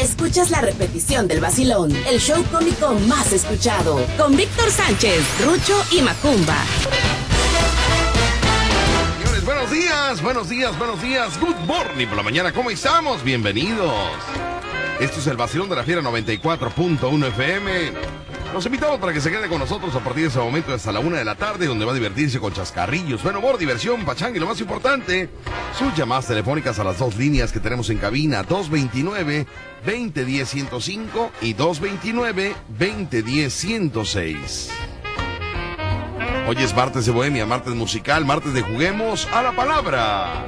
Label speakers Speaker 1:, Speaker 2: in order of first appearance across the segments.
Speaker 1: escuchas la repetición del vacilón, el show cómico más escuchado, con Víctor Sánchez, Rucho y Macumba.
Speaker 2: Señores, buenos días, buenos días, buenos días. Good morning por la mañana, ¿cómo estamos? Bienvenidos. Esto es el vacilón de la fiera 94.1 FM. Los invitamos para que se quede con nosotros a partir de ese momento hasta la una de la tarde, donde va a divertirse con chascarrillos, buen humor, diversión, pachanga y lo más importante, sus llamadas telefónicas a las dos líneas que tenemos en cabina, 229-2010-105 y 229-2010-106. Hoy es martes de Bohemia, martes musical, martes de Juguemos a la Palabra.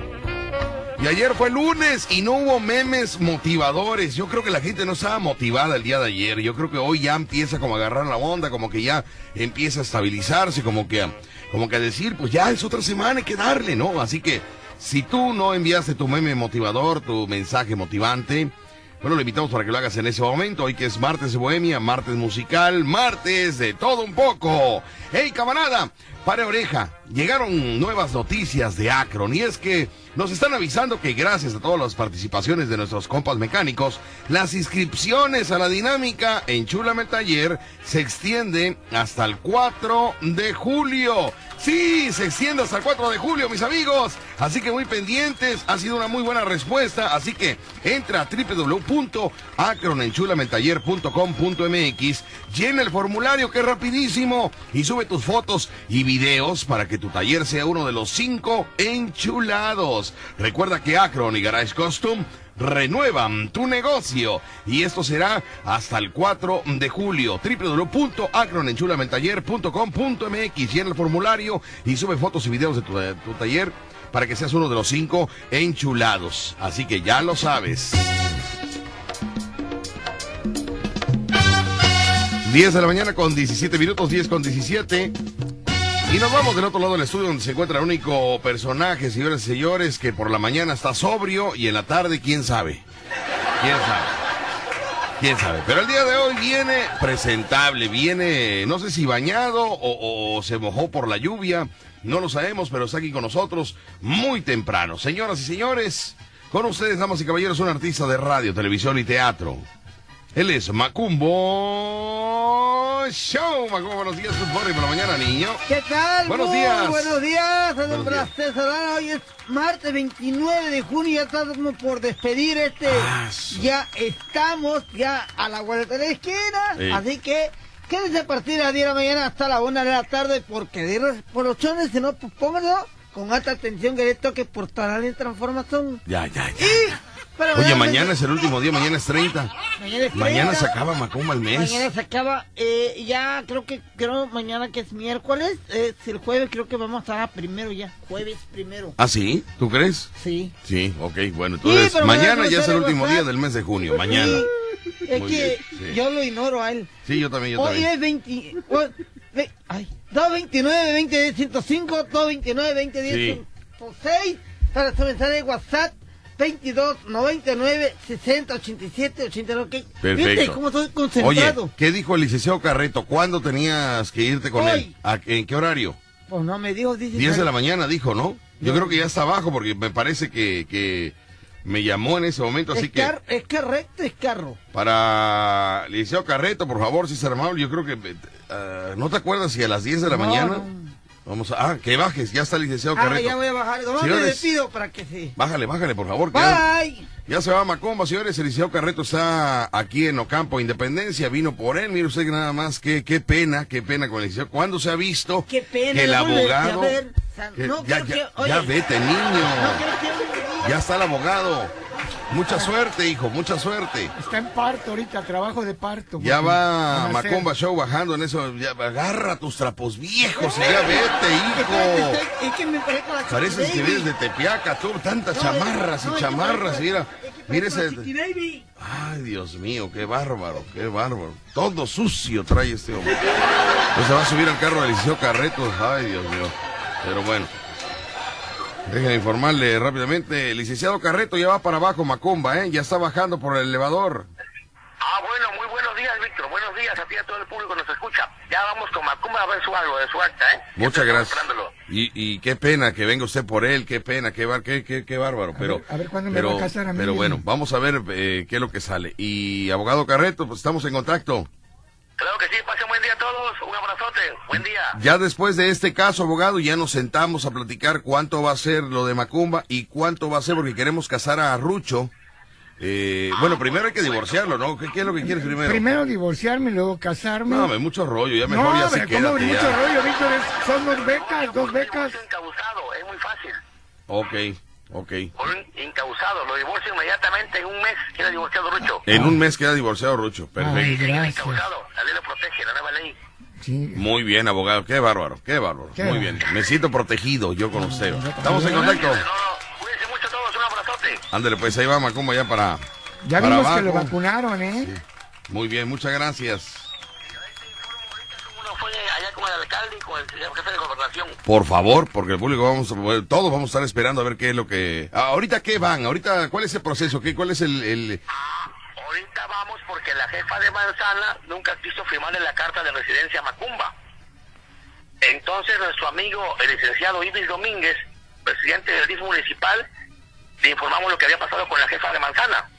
Speaker 2: Y ayer fue lunes y no hubo memes motivadores. Yo creo que la gente no estaba motivada el día de ayer. Yo creo que hoy ya empieza como a agarrar la onda, como que ya empieza a estabilizarse, como que, como que a decir, pues ya es otra semana, hay que darle, ¿no? Así que si tú no enviaste tu meme motivador, tu mensaje motivante, bueno, lo invitamos para que lo hagas en ese momento. Hoy que es martes de Bohemia, martes musical, martes de todo un poco. ¡Hey, camarada! Pare oreja, llegaron nuevas noticias de Akron y es que nos están avisando que gracias a todas las participaciones de nuestros compas mecánicos, las inscripciones a la dinámica en Chulame Taller se extiende hasta el 4 de julio. Sí, se extiende hasta el 4 de julio, mis amigos. Así que muy pendientes, ha sido una muy buena respuesta. Así que entra a www.acronenchulamentaller.com.mx, llena el formulario que es rapidísimo y sube tus fotos y videos para que tu taller sea uno de los cinco enchulados. Recuerda que Acron y Garage Custom renuevan tu negocio y esto será hasta el 4 de julio. www.acronenchulamentaller.com.mx llena el formulario y sube fotos y videos de tu, de tu taller para que seas uno de los cinco enchulados. Así que ya lo sabes 10 de la mañana con 17 minutos 10 con 17 y nos vamos del otro lado del estudio donde se encuentra el único personaje, señores y señores, que por la mañana está sobrio y en la tarde, quién sabe. ¿Quién sabe? ¿Quién sabe? Pero el día de hoy viene presentable, viene, no sé si bañado o, o, se mojó por la lluvia, no lo sabemos, pero está aquí con nosotros muy temprano. Señoras y señores, con ustedes, damas y caballeros, un artista de radio, televisión y teatro. Él es Macumbo Show. Macumbo, buenos días, good morning por la mañana, niño.
Speaker 3: ¿Qué tal?
Speaker 2: Buenos
Speaker 3: Muy
Speaker 2: días.
Speaker 3: Buenos días, placer saludar. Hoy es martes 29 de junio, ya estamos por despedir este.
Speaker 2: Ah, su-
Speaker 3: ya estamos ya a la vuelta de la esquina,
Speaker 2: Sí.
Speaker 3: así que quédense a partir de las 10 de la mañana hasta la 1 de la tarde, porque de por los chones, si no, pues pónganlo con alta atención que le toque por toda la transformación.
Speaker 2: Ya, ya, ya.
Speaker 3: Y, pero
Speaker 2: Oye, mañana es el último día, mañana es 30.
Speaker 3: Mañana es
Speaker 2: Mañana
Speaker 3: 30.
Speaker 2: se acaba Macumba el mes.
Speaker 3: Mañana se acaba, eh, ya creo que, creo mañana que es miércoles, eh, si el jueves creo que vamos a estar primero ya, jueves primero.
Speaker 2: ¿Ah, sí? ¿Tú crees?
Speaker 3: Sí.
Speaker 2: Sí, ok, bueno, entonces mañana ya es el último día del mes de junio, mañana.
Speaker 3: Sí, es
Speaker 2: Muy
Speaker 3: que
Speaker 2: bien, sí.
Speaker 3: yo lo ignoro a él.
Speaker 2: Sí, yo también, yo
Speaker 3: Hoy
Speaker 2: también.
Speaker 3: es 20, o- ve- ay, 229 20 105 229 20
Speaker 2: Sí.
Speaker 3: 106 para su mensaje de WhatsApp 22 99 60 87 89 ok.
Speaker 2: Perfecto.
Speaker 3: ¿Viste cómo estoy
Speaker 2: Oye,
Speaker 3: concentrado?
Speaker 2: ¿qué dijo el licenciado Carreto? ¿Cuándo tenías que irte con
Speaker 3: Hoy.
Speaker 2: él? ¿A- ¿En qué horario?
Speaker 3: Pues no me dijo, dice.
Speaker 2: 10 de la mañana dijo, ¿no? Yo
Speaker 3: No.
Speaker 2: creo que ya está abajo porque me parece que, que me llamó en ese momento, así
Speaker 3: es,
Speaker 2: que
Speaker 3: es que recto es carro.
Speaker 2: para licenciado Carreto, por favor, si es amable, yo creo que eh, ¿no te acuerdas si a las 10 de la
Speaker 3: No,
Speaker 2: mañana?
Speaker 3: no.
Speaker 2: Vamos a ah, que bajes, ya está el licenciado
Speaker 3: Ah,
Speaker 2: Carreto.
Speaker 3: ya voy a bajar. Nomás me despido para que se.
Speaker 2: Bájale, bájale, por favor. ya-
Speaker 3: Bye.
Speaker 2: Ya se va a Macomba, señores. El licenciado Carreto está aquí en Ocampo, Independencia. Vino por él. Mire usted que nada más. Qué, qué pena, qué pena con el licenciado. ¿Cuándo se ha visto
Speaker 3: Qué pena,
Speaker 2: que el abogado...
Speaker 3: ver. No
Speaker 2: ya,
Speaker 3: quiero
Speaker 2: ya,
Speaker 3: que- oye.
Speaker 2: ya vete, niño.
Speaker 3: No quiero que-
Speaker 2: Ya está el abogado. Mucha suerte, hijo, mucha suerte.
Speaker 4: Está en parto ahorita, trabajo de parto.
Speaker 2: Ya va Macomba Show bajando en eso. Ya, agarra tus trapos viejos y ya vete, hijo.
Speaker 3: Es que me parezco la
Speaker 2: Pareces que vienes de
Speaker 3: Baby.
Speaker 2: Tepeaca, tú, tantas chamarras y chamarras. Mira, mira ese... Ay, Dios mío, qué bárbaro, qué bárbaro. Todo sucio trae este hombre. Pues se va a subir al carro del liceo Carreto. Ay, Dios mío. Pero bueno. Déjenme informarle rápidamente. El licenciado Carreto ya va para abajo, Macumba, ¿eh? Ya está bajando por el elevador.
Speaker 5: Ah, bueno, muy buenos días, Víctor. Buenos días a ti y a todo el público que nos escucha. Ya vamos con Macumba a ver su algo de su acta, ¿eh?
Speaker 2: Muchas gracias. Y, y qué pena que venga usted por él, qué pena, qué, bar- qué, qué, qué bárbaro. Pero,
Speaker 4: ver- a ver cuándo me va a casar a mí,
Speaker 2: pero bueno, vamos a ver eh, qué es lo que sale. Y abogado Carreto, pues estamos en contacto.
Speaker 5: Claro que sí, pasen buen día a todos. Un abrazote. Buen día.
Speaker 2: Ya después de este caso, abogado, ya nos sentamos a platicar cuánto va a ser lo de Macumba y cuánto va a ser porque queremos casar a Rucho. Eh, bueno, primero hay que divorciarlo, ¿no? ¿Qué, qué es lo que quieres primero?
Speaker 4: Primero divorciarme, luego casarme.
Speaker 2: No, me mucho rollo, ya mejor
Speaker 4: No,
Speaker 2: ya se
Speaker 4: ¿cómo
Speaker 2: quédate
Speaker 4: mucho rollo, Víctor? Son dos becas, dos becas.
Speaker 5: Es muy fácil.
Speaker 2: Ok, ok.
Speaker 5: Por un incausado, lo divorcio inmediatamente en un mes. Queda divorciado Rucho.
Speaker 2: En un mes queda divorciado Rucho,
Speaker 4: Ay,
Speaker 2: perfecto.
Speaker 4: gracias.
Speaker 5: Incausado, la ley lo protege, la nueva ley.
Speaker 4: Sí.
Speaker 2: Muy bien, abogado, qué bárbaro, qué bárbaro.
Speaker 4: Qué
Speaker 2: Muy
Speaker 4: bárbaro.
Speaker 2: bien, me siento protegido yo con usted. Estamos en contacto.
Speaker 5: No, no, cuídense mucho todos, un abrazote.
Speaker 2: Ándale, pues ahí va Macumba ya para...
Speaker 4: Ya
Speaker 2: para
Speaker 4: vimos que lo
Speaker 2: abajo.
Speaker 4: vacunaron, ¿eh?
Speaker 2: Muy bien, muchas gracias.
Speaker 5: Fue allá con el alcalde y con el jefe de gobernación.
Speaker 2: Por favor, porque el público vamos, a- todos vamos a estar esperando a ver qué es lo que. Ah, ahorita qué van, ahorita cuál es el proceso, qué, cuál es el, el-
Speaker 5: Ahorita vamos porque la jefa de Manzana nunca quiso firmarle la carta de residencia a Macumba. Entonces nuestro amigo, el licenciado Ibis Domínguez, presidente del DIF municipal, le informamos lo que había pasado con la jefa de Manzana.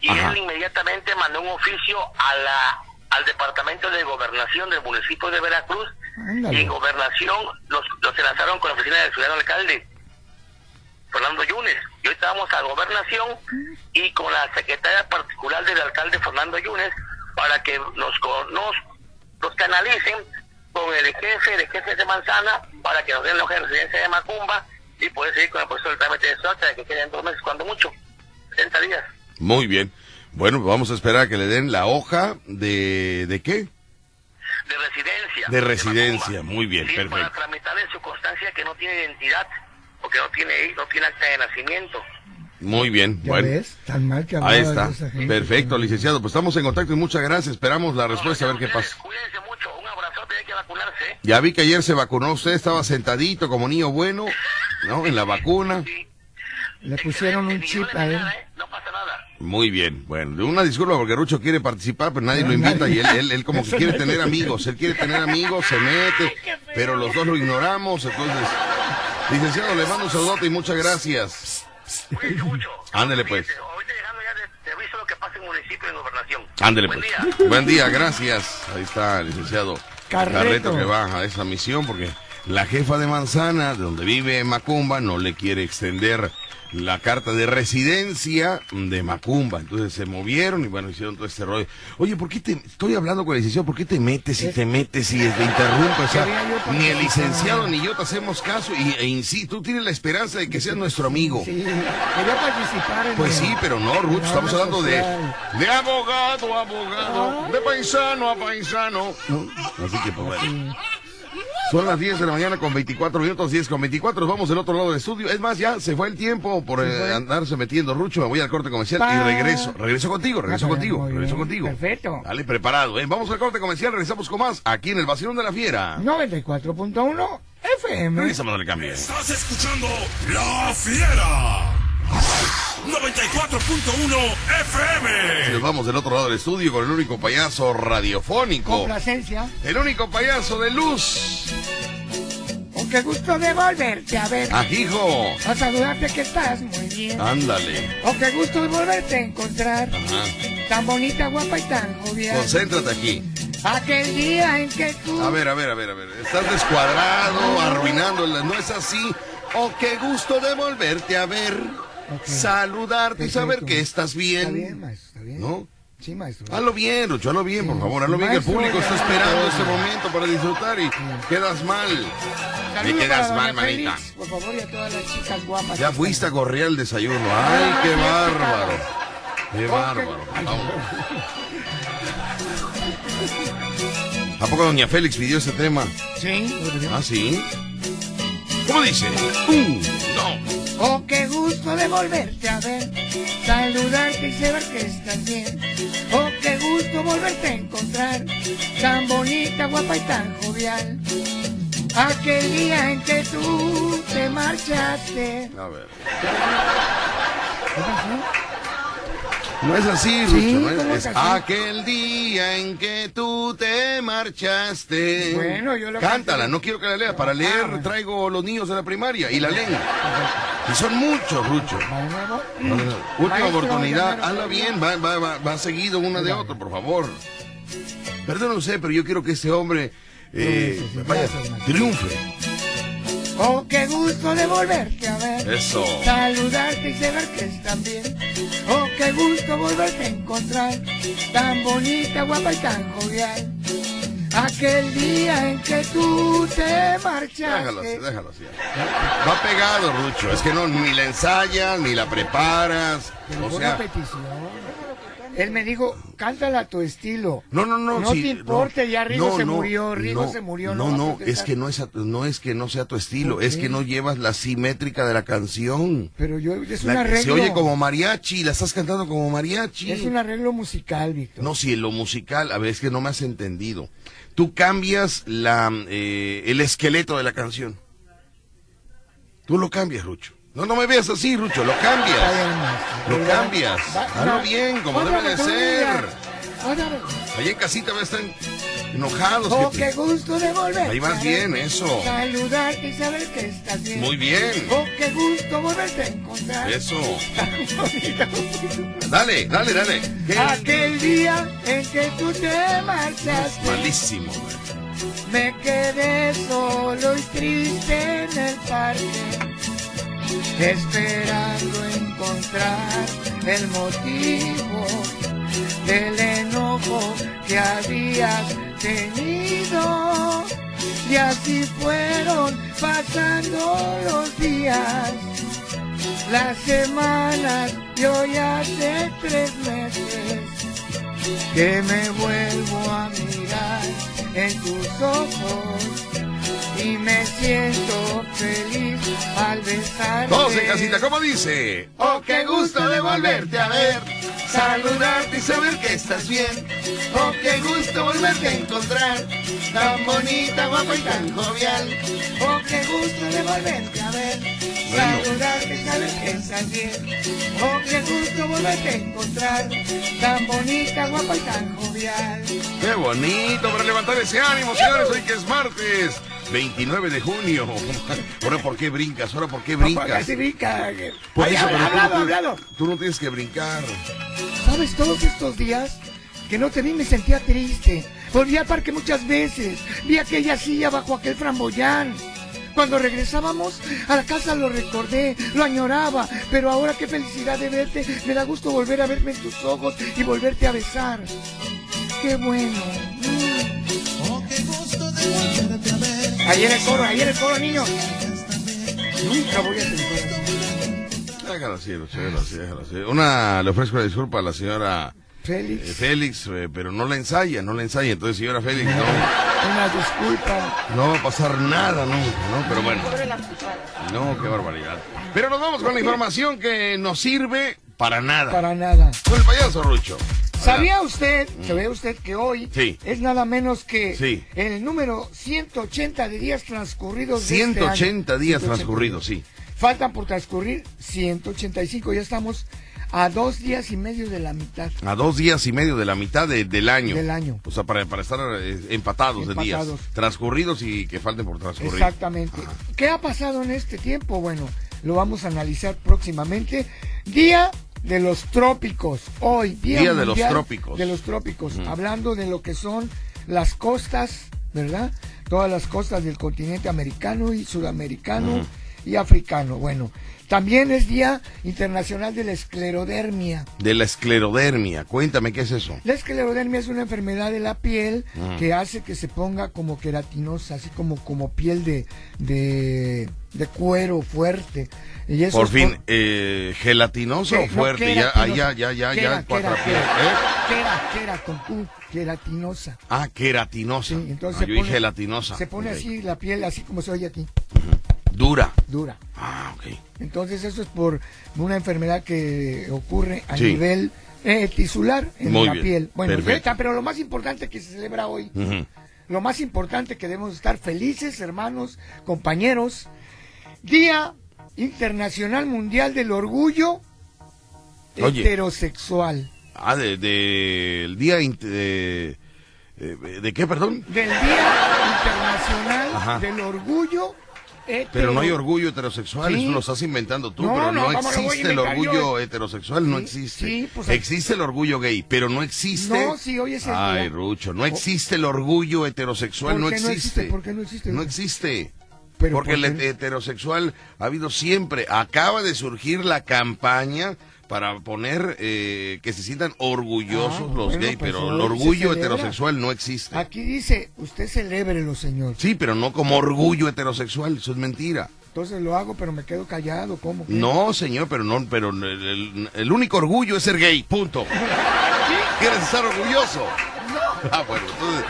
Speaker 5: Y
Speaker 2: Ajá.
Speaker 5: él inmediatamente mandó un oficio a la, al Departamento de Gobernación del municipio de Veracruz
Speaker 4: Ándale.
Speaker 5: y en Gobernación los, los enlazaron con la oficina del ciudadano alcalde. Fernando Yunes. Y ahorita vamos a gobernación y con la secretaria particular del alcalde Fernando Yunes para que nos, nos, nos canalicen con el jefe de jefes de Manzana para que nos den la residencia de Macumba y poder seguir con el proceso del trámite de suerte que queden dos meses, cuando mucho, 60 días.
Speaker 2: Muy bien. Bueno, vamos a esperar a que le den la hoja de. ¿De qué?
Speaker 5: De residencia.
Speaker 2: De residencia,
Speaker 5: Macumba.
Speaker 2: muy bien,
Speaker 5: Sí,
Speaker 2: perfecto.
Speaker 5: Para tramitar en su constancia que no tiene identidad o que no tiene, no tiene acta de nacimiento.
Speaker 2: Muy bien.
Speaker 4: ¿Ya
Speaker 2: bueno.
Speaker 4: ves? Tan mal que
Speaker 2: Ahí está.
Speaker 4: de esa gente.
Speaker 2: Perfecto, licenciado. Pues estamos en contacto y muchas gracias. Esperamos la respuesta a ver qué
Speaker 5: Ustedes,
Speaker 2: pasa.
Speaker 5: Cuídense mucho, un abrazote, hay que vacunarse. ¿eh?
Speaker 2: Ya vi que ayer se vacunó usted, estaba sentadito como niño bueno, ¿no? En la vacuna.
Speaker 5: Sí.
Speaker 4: Le pusieron un chip a él.
Speaker 5: ¿eh? No pasa nada.
Speaker 2: Muy bien, bueno, una disculpa porque Rucho quiere participar, pero nadie lo invita y él, él, él como que quiere tener amigos, él quiere tener amigos, se mete, pero los dos lo ignoramos, entonces, licenciado, le mando un saludote y muchas gracias.
Speaker 5: Cuídense mucho.
Speaker 2: Ándele, pues.
Speaker 5: Cuídense. Ahorita llegando ya te, te aviso lo que pasa en el municipio y en gobernación.
Speaker 2: Ándele
Speaker 5: Buen
Speaker 2: pues.
Speaker 5: día.
Speaker 2: Buen día, gracias. Ahí está licenciado
Speaker 4: Carreto.
Speaker 2: Carreto que va a esa misión porque la jefa de Manzana, de donde vive Macumba, no le quiere extender la carta de residencia de Macumba. Entonces se movieron y bueno, hicieron todo este rollo. Oye, ¿por qué te estoy hablando con el licenciado? ¿Por qué te metes y te metes y te interrumpes? O sea, ni el licenciado ni yo te hacemos caso y, e insisto, tú tienes la esperanza de que seas nuestro amigo.
Speaker 4: Sí, quería participar en
Speaker 2: Pues
Speaker 4: el-
Speaker 2: sí, pero no, Ruth,
Speaker 4: la
Speaker 2: estamos hablando de, de abogado a abogado, de paisano a paisano. ¿no? Así que, pues bueno. Son las 10 de la mañana con 24 minutos, 10 con 24. Nos vamos del otro lado del estudio. Es más, ya se fue el tiempo por eh, andarse metiendo Rucho. Me voy al corte comercial y regreso. Regreso contigo, regreso
Speaker 4: Ah,
Speaker 2: contigo, regreso
Speaker 4: bien.
Speaker 2: contigo.
Speaker 4: Perfecto.
Speaker 2: Dale, preparado. ¿eh? Vamos al corte comercial, regresamos con más aquí en el Vacilón de la Fiera.
Speaker 4: 94.1 FM.
Speaker 2: Regresamos al cambio.
Speaker 6: Estás escuchando La Fiera. 94.1
Speaker 2: Nos
Speaker 6: FM.
Speaker 2: vamos del otro lado del estudio con el único payaso radiofónico.
Speaker 4: Complacencia.
Speaker 2: El único payaso de luz.
Speaker 4: Qué gusto de volverte a ver.
Speaker 2: Ajijo.
Speaker 4: A saludarte que estás muy bien.
Speaker 2: Ándale.
Speaker 4: Oh, qué gusto de volverte a encontrar.
Speaker 2: Ajá.
Speaker 4: Tan bonita, guapa y tan jovial.
Speaker 2: Concéntrate aquí.
Speaker 4: Aquel día en que tú.
Speaker 2: A ver, a ver, a ver, a ver. Estás descuadrado, arruinando. el- No es así. Oh, qué gusto de volverte a ver.
Speaker 4: Ok.
Speaker 2: Saludarte y saber que estás bien.
Speaker 4: Está bien, maestro, está bien.
Speaker 2: ¿No?
Speaker 4: Sí, maestro.
Speaker 2: Hazlo bien, Lucho, hazlo bien, por favor. Hazlo bien, que el público está esperando este momento para disfrutar y quedas mal.
Speaker 4: Saludos
Speaker 2: Me quedas mal, manita.
Speaker 4: Félix, Por favor, y a todas las chicas guapas.
Speaker 2: Ya fuiste a correr el desayuno. Ay, qué bárbaro. Qué bárbaro. Vamos. ¿A poco doña Félix pidió ese tema?
Speaker 4: Sí.
Speaker 2: ¿Ah, sí? ¿Cómo dice? Un, dos.
Speaker 4: Oh, qué gusto de volverte a ver, saludarte y saber que estás bien. Oh, qué gusto volverte a encontrar, tan bonita, guapa y tan jovial. Aquel día en que tú te marchaste.
Speaker 2: A ver.
Speaker 4: ¿Qué pasó?
Speaker 2: No es así,
Speaker 4: Sí,
Speaker 2: no es-
Speaker 4: ¿cómo
Speaker 2: es aquel día en que tú te marchaste.
Speaker 4: Bueno, yo lo
Speaker 2: Cántala, no quiero que la leas. Para leer
Speaker 4: bueno.
Speaker 2: traigo los niños de la primaria y la leen. Y son muchos, Rucho.
Speaker 4: ¿Va de nuevo?
Speaker 2: Última oportunidad, hazla bien, va, va, va, va seguido una de otra, por favor. Perdón, no sé, pero yo quiero que este hombre eh, vaya, triunfe.
Speaker 4: Oh, qué gusto de volverte a ver.
Speaker 2: Eso.
Speaker 4: Saludarte y saber que estás bien. Oh, qué gusto volverte a encontrar. Tan bonita, guapa y tan jovial. Aquel día en que tú te
Speaker 2: Déjalo así,
Speaker 4: marchaste.
Speaker 2: déjalo así. Va pegado, Rucho. Es que no, ni la ensayas, ni la preparas.
Speaker 4: Pero
Speaker 2: O
Speaker 4: fue
Speaker 2: sea,
Speaker 4: una petición. Él me dijo, cántala a tu estilo.
Speaker 2: no, no, no.
Speaker 4: No
Speaker 2: sí,
Speaker 4: te importe, ya Rigo
Speaker 2: no,
Speaker 4: se murió, Rigo
Speaker 2: no,
Speaker 4: se murió.
Speaker 2: No, no, es que no es, a- no es que no sea tu estilo,
Speaker 4: ¿Por
Speaker 2: es que no llevas la simétrica de la canción.
Speaker 4: Pero yo, es un
Speaker 2: La-
Speaker 4: arreglo.
Speaker 2: se oye como mariachi, la estás cantando como mariachi.
Speaker 4: Es un arreglo musical, Víctor.
Speaker 2: No, en lo musical, a ver, es que no me has entendido. Tú cambias la, eh, el esqueleto de la canción. Tú lo cambias, Rucho. No, no me veas así, Rucho, lo cambias.
Speaker 4: bien.
Speaker 2: Lo cambias. Hazlo bien, como debe de ser. Allá en casita va a estar enojados.
Speaker 4: Oh, qué gusto de volver.
Speaker 2: Ahí vas bien, eso.
Speaker 4: Saludarte y saber que estás bien.
Speaker 2: Muy bien.
Speaker 4: Oh, qué gusto volverte a encontrar.
Speaker 2: Eso. Dale, dale, dale. ¿Qué?
Speaker 4: Aquel día en que tú te marchaste,
Speaker 2: Malísimo.
Speaker 4: me quedé solo y triste en el parque, esperando encontrar el motivo del enojo que habías tenido. Y así fueron pasando los días, las semanas y hoy hace tres meses que me vuelvo a mirar en tus ojos y me siento feliz al besarte.
Speaker 2: Todos en casita, ¿cómo dice?
Speaker 4: Oh, qué gusto de volverte a ver, saludarte y saber que estás bien. Oh, qué gusto volverte a encontrar, tan bonita, guapa y tan jovial. Oh, qué gusto de volverte a ver, saludarte y saber que estás bien. Oh, qué gusto volverte a encontrar, tan bonita, guapa y tan jovial.
Speaker 2: Qué bonito para levantar ese ánimo, señores, hoy que es martes. 29 de junio. Ahora, ¿por qué brincas? Ahora, ¿por qué brincas?
Speaker 4: Casi brinca.
Speaker 2: Por
Speaker 4: Ay,
Speaker 2: eso,
Speaker 4: habla-
Speaker 2: pero tú no
Speaker 4: hablado, hablado.
Speaker 2: Tú no tienes que brincar.
Speaker 4: ¿Sabes todos estos días? Que no te vi, me sentía triste. Volví al parque muchas veces. Vi aquella silla bajo aquel framboyán. Cuando regresábamos a la casa lo recordé, lo añoraba, pero ahora qué felicidad de verte, me da gusto volver a verme en tus ojos y volverte a besar. Qué bueno. Mm. Ahí en el coro, ahí en el coro, niño. Nunca voy a tener
Speaker 2: Déjalo así, Lucho, déjalo así, déjalo así. Una, le ofrezco la disculpa a la señora eh,
Speaker 4: Félix,
Speaker 2: Félix, eh, pero no la ensaya, no la ensaya. Entonces, señora Félix, no,
Speaker 4: una disculpa.
Speaker 2: no va a pasar nada nunca, ¿no? Pero bueno. No, qué barbaridad. Pero nos vamos con la información que nos sirve para nada.
Speaker 4: Para nada.
Speaker 2: Con el payaso Rucho.
Speaker 4: ¿Sabía usted, sabía usted que hoy
Speaker 2: Sí.
Speaker 4: es nada menos que
Speaker 2: Sí.
Speaker 4: el número 180 de días transcurridos de este
Speaker 2: 180
Speaker 4: año?
Speaker 2: días
Speaker 4: 180
Speaker 2: transcurridos, sí.
Speaker 4: Faltan por transcurrir 185, ya estamos a dos días y medio de la mitad.
Speaker 2: A dos días y medio de la mitad de- del año.
Speaker 4: Del año.
Speaker 2: O sea, para, para estar eh, empatados, de días.
Speaker 4: Empatados.
Speaker 2: Transcurridos y que falten por transcurrir.
Speaker 4: Exactamente. ¿Qué ha pasado en este tiempo? Bueno, lo vamos a analizar próximamente. Día de los trópicos. Hoy, Día,
Speaker 2: Día de los trópicos.
Speaker 4: De los trópicos. Hablando de lo que son las costas, ¿verdad? Todas las costas del continente americano y sudamericano y africano. Bueno, también es Día Internacional de la Esclerodermia.
Speaker 2: De la esclerodermia. Cuéntame, ¿qué es eso?
Speaker 4: La esclerodermia es una enfermedad de la piel
Speaker 2: Mm.
Speaker 4: que hace que se ponga como queratinosa, así como, como piel de, de, de cuero fuerte. Y eso
Speaker 2: Por fin, eh, gelatinoso
Speaker 4: ¿Qué?
Speaker 2: o
Speaker 4: No,
Speaker 2: fuerte. ya, ah, ya, ya, ya,
Speaker 4: Quera,
Speaker 2: ya, cuatro
Speaker 4: quera.
Speaker 2: ¿Eh?
Speaker 4: Quera, quera, con Q, queratinosa.
Speaker 2: Ah, queratinosa.
Speaker 4: Sí, entonces
Speaker 2: Ah,
Speaker 4: se
Speaker 2: yo dije
Speaker 4: pone-
Speaker 2: gelatinosa.
Speaker 4: Se pone así la piel, así como se oye aquí,
Speaker 2: Dura.
Speaker 4: dura.
Speaker 2: Ah, ok.
Speaker 4: Entonces eso es por una enfermedad que ocurre a
Speaker 2: Sí.
Speaker 4: nivel eh, tisular en
Speaker 2: Muy
Speaker 4: la
Speaker 2: bien,
Speaker 4: piel. Bueno,
Speaker 2: perfecto.
Speaker 4: pero lo más importante que se celebra hoy. Lo más importante que debemos estar felices, hermanos, compañeros. Día Internacional Mundial del Orgullo
Speaker 2: Oye.
Speaker 4: heterosexual.
Speaker 2: Ah, de, de- día de, eh, ¿de qué, perdón?
Speaker 4: Del Día Internacional
Speaker 2: Ajá.
Speaker 4: del Orgullo Hetero-
Speaker 2: Pero no hay orgullo heterosexual,
Speaker 4: Sí.
Speaker 2: eso lo estás inventando tú,
Speaker 4: No,
Speaker 2: pero
Speaker 4: no,
Speaker 2: no,
Speaker 4: ¿cómo lo voy a
Speaker 2: existe el
Speaker 4: yo?
Speaker 2: orgullo heterosexual, no existe.
Speaker 4: sí, pues,
Speaker 2: existe el orgullo gay, pero no existe.
Speaker 4: No, sí, el
Speaker 2: Ay,
Speaker 4: día.
Speaker 2: Rucho, no existe el orgullo heterosexual,
Speaker 4: ¿Por
Speaker 2: no existe.
Speaker 4: existe? ¿Por qué no existe?
Speaker 2: No existe.
Speaker 4: Pero
Speaker 2: Porque
Speaker 4: ¿por
Speaker 2: el heterosexual ha habido siempre. Acaba de surgir la campaña para poner eh, que se sientan orgullosos
Speaker 4: Ah,
Speaker 2: los
Speaker 4: bueno,
Speaker 2: gays,
Speaker 4: pues
Speaker 2: pero el orgullo heterosexual no existe.
Speaker 4: Aquí dice, usted celébrelo, señor.
Speaker 2: Sí, pero no como orgullo heterosexual, eso es mentira.
Speaker 4: Entonces lo hago, pero me quedo callado. ¿Cómo?
Speaker 2: No, señor, pero no, pero el, el- el único orgullo es ser gay, punto. ¿Quieres estar orgulloso? Ah, bueno, entonces,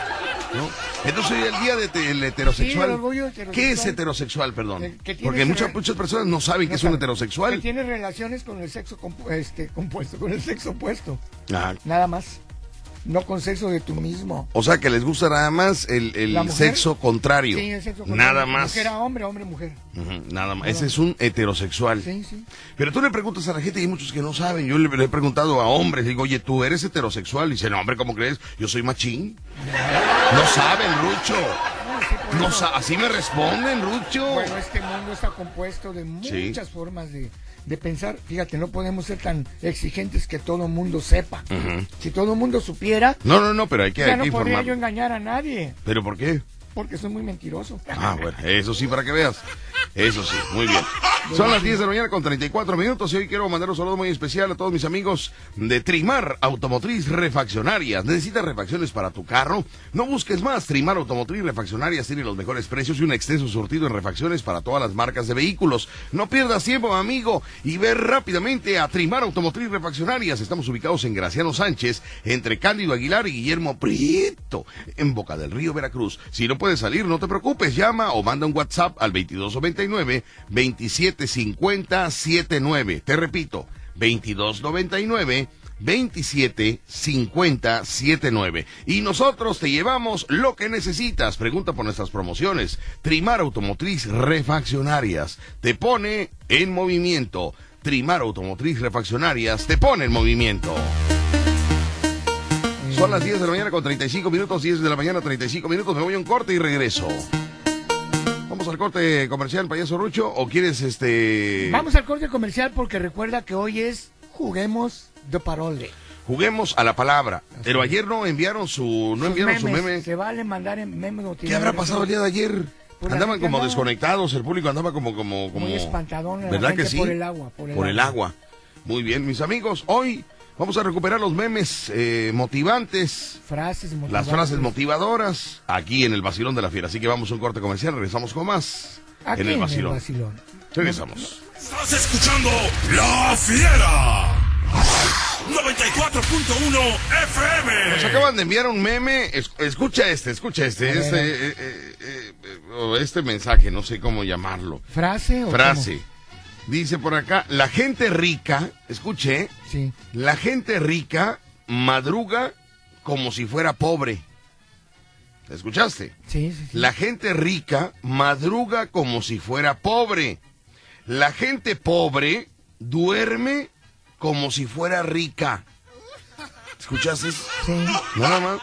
Speaker 2: ¿no? Entonces hoy el día del de, el heterosexual.
Speaker 4: Sí, el orgullo heterosexual.
Speaker 2: ¿Qué es heterosexual, perdón?
Speaker 4: Que- que tiene
Speaker 2: Porque muchas muchas personas no saben
Speaker 4: No
Speaker 2: que es un heterosexual.
Speaker 4: Que tiene relaciones con el sexo compu- este, compuesto, con el sexo opuesto. Nada más. No con sexo de tú mismo.
Speaker 2: o sea que les gusta nada más el, el sexo contrario.
Speaker 4: Sí, el sexo contrario.
Speaker 2: Nada más.
Speaker 4: Mujer a hombre, hombre mujer.
Speaker 2: Nada más. Ese es un heterosexual.
Speaker 4: Sí, sí.
Speaker 2: Pero tú le preguntas a la gente y hay muchos que no saben. Yo le, le he preguntado a hombres, digo, oye, ¿tú eres heterosexual? Y dice, no, hombre, ¿cómo crees? Yo soy machín. No saben, Rucho.
Speaker 4: No, sí,
Speaker 2: No así me responden, Rucho.
Speaker 4: Bueno, este mundo está compuesto de
Speaker 2: Sí.
Speaker 4: muchas formas de, de pensar. Fíjate, no podemos ser tan exigentes que todo mundo sepa. Si todo mundo supiera,
Speaker 2: No, no, no, pero hay que,
Speaker 4: ya
Speaker 2: hay
Speaker 4: no podría yo engañar a nadie,
Speaker 2: ¿Pero por qué?
Speaker 4: Porque soy muy mentiroso.
Speaker 2: Ah, bueno, eso sí, para que veas. Eso sí, muy bien. Son las 10 de la mañana con 34 minutos y hoy quiero mandar un saludo muy especial a todos mis amigos de Trimar Automotriz Refaccionarias. ¿Necesitas refacciones para tu carro? No busques más. Trimar Automotriz Refaccionarias tiene los mejores precios y un extenso surtido en refacciones para todas las marcas de vehículos. No pierdas tiempo, amigo, y ve rápidamente a Trimar Automotriz Refaccionarias. Estamos ubicados en Graciano Sánchez, entre Cándido Aguilar y Guillermo Prieto, en Boca del Río, Veracruz. Si no puedes salir, no te preocupes, llama o manda un WhatsApp al 2299 2750 79. Te repito, 2299 275079. Y nosotros te llevamos lo que necesitas. Pregunta por nuestras promociones. Trimar Automotriz Refaccionarias te pone en movimiento. Trimar Automotriz Refaccionarias te pone en movimiento. Son las 10 de la mañana con 35 minutos, 10 de la mañana 35 minutos. Me voy a un corte y regreso. Vamos al corte comercial, payaso Rucho, o quieres este
Speaker 4: Vamos al corte comercial porque recuerda que hoy es Juguemos de Parole.
Speaker 2: juguemos a la palabra? Pero ayer no enviaron su no
Speaker 4: Sus
Speaker 2: enviaron su meme.
Speaker 4: Se vale mandar en memes.
Speaker 2: ¿Qué habrá pasado el día de ayer? Andaban como
Speaker 4: andaba-
Speaker 2: desconectados, el público andaba como como como
Speaker 4: Muy espantadón la
Speaker 2: ¿Verdad
Speaker 4: gente
Speaker 2: que sí?
Speaker 4: por el agua, por el
Speaker 2: agua. Muy bien, mis amigos, hoy vamos a recuperar los memes eh, motivantes.
Speaker 4: Frases
Speaker 2: Las
Speaker 4: motivantes.
Speaker 2: frases motivadoras aquí en el Vacilón de la Fiera. Así que vamos a un corte comercial, regresamos con más
Speaker 4: Aquí
Speaker 2: en el Vacilón.
Speaker 4: vacilón.
Speaker 2: Regresamos.
Speaker 6: Estás escuchando La Fiera. 94.1 FM.
Speaker 2: Nos acaban de enviar un meme. Es- escucha este, escucha este. Este, eh, eh, este mensaje, no sé cómo llamarlo.
Speaker 4: ¿Frase o
Speaker 2: Frase. Dice por acá, la gente rica, escuche?
Speaker 4: Sí.
Speaker 2: la gente rica madruga como si fuera pobre. ¿Escuchaste?
Speaker 4: Sí, sí, sí.
Speaker 2: La gente rica madruga como si fuera pobre. La gente pobre duerme como si fuera rica. ¿Escuchaste?
Speaker 4: Sí.
Speaker 2: Nada más.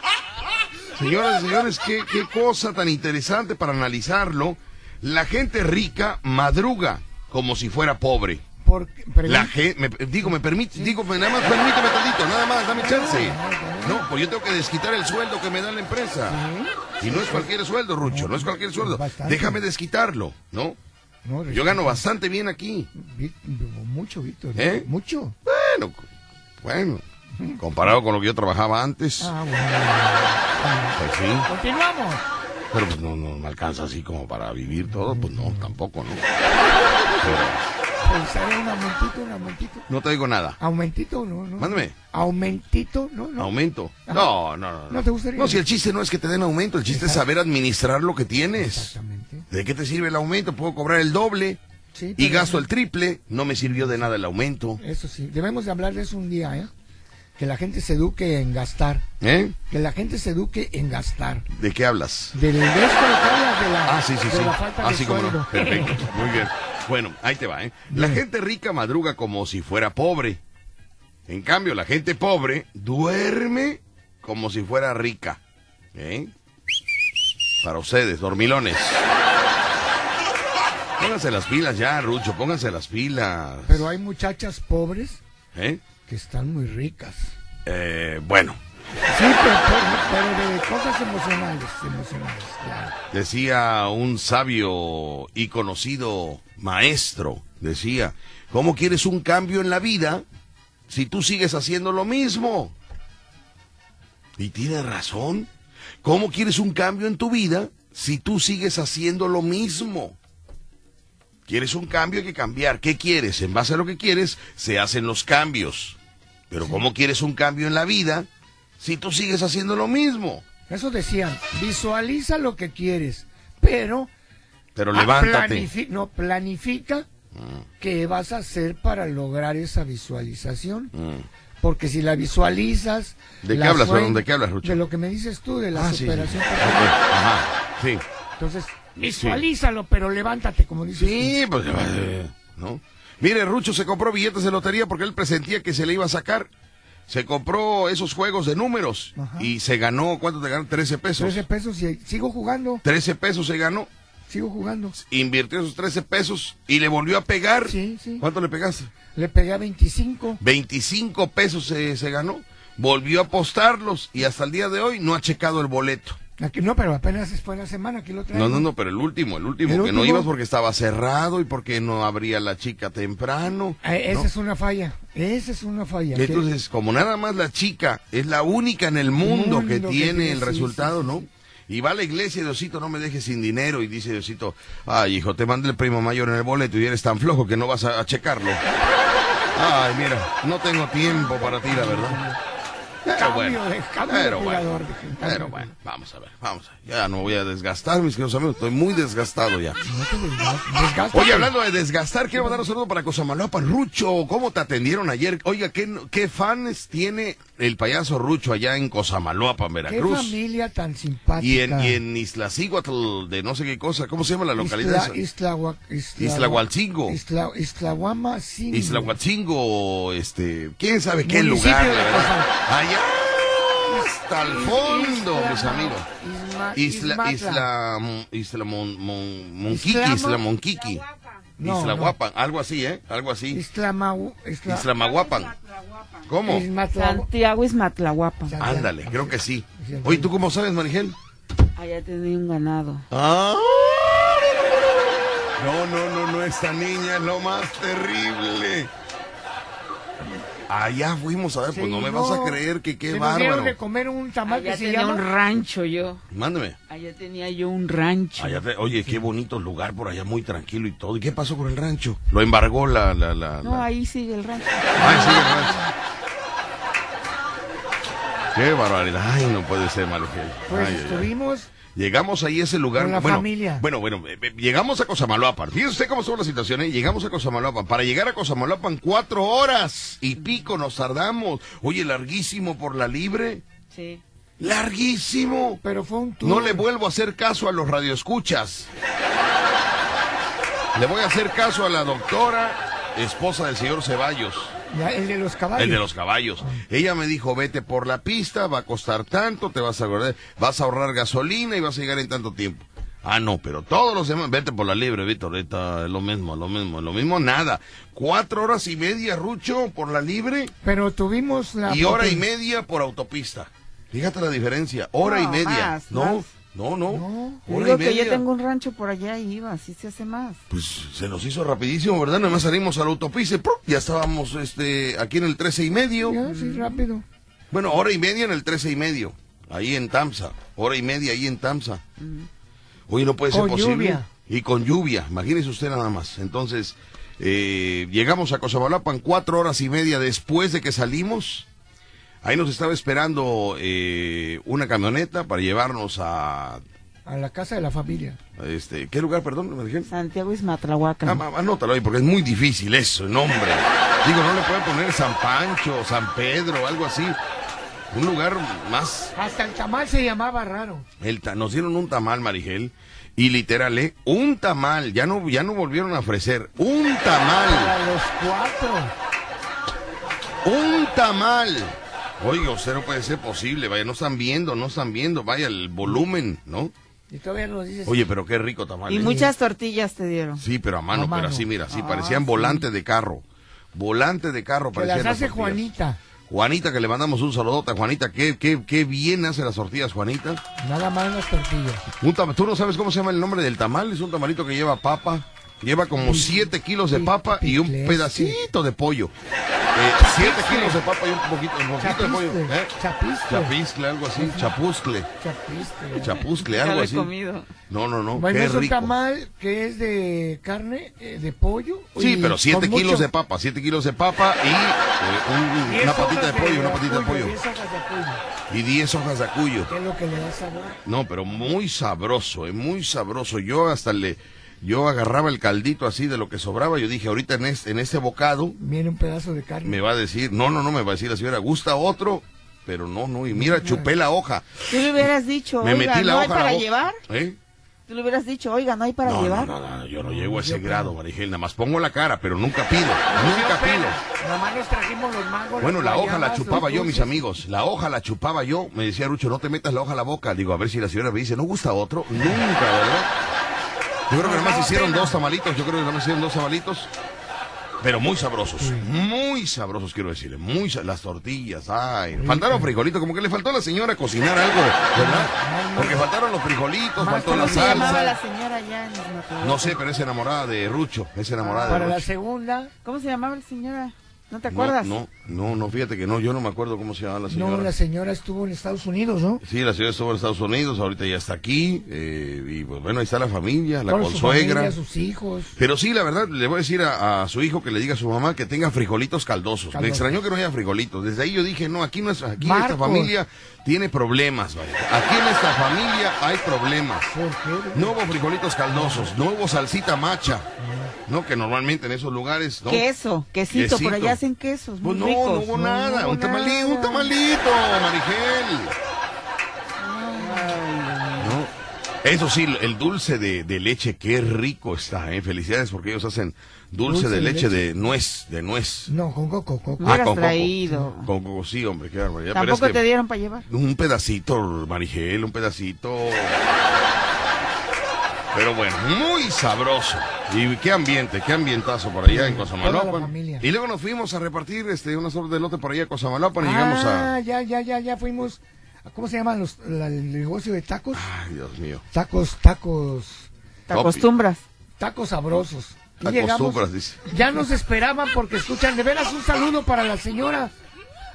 Speaker 2: Señoras y señores, qué, qué cosa tan interesante para analizarlo. La gente rica madruga como si fuera pobre.
Speaker 4: Por, perdón.
Speaker 2: La gente, digo, me permite, digo, me- nada más permíteme tantito, nada más, dame chance. No, pues yo tengo que desquitar el sueldo que me da la empresa. Y no es cualquier sueldo, Rucho, no es cualquier sueldo. Déjame desquitarlo, ¿no? Yo gano bastante bien aquí.
Speaker 4: Mucho, Víctor.
Speaker 2: ¿Eh?
Speaker 4: Mucho.
Speaker 2: Bueno, bueno, comparado con lo que yo trabajaba antes,
Speaker 4: Ah, bueno.
Speaker 2: pues sí.
Speaker 4: Continuamos.
Speaker 2: Pero pues no, no me alcanza así como para vivir todo, pues no, tampoco, ¿no? Pero
Speaker 4: un aumentito, un aumentito.
Speaker 2: no te digo nada.
Speaker 4: Aumentito, no, no.
Speaker 2: Mándame.
Speaker 4: Aumentito, no, no.
Speaker 2: ¿Aumento? No, no, no.
Speaker 4: ¿No te gustaría?
Speaker 2: No, si el chiste no es que te den aumento, el chiste es saber administrar lo que tienes.
Speaker 4: Exactamente.
Speaker 2: ¿De qué te sirve el aumento? Puedo cobrar el doble
Speaker 4: Sí,
Speaker 2: y gasto el triple. No me sirvió de nada el aumento.
Speaker 4: Eso sí, debemos de hablar de eso un día, ¿eh? Que la gente se eduque en gastar.
Speaker 2: ¿Eh?
Speaker 4: Que la gente se eduque en gastar.
Speaker 2: ¿De qué hablas?
Speaker 4: Del de de que hablas de la,
Speaker 2: Ah, sí, sí,
Speaker 4: de
Speaker 2: sí.
Speaker 4: la falta
Speaker 2: Ah,
Speaker 4: de
Speaker 2: sí, cómo no. Perfecto. Muy bien. Bueno, ahí te va, ¿eh? La gente rica madruga como si fuera pobre. En cambio, la gente pobre duerme como si fuera rica. ¿Eh? Para ustedes, dormilones. Pónganse las pilas ya, Rucho, pónganse las pilas.
Speaker 4: Pero hay muchachas pobres
Speaker 2: ¿Eh?
Speaker 4: Que están muy ricas.
Speaker 2: Eh, bueno,
Speaker 4: Sí, pero, pero- pero de cosas emocionales, emocionales, claro.
Speaker 2: decía un sabio y conocido maestro, decía, ¿cómo quieres un cambio en la vida si tú sigues haciendo lo mismo? Y tiene razón. ¿Cómo quieres un cambio en tu vida si tú sigues haciendo lo mismo? ¿Quieres un cambio? Hay que cambiar. ¿Qué quieres? En base a lo que quieres, se hacen los cambios. Pero ¿cómo quieres un cambio en la vida si tú sigues haciendo lo mismo?
Speaker 4: Eso decían, visualiza lo que quieres, pero
Speaker 2: Pero
Speaker 4: ah,
Speaker 2: levántate.
Speaker 4: planifi- no, planifica qué vas a hacer para lograr esa visualización.
Speaker 2: Mm.
Speaker 4: Porque si la visualizas...
Speaker 2: ¿De qué
Speaker 4: la
Speaker 2: hablas? ¿De qué hablas, Rucho?
Speaker 4: De lo que me dices tú, de la
Speaker 2: Ah, sí, sí.
Speaker 4: superación.
Speaker 2: Ok,
Speaker 4: personal.
Speaker 2: Ajá, sí.
Speaker 4: Entonces, visualízalo, pero levántate, como dices.
Speaker 2: Sí, pues, eh, ¿no? Mire, Rucho se compró billetes de lotería porque él presentía que se le iba a sacar. Se compró esos juegos de números
Speaker 4: Ajá.
Speaker 2: y se ganó, ¿cuánto te ganó? 13 pesos.
Speaker 4: 13 pesos y sigo jugando,
Speaker 2: 13 pesos se ganó,
Speaker 4: sigo jugando.
Speaker 2: invirtió esos 13 pesos y le volvió a pegar.
Speaker 4: Sí, sí.
Speaker 2: ¿Cuánto le pegaste?
Speaker 4: Le pegué a 25.
Speaker 2: 25 pesos se, se ganó. Volvió a apostarlos y hasta el día de hoy no ha checado el boleto.
Speaker 4: Aquí, no, pero apenas fue la semana, aquí lo.
Speaker 2: No, no, no, pero el último, el último,
Speaker 4: ¿El
Speaker 2: que no ibas porque estaba cerrado y porque no abría la chica temprano.
Speaker 4: Eh, esa
Speaker 2: ¿no?
Speaker 4: es una falla, esa es una falla.
Speaker 2: Y Entonces, como nada más la chica es la única en el mundo,
Speaker 4: Mundo
Speaker 2: que
Speaker 4: que
Speaker 2: tiene el
Speaker 4: sí,
Speaker 2: resultado,
Speaker 4: sí,
Speaker 2: ¿no? Y va a la iglesia, Diosito, no me dejes sin dinero. Y dice Diosito, ay, hijo, te mandé el primo mayor en el boleto y eres tan flojo que no vas a, a checarlo. Ay, mira, no tengo tiempo para ti, la verdad. Pero bueno,
Speaker 4: de-
Speaker 2: pero bueno, pero bueno, vamos a ver, vamos a ver. Ya no voy a desgastar, mis queridos amigos, estoy muy desgastado ya. Oye, hablando de desgastar, quiero mandar un saludo para Cosamaloapan. Rucho, ¿cómo te atendieron ayer? Oiga, ¿qué, qué fans tiene el payaso Rucho allá en Cosamaloapan,
Speaker 4: Qué
Speaker 2: Veracruz?
Speaker 4: familia tan simpática.
Speaker 2: Y en, y en Isla Cíhuatl, de no sé qué cosa, ¿cómo se llama la localidad?
Speaker 4: Isla, Isla, Isla,
Speaker 2: Islahualcingo.
Speaker 4: Isla, Islahuama, sí.
Speaker 2: Islahuatzingo, este, quién sabe qué lugar, la verdad. Allá, hasta el fondo, mis amigos.
Speaker 4: Isma-
Speaker 2: Isla,
Speaker 4: Ismatla.
Speaker 2: Isla, Isla Mon, Mon- Monquiqui, Isla Monquiqui.
Speaker 4: No,
Speaker 2: Isla
Speaker 4: no.
Speaker 2: Guapan, algo así, ¿eh? Algo así.
Speaker 4: Islamau- Isla-
Speaker 2: Isla Maguapan. ¿Cómo?
Speaker 4: Ismatla-
Speaker 7: Santiago Ismatlahuapa.
Speaker 4: Santiago.
Speaker 2: Ándale, creo que sí. Oye, ¿tú cómo sabes, Marigel?
Speaker 7: Allá tenía un ganado.
Speaker 2: Ah. No, no, no, no, esta niña es lo más terrible. Allá fuimos a ver, pues no me vas a creer que qué bárbaro.
Speaker 4: de comer un tamal
Speaker 7: Allá
Speaker 4: que se
Speaker 7: tenía
Speaker 4: llama...
Speaker 7: un rancho yo.
Speaker 2: Mándeme.
Speaker 7: Allá tenía yo un rancho.
Speaker 2: Allá te- oye, qué bonito lugar por allá, muy tranquilo y todo. ¿Y qué pasó con el rancho? Lo embargó la... la, la,
Speaker 7: No,
Speaker 2: la-
Speaker 7: ahí sigue el rancho.
Speaker 2: Ay, sí, el rancho. Qué barbaridad. Ay, no puede ser, Marigel.
Speaker 4: Pues
Speaker 2: Ay, ay, ay.
Speaker 4: estuvimos...
Speaker 2: Llegamos ahí a ese lugar.
Speaker 4: Con la
Speaker 2: bueno,
Speaker 4: familia.
Speaker 2: Bueno, bueno, eh, eh, llegamos a Cosamaloapan. Fíjese usted cómo estuvo la situación, ¿eh? Llegamos a Cosamaloapan. Para llegar a Cosamaloapan, cuatro horas y pico nos tardamos. Oye, larguísimo por la libre.
Speaker 7: Sí.
Speaker 2: Larguísimo.
Speaker 4: Pero fue un tour.
Speaker 2: No le vuelvo a hacer caso a los radioescuchas. Le voy a hacer caso a la doctora, esposa del señor Ceballos.
Speaker 4: Ya, el de los caballos.
Speaker 2: El de los caballos. Ella me dijo, vete por la pista, va a costar tanto, te vas a ahorrar, vas a ahorrar gasolina y vas a llegar en tanto tiempo. Ah, no, pero todos los demás, vete por la libre, Víctor, ahorita es lo mismo, lo mismo, lo mismo, nada. Cuatro horas y media, Rucho, por la libre
Speaker 4: Pero tuvimos la...
Speaker 2: y hora y media por autopista. Fíjate la diferencia, hora y media.
Speaker 7: más,
Speaker 2: no,
Speaker 7: más.
Speaker 2: No, no,
Speaker 4: No.
Speaker 7: Yo
Speaker 2: hora
Speaker 7: digo
Speaker 2: y
Speaker 7: que yo tengo un rancho por allá y iba, así se hace más.
Speaker 2: Pues se nos hizo rapidísimo, ¿verdad? Nada más salimos a la autopista y ¡prum! ya estábamos este, aquí en el trece y medio.
Speaker 4: Ya, sí, rápido.
Speaker 2: Bueno, hora y media en el trece y medio, ahí en Tamsa. Hora y media ahí en Tamsa. Oye, no puede ser
Speaker 4: Con
Speaker 2: posible.
Speaker 4: lluvia.
Speaker 2: Y con lluvia, imagínese usted nada más. Entonces, eh, llegamos a Cosamalapan cuatro horas y media después de que salimos. Ahí nos estaba esperando eh, una camioneta para llevarnos a,
Speaker 4: A la casa de la familia.
Speaker 2: este, ¿qué lugar, perdón? me dijeron?
Speaker 7: Santiago Ismatlahuaca.
Speaker 2: Ah, anótalo ahí, porque es muy difícil eso, el nombre. Digo, no le pueden poner San Pancho, San Pedro, algo así. Un lugar más...
Speaker 4: Hasta el tamal se llamaba raro.
Speaker 2: El ta- nos dieron un tamal, Marigel, y literal, ¿eh? Un tamal, ya no, ya no volvieron a ofrecer. Un tamal,
Speaker 4: Para los cuatro.
Speaker 2: Un tamal. Oiga, usted no puede ser posible, vaya, no están viendo, no están viendo, vaya, el volumen, ¿no?
Speaker 4: Y todavía nos dices.
Speaker 2: Oye, pero qué rico tamal.
Speaker 7: Y
Speaker 2: ¿eh?
Speaker 7: muchas tortillas te dieron.
Speaker 2: Sí, pero a mano,
Speaker 4: A mano.
Speaker 2: pero así, mira, así,
Speaker 7: Ah,
Speaker 2: parecían
Speaker 7: sí.
Speaker 2: volante de carro. Volante de carro,
Speaker 4: que
Speaker 2: parecían
Speaker 4: las hace
Speaker 2: las.
Speaker 4: Juanita.
Speaker 2: Juanita, que le mandamos un saludote a Juanita. Qué, qué, qué bien hace las tortillas, Juanita.
Speaker 4: Nada más las tortillas.
Speaker 2: Un tam- ¿Tú no sabes cómo se llama el nombre del tamal? Es un tamalito que lleva papa. Lleva como 7 kilos de papa y un pedacito de pollo. 7 kilos de papa y un poquito, un poquito de pollo.
Speaker 4: Chapiscle.
Speaker 2: ¿eh?
Speaker 4: Chapiscle.
Speaker 2: Algo así. Chapuzcle. Chapuzcle, algo
Speaker 7: lo he
Speaker 2: así.
Speaker 7: comido.
Speaker 2: No, no, no.
Speaker 4: Bueno,
Speaker 2: qué
Speaker 4: es un
Speaker 2: rico.
Speaker 4: tamal que es de carne, eh, de pollo.
Speaker 2: Sí, pero 7
Speaker 4: con
Speaker 2: kilos
Speaker 4: mucho-
Speaker 2: de papa, 7 kilos de papa y eh, un- una patita de pollo, una patita de pollo. Y 10 hojas de acuyo.
Speaker 4: que es lo que le da sabor.
Speaker 2: No, pero muy sabroso, eh, muy sabroso. Yo hasta le, yo agarraba el caldito así de lo que sobraba. Yo dije, ahorita en este, en este bocado
Speaker 4: Viene un pedazo de carne.
Speaker 2: me va a decir, no, no, no, me va a decir la señora, gusta otro, pero no, no. Y mira, chupé la hoja.
Speaker 7: Tú le hubieras dicho,
Speaker 2: Me
Speaker 7: oiga,
Speaker 2: metí la
Speaker 7: ¿no
Speaker 2: hoja
Speaker 7: hay
Speaker 2: la
Speaker 7: para llevar?
Speaker 2: ¿Eh?
Speaker 7: Tú le hubieras dicho, oiga, ¿no hay para
Speaker 2: No, no,
Speaker 7: llevar?
Speaker 2: no, no, yo no llego a ese grado, Marigel. Nada más pongo la cara, pero nunca pido, nunca pido.
Speaker 4: Nada más nos trajimos los mangos.
Speaker 2: Bueno, la hoja la chupaba yo, mis amigos. La hoja la chupaba yo. Me decía Rucho, no te metas la hoja a la boca. Digo, a ver si la señora me dice, ¿no gusta otro? Nunca, ¿verdad? Yo creo que nada más hicieron dos tamalitos. Yo creo que nada más hicieron dos tamalitos. Pero muy sabrosos. Muy sabrosos, quiero decirle. Muy sa- Las tortillas, ay. Faltaron frijolitos. Como que le faltó a la señora cocinar algo, ¿verdad? Porque faltaron los frijolitos,
Speaker 4: Más
Speaker 2: faltó la
Speaker 7: ¿Cómo se llamaba la
Speaker 2: salsa.
Speaker 7: señora allá en?
Speaker 2: No sé, pero es enamorada de Rucho. Es enamorada
Speaker 4: Para
Speaker 2: de
Speaker 4: la
Speaker 2: Rucho.
Speaker 4: segunda,
Speaker 7: ¿Cómo se llamaba la señora? ¿No te acuerdas?
Speaker 2: No, no, no, fíjate que no. Yo no me acuerdo cómo se llama la señora.
Speaker 4: no, la señora estuvo en Estados Unidos, ¿no?
Speaker 2: Sí, la señora estuvo en Estados Unidos, ahorita ya está aquí, eh, y pues bueno, ahí está la familia, la
Speaker 4: Con su
Speaker 2: consuegra.
Speaker 4: familia, sus hijos.
Speaker 2: Pero sí, la verdad, le voy a decir a, a su hijo que le diga a su mamá que tenga frijolitos caldosos. Me extrañó que no haya frijolitos. Desde ahí yo dije, no, aquí no es, aquí esta
Speaker 4: Marcos.
Speaker 2: familia tiene problemas, vaya. Aquí en esta familia hay problemas.
Speaker 4: ¿Por qué?
Speaker 2: No hubo frijolitos caldosos, no hubo salsita macha, no, que normalmente en esos lugares, ¿no?
Speaker 7: Queso, quesito,
Speaker 2: Quesito.
Speaker 7: por allá hacen quesos muy
Speaker 2: Pues no,
Speaker 7: ricos.
Speaker 2: no hubo nada,
Speaker 7: hubo
Speaker 2: un tamalito, un tamalito, Marigel. No. Eso sí, el dulce de, de leche, qué rico está, ¿eh? Felicidades porque ellos hacen dulce, de, leche, de nuez, de nuez.
Speaker 4: No, con coco, coco.
Speaker 7: Hubieras
Speaker 2: con coco.
Speaker 7: traído.
Speaker 2: Con coco, sí, hombre, qué barbaridad. Pero
Speaker 7: Tampoco
Speaker 2: es que
Speaker 7: te dieron para llevar.
Speaker 2: Un pedacito, Marigel, un pedacito. Pero bueno, muy sabroso. Y qué ambiente, qué ambientazo por allá en
Speaker 4: familia.
Speaker 2: Y luego nos fuimos a repartir este unas horas de lote por allá a Cosamaloapan y llegamos a...
Speaker 4: Ah, ya, ya, ya, ya fuimos. ¿Cómo se llaman los, la- el negocio de tacos?
Speaker 2: Ay, Dios mío.
Speaker 4: Tacos, tacos,
Speaker 7: Te acostumbras.
Speaker 4: tacos sabrosos.
Speaker 2: Te acostumbras, dice.
Speaker 4: ya nos esperaban porque escuchan, de veras un saludo para la señora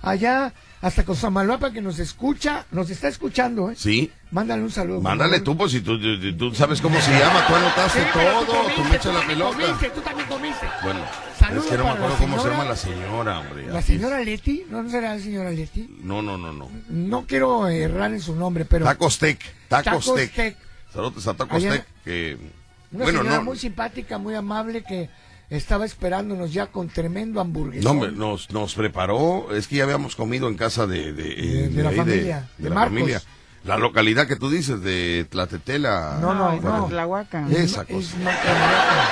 Speaker 4: allá hasta Cosamaloapa que nos escucha, nos está escuchando, ¿eh?
Speaker 2: Sí,
Speaker 4: Mándale un saludo.
Speaker 2: mándale tú, pues si tú, tú- tú sabes cómo se llama, tú anotaste
Speaker 4: Sí,
Speaker 2: todo, tú
Speaker 4: comiste,
Speaker 2: me echas la pelota.
Speaker 4: comiste, tú también comiste.
Speaker 2: Bueno,
Speaker 4: Saludos
Speaker 2: es que no me acuerdo cómo se llama la señora, hombre.
Speaker 4: La señora Leti, ¿no será la señora Leti?
Speaker 2: No, no, no, no.
Speaker 4: No quiero errar en su nombre, pero
Speaker 2: Tacos Tec, Tacos
Speaker 4: Tacos
Speaker 2: Tec.
Speaker 4: Tec.
Speaker 2: Saludos a Tacos
Speaker 4: Allá-
Speaker 2: Tec, que...
Speaker 4: una
Speaker 2: Bueno,
Speaker 4: señora
Speaker 2: no,
Speaker 4: muy simpática, muy amable que estaba esperándonos ya con tremendo hamburguesón.
Speaker 2: no, hombre, nos, nos preparó, es que ya habíamos comido en casa de... De,
Speaker 4: De- de la
Speaker 2: ahí
Speaker 4: familia,
Speaker 2: de,
Speaker 4: de
Speaker 2: la
Speaker 4: Marcos.
Speaker 2: familia. La localidad que tú dices, de Tlatetela.
Speaker 4: No, no,
Speaker 7: es
Speaker 4: no.
Speaker 7: Tlahuaca.
Speaker 2: Esa
Speaker 4: Es
Speaker 2: cosa.
Speaker 4: Macaronaca.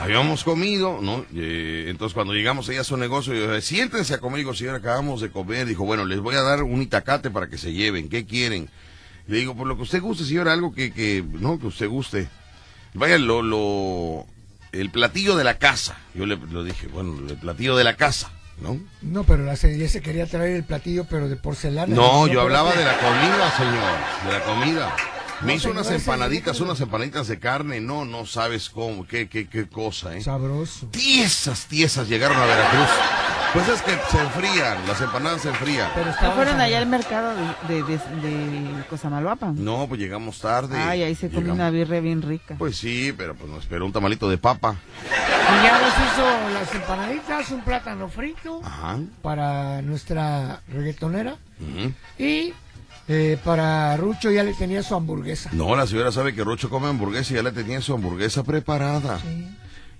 Speaker 2: Habíamos comido, ¿no? Eh, entonces cuando llegamos ella a su negocio, yo dije, siéntense a comer. Digo, señora, acabamos de comer. Dijo, bueno, les voy a dar un itacate para que se lleven. ¿Qué quieren? Le digo, por lo que usted guste, señora, algo que, que no, que usted guste. Vaya, lo, lo, el platillo de la casa. Yo le, lo dije, bueno, el platillo de la casa, ¿no?
Speaker 4: No, pero la señora se quería traer el platillo, pero de porcelana.
Speaker 2: No, yo hablaba de la comida, señor, de la comida. Me hizo unas empanaditas, unas empanaditas de carne. No, no sabes cómo, qué, qué, qué cosa, ¿eh?
Speaker 4: Sabroso.
Speaker 2: tiesas, tiesas llegaron a Veracruz. Pues es que se enfrían, las empanadas se enfrían.
Speaker 4: Pero
Speaker 7: ¿No fueron allá al mercado de, de, de, de Cosamaloapan?
Speaker 2: No, pues llegamos tarde.
Speaker 7: Ay, ahí se come
Speaker 2: Llegamos-
Speaker 7: una birria bien rica.
Speaker 2: Pues sí, pero pues nos esperó un tamalito de papa.
Speaker 4: Y ya nos hizo las empanaditas, un plátano frito
Speaker 2: Ajá.
Speaker 4: para nuestra reggaetonera.
Speaker 2: ujú.
Speaker 4: Y eh, para Rucho ya le tenía su hamburguesa.
Speaker 2: No, la señora sabe que Rocho come hamburguesa y ya le tenía su hamburguesa preparada.
Speaker 4: Sí.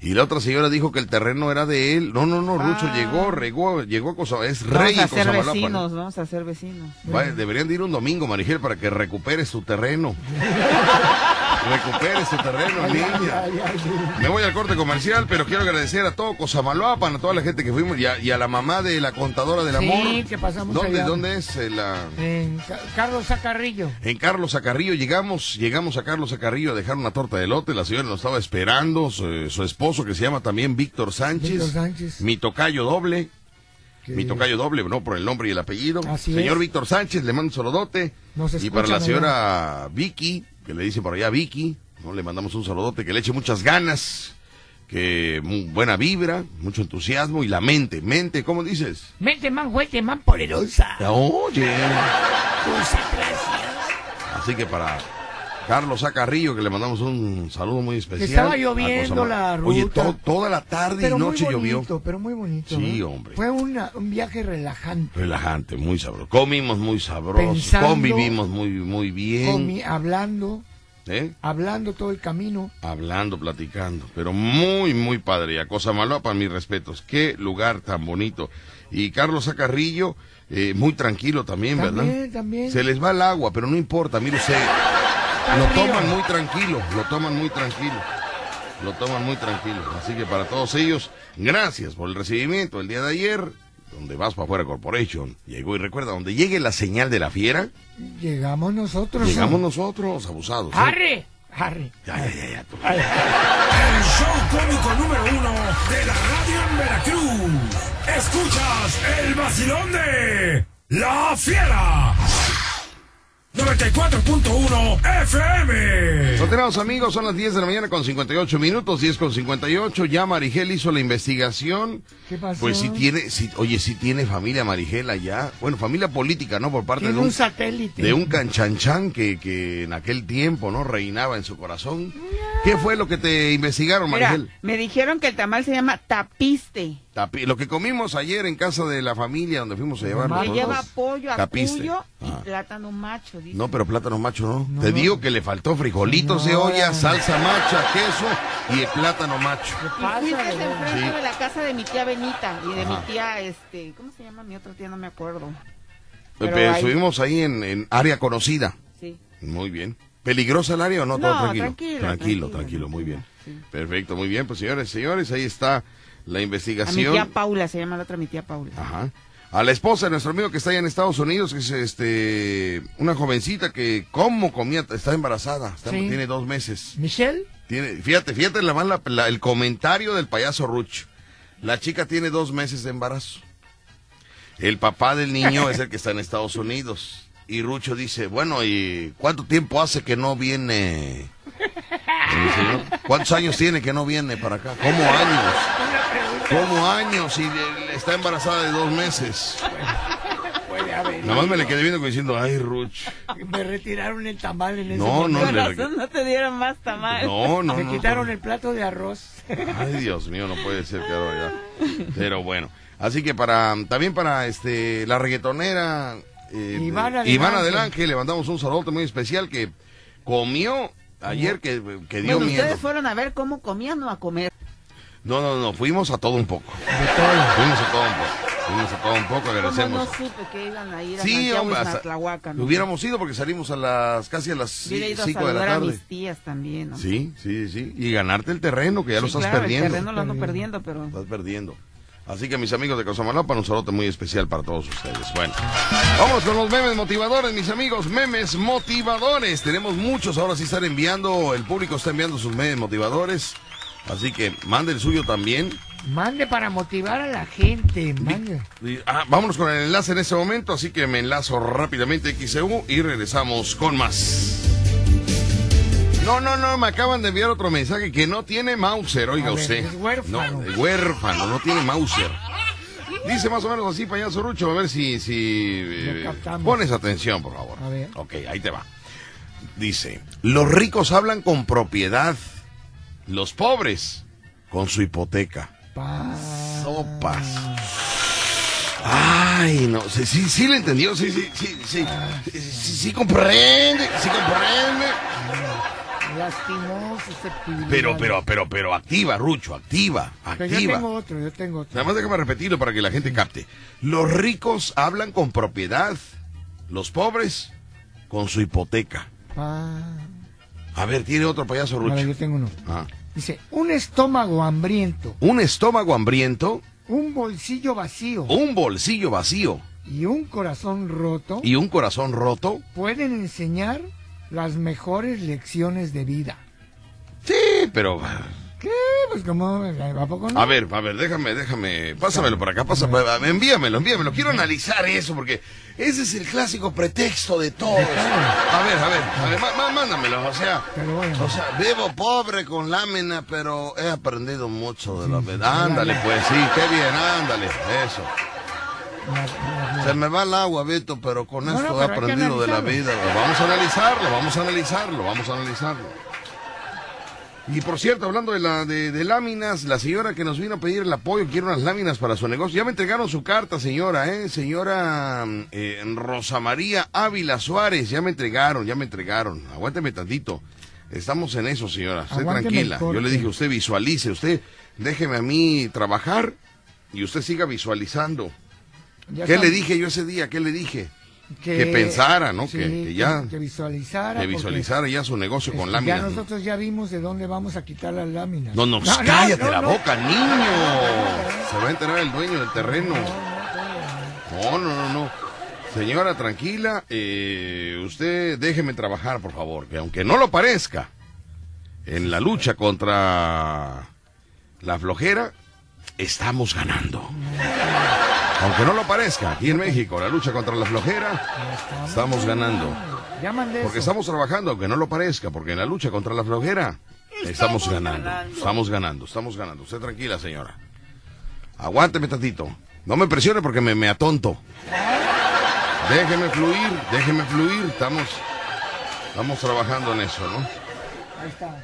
Speaker 2: Y la otra señora dijo que el terreno era de él. No, no, no, Rucho
Speaker 7: Ah.
Speaker 2: llegó, regó, llegó a Cosa, es
Speaker 7: Vamos
Speaker 2: rey
Speaker 7: a ser vecinos, vamos a ser vecinos.
Speaker 2: Vaya, deberían de ir un domingo, Marigel, para que recupere su terreno. Recupere su terreno, niña. Me voy al corte comercial, pero quiero agradecer a todo Cosamaloapan, a toda la gente que fuimos y a, y a la mamá de la contadora del
Speaker 4: Sí,
Speaker 2: amor.
Speaker 4: que pasamos
Speaker 2: ¿Dónde,
Speaker 4: allá.
Speaker 2: ¿Dónde es? Eh, la...
Speaker 4: En Ca- Carlos Zacarrillo.
Speaker 2: En Carlos Acarrillo llegamos, llegamos a Carlos Acarrillo a dejar una torta de lote, la señora nos estaba esperando, su, su esposo que se llama también Víctor Sánchez,
Speaker 4: Víctor Sánchez.
Speaker 2: mi tocayo doble,
Speaker 4: que
Speaker 2: mi tocayo doble, no por el nombre y el apellido,
Speaker 4: Así
Speaker 2: señor
Speaker 4: es.
Speaker 2: Víctor Sánchez, le mando un saludote,
Speaker 4: Nos
Speaker 2: y para la señora Vicky, que le dice por allá Vicky, no le mandamos un saludote, que le eche muchas ganas, que buena vibra, mucho entusiasmo y la mente, mente, ¿cómo dices?
Speaker 4: Mente más fuerte, más poderosa.
Speaker 2: Oye.
Speaker 4: Concentración.
Speaker 2: Así que para Carlos Acarrillo, que le mandamos un saludo muy especial.
Speaker 4: estaba lloviendo
Speaker 2: Cosama-
Speaker 4: la
Speaker 2: Oye,
Speaker 4: ruta.
Speaker 2: to- toda la tarde
Speaker 4: Pero
Speaker 2: y
Speaker 4: muy
Speaker 2: noche llovió.
Speaker 4: bonito, pero muy bonito.
Speaker 2: Sí,
Speaker 4: ¿no?
Speaker 2: hombre.
Speaker 4: Fue una- un viaje relajante.
Speaker 2: Relajante, muy sabroso. Comimos muy sabroso.
Speaker 4: Pensando-
Speaker 2: convivimos muy, muy bien.
Speaker 4: Comi- hablando,
Speaker 2: ¿eh?
Speaker 4: hablando todo el camino.
Speaker 2: Hablando, platicando. Pero muy, muy padre. A Cosa para mis respetos. Qué lugar tan bonito. Y Carlos Acarrillo, eh, muy tranquilo también, ¿verdad?
Speaker 4: También, también.
Speaker 2: Se les va el agua, pero no importa, mire usted. Lo toman muy tranquilo, lo toman muy tranquilo. Lo toman muy tranquilo. Así que para todos ellos, gracias por el recibimiento el día de ayer, donde vas para afuera Corporation. Llegó y recuerda, donde llegue la señal de la fiera,
Speaker 4: Llegamos nosotros.
Speaker 2: llegamos
Speaker 4: ¿no?
Speaker 2: nosotros abusados. ¿eh?
Speaker 4: ¡Arre! ¡Arre!
Speaker 2: Ya, ya, ya, ya. tú.
Speaker 6: El show cómico número uno de la radio en Veracruz. Escuchas el vacilón de La Fiera. 94.1 FM.
Speaker 2: Continuamos amigos, son las 10 de la mañana con 58 minutos, 10 con 58. Ya Marigel hizo la investigación.
Speaker 4: ¿Qué pasó?
Speaker 2: Pues si tiene, si, oye, si tiene familia Marigel allá. Bueno, familia política, ¿no? Por parte de un,
Speaker 4: un satélite.
Speaker 2: de un canchanchan que, que en aquel tiempo, ¿no? Reinaba en su corazón. ¿Qué fue lo que te investigaron,
Speaker 7: Mira,
Speaker 2: Marigel?
Speaker 7: me dijeron que el tamal se llama tapiste.
Speaker 2: Tapi- lo que comimos ayer en casa de la familia donde fuimos a llevar
Speaker 7: lleva pollo,
Speaker 2: Tapiste.
Speaker 7: Y
Speaker 2: Ah.
Speaker 7: plátano macho. dice.
Speaker 2: No, pero plátano macho no.
Speaker 4: No,
Speaker 2: Te
Speaker 4: no.
Speaker 2: digo que le faltó frijolitos de
Speaker 4: Señora.
Speaker 2: olla, salsa macha, queso y el plátano macho.
Speaker 4: ¿Qué
Speaker 7: Y
Speaker 4: pasa?
Speaker 7: fuiste enfrente
Speaker 2: Sí.
Speaker 7: de la casa de mi tía Benita y de
Speaker 2: Ajá.
Speaker 7: mi tía, este, ¿cómo se llama mi otra tía? No me acuerdo.
Speaker 2: Pero
Speaker 7: Pero ahí-
Speaker 2: Estuvimos ahí en, en área conocida.
Speaker 7: Sí.
Speaker 2: Muy bien. ¿Peligrosa el área o no?
Speaker 7: No,
Speaker 2: Todo tranquilo.
Speaker 7: tranquilo,
Speaker 2: Tranquilo,
Speaker 7: tranquilo,
Speaker 2: tranquilo, muy bien.
Speaker 7: sí.
Speaker 2: Perfecto, muy bien. Pues señores, señores, ahí está la
Speaker 7: A mi
Speaker 2: investigación.
Speaker 7: tía Paula, se llama la otra mi tía Paula.
Speaker 2: Ajá. A la esposa de nuestro amigo que está allá en Estados Unidos, que es este una jovencita que cómo comía, está embarazada, está-
Speaker 4: Sí.
Speaker 2: tiene dos meses.
Speaker 4: ¿Michelle?
Speaker 2: Tiene, fíjate, fíjate la, la- la- el comentario del payaso Ruch. La chica tiene dos meses de embarazo. El papá del niño es el que está en Estados Unidos. Y Rucho dice, bueno, ¿y cuánto tiempo hace que no viene? El señor, ¿Cuántos años tiene que no viene para acá? ¿Cómo años? ¿Cómo años? Y está embarazada de dos meses.
Speaker 4: Puede haber.
Speaker 2: Nada más me le quedé viendo como diciendo, ay, Ruch.
Speaker 4: Me retiraron el tamal en ese
Speaker 2: No,
Speaker 4: momento.
Speaker 2: no,
Speaker 7: razón no te dieron más tamal.
Speaker 2: No, no,
Speaker 4: Me
Speaker 2: no.
Speaker 4: quitaron
Speaker 2: no.
Speaker 4: el plato de arroz.
Speaker 2: Ay, Dios mío, no puede ser que ahora ya. Pero bueno. Así que para también para este la reggaetonera eh,
Speaker 4: Ivana del Ángel,
Speaker 2: le mandamos un saludo muy especial que comió ayer que, que dio
Speaker 7: Bueno,
Speaker 2: miedo.
Speaker 7: ustedes fueron a ver cómo comían o a comer.
Speaker 2: No, no, no, fuimos a todo un poco.
Speaker 4: De todo.
Speaker 2: Fuimos a todo un poco. Fuimos a todo un poco, agradecemos.
Speaker 7: no supe que iban a ir a
Speaker 2: Sí, hombre, hasta-
Speaker 7: ¿no?
Speaker 2: hubiéramos ido porque salimos a las casi a las
Speaker 7: Hubiera ido a
Speaker 2: 5 de la
Speaker 7: saludar a
Speaker 2: tarde.
Speaker 7: mis tías también. ¿no?
Speaker 2: Sí, sí, sí. Y ganarte el terreno, que ya lo
Speaker 7: Sí,
Speaker 2: estás
Speaker 7: claro,
Speaker 2: perdiendo.
Speaker 7: El terreno lo ando perdiendo, pero
Speaker 2: Estás perdiendo. Así que mis amigos de Cosamalopa, un saludo muy especial para todos ustedes. Bueno, vamos con los memes motivadores, mis amigos, memes motivadores. Tenemos muchos, ahora sí están enviando, el público está enviando sus memes motivadores. Así que mande el suyo también.
Speaker 4: Mande para motivar a la gente. Mande.
Speaker 2: Ah, vámonos con el enlace en ese momento, así que me enlazo rápidamente XEU y regresamos con más. No, no, no, me acaban de enviar otro mensaje que no tiene Mauser, oiga
Speaker 4: ver,
Speaker 2: usted.
Speaker 4: es huérfano.
Speaker 2: No, es huérfano, no tiene Mauser. Dice más o menos así, payaso Rucho, a ver si, si eh, pones atención, por favor.
Speaker 4: A ver.
Speaker 2: Ok, ahí te va. Dice, los ricos hablan con propiedad, los pobres con su hipoteca.
Speaker 4: Pa-
Speaker 2: Sopas. Ay, no, sí, sí, sí le entendió, sí, sí, sí, sí, sí, sí, sí comprende, sí comprende.
Speaker 4: Lastimó susceptibilidad.
Speaker 2: Pero, pero, pero, pero activa, Rucho, activa,
Speaker 4: Pero yo
Speaker 2: activa.
Speaker 4: tengo otro, yo tengo otro.
Speaker 2: Nada más déjame repetirlo para que la gente capte. Los ricos hablan con propiedad, los pobres con su hipoteca.
Speaker 4: Pa-
Speaker 2: A ver, tiene otro payaso
Speaker 4: A ver,
Speaker 2: Rucho.
Speaker 4: yo tengo uno.
Speaker 2: Ah.
Speaker 4: Dice, un estómago hambriento,
Speaker 2: Un estómago hambriento,
Speaker 4: un bolsillo vacío
Speaker 2: un bolsillo vacío
Speaker 4: y un corazón roto
Speaker 2: y un corazón roto.
Speaker 4: pueden enseñar las mejores lecciones de vida.
Speaker 2: Sí, pero...
Speaker 4: ¿Qué? Pues como, ¿a poco no?
Speaker 2: A ver, a ver, déjame, déjame, pásamelo por acá, pásame, envíamelo, envíamelo. Quiero analizar eso porque ese es el clásico pretexto de todos. A ver, a ver, a ver, má- má- mándamelo, o sea, o sea, vivo pobre con lámina, pero he aprendido mucho de la vida. Ándale, pues, sí, qué bien, ándale, eso. Se me va el agua, Vito, pero con esto he
Speaker 4: pero
Speaker 2: aprendido de la vida. Vamos a analizarlo, vamos a analizarlo, vamos a analizarlo. Y por cierto, hablando de, la, de, de láminas, la señora que nos vino a pedir el apoyo quiere unas láminas para su negocio. Ya me entregaron su carta, señora, ¿eh? Señora eh, Rosa María Ávila Suárez, ya me entregaron, ya me entregaron. Aguánteme tantito. Estamos en eso, señora. Usted
Speaker 4: Aguánteme
Speaker 2: tranquila. Yo le dije, usted visualice, usted déjeme a mí trabajar y usted siga visualizando.
Speaker 4: ya
Speaker 2: ¿Qué le dije yo ese día? ¿Qué le dije? Que pensara, ¿no?
Speaker 4: sí,
Speaker 2: Que- que ya-
Speaker 4: que visualizara.
Speaker 2: Que visualizara ya su negocio con
Speaker 4: este,
Speaker 2: láminas.
Speaker 4: Ya
Speaker 2: ¿no?
Speaker 4: nosotros ya vimos de dónde vamos a quitar las láminas.
Speaker 2: No, no,
Speaker 4: No,
Speaker 2: cállate
Speaker 4: no,
Speaker 2: la boca, niño. Se va a enterar el dueño del terreno. No, no, no, no. Señora, tranquila. eh, usted déjeme trabajar, por favor. Que aunque no lo parezca, en la lucha contra la flojera, estamos ganando. Aunque no lo parezca, aquí en México, la lucha contra la flojera, estamos ganando. Porque
Speaker 4: eso.
Speaker 2: estamos trabajando, aunque no lo parezca, porque en la lucha contra la flojera estamos ganando. Estamos ganando, estamos ganando. Usted tranquila, señora. Aguánteme tantito. No me presione porque me, me atonto. Déjeme fluir, déjeme fluir. Estamos, estamos trabajando en eso, ¿no?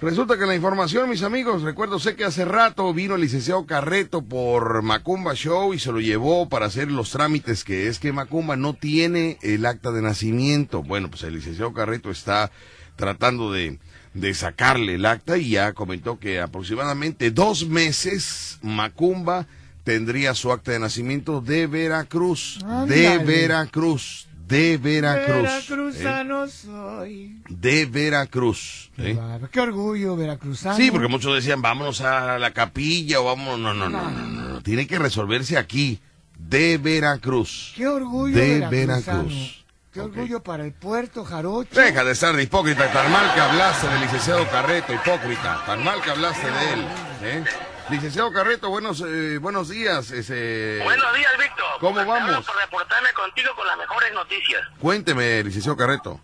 Speaker 2: Resulta que la información, mis amigos, recuerdo sé que hace rato vino el licenciado Carreto por Macumba Show y se lo llevó para hacer los trámites que es que Macumba no tiene el acta de nacimiento. Bueno, pues el licenciado Carreto está tratando de, de sacarle el acta y ya comentó que aproximadamente dos meses Macumba tendría su acta de nacimiento de Veracruz. De. Veracruz. De Veracruz. ¿eh?
Speaker 4: Veracruzano soy.
Speaker 2: De Veracruz. ¿eh?
Speaker 4: Qué orgullo, veracruzano.
Speaker 2: Sí, porque muchos decían, vámonos a la capilla o vamos... No, no, no, no, no, no. Tiene que resolverse aquí, de Veracruz.
Speaker 4: Qué orgullo,
Speaker 2: De
Speaker 4: veracruzano.
Speaker 2: Veracruz.
Speaker 4: Qué orgullo para el puerto jarocho.
Speaker 2: Deja de estar de hipócrita, tan mal que hablaste del licenciado Carreto, hipócrita, tan mal que hablaste de él. ¿eh? Licenciado Carreto, buenos, eh, buenos días. ese-
Speaker 5: Buenos días, Víctor.
Speaker 2: ¿Cómo vamos?
Speaker 5: por reportarme contigo con las mejores noticias.
Speaker 2: Cuénteme, licenciado Carreto.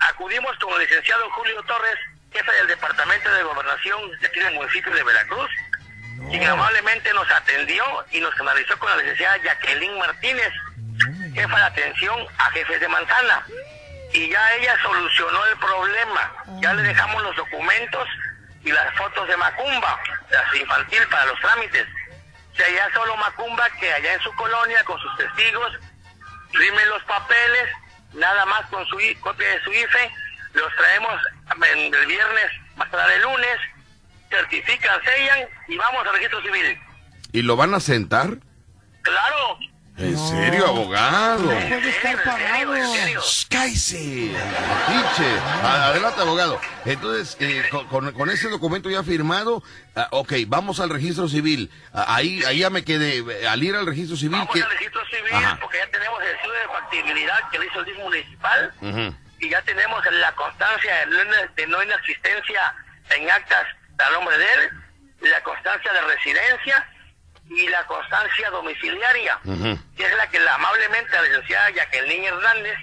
Speaker 5: Acudimos con el licenciado Julio Torres, jefe del Departamento de Gobernación de aquí del municipio de Veracruz, quien amablemente nos atendió y nos canalizó con la licenciada Jacqueline Martínez, jefa de atención a jefes de manzana. Y ya ella solucionó el problema. Ya le dejamos los documentos y las fotos de Macumba, las infantil para los trámites. Sea, ya solo Macumba que allá en su colonia con sus testigos firmen los papeles, nada más con su copia de su IFE, los traemos el viernes, más tarde el lunes, certifican, sellan y vamos al registro civil.
Speaker 2: ¿Y lo van a sentar?
Speaker 5: Claro,
Speaker 2: ¿En
Speaker 4: No.
Speaker 2: serio, abogado?
Speaker 4: No puede estar parado.
Speaker 2: ¡Cállese! Adelante, abogado. Entonces, eh, con, con- con ese documento ya firmado, ah, ok, vamos al registro civil. Ah, ahí, ahí ya me quedé. Al ir al registro civil,
Speaker 5: Vamos al registro civil
Speaker 2: Ajá.
Speaker 5: porque ya tenemos el estudio de factibilidad que le hizo el DIF municipal y ya tenemos la constancia de no- de no inexistencia en actas a nombre de él, la constancia de residencia y la constancia domiciliaria, que es la que la, amablemente la licenciada Jacqueline Hernández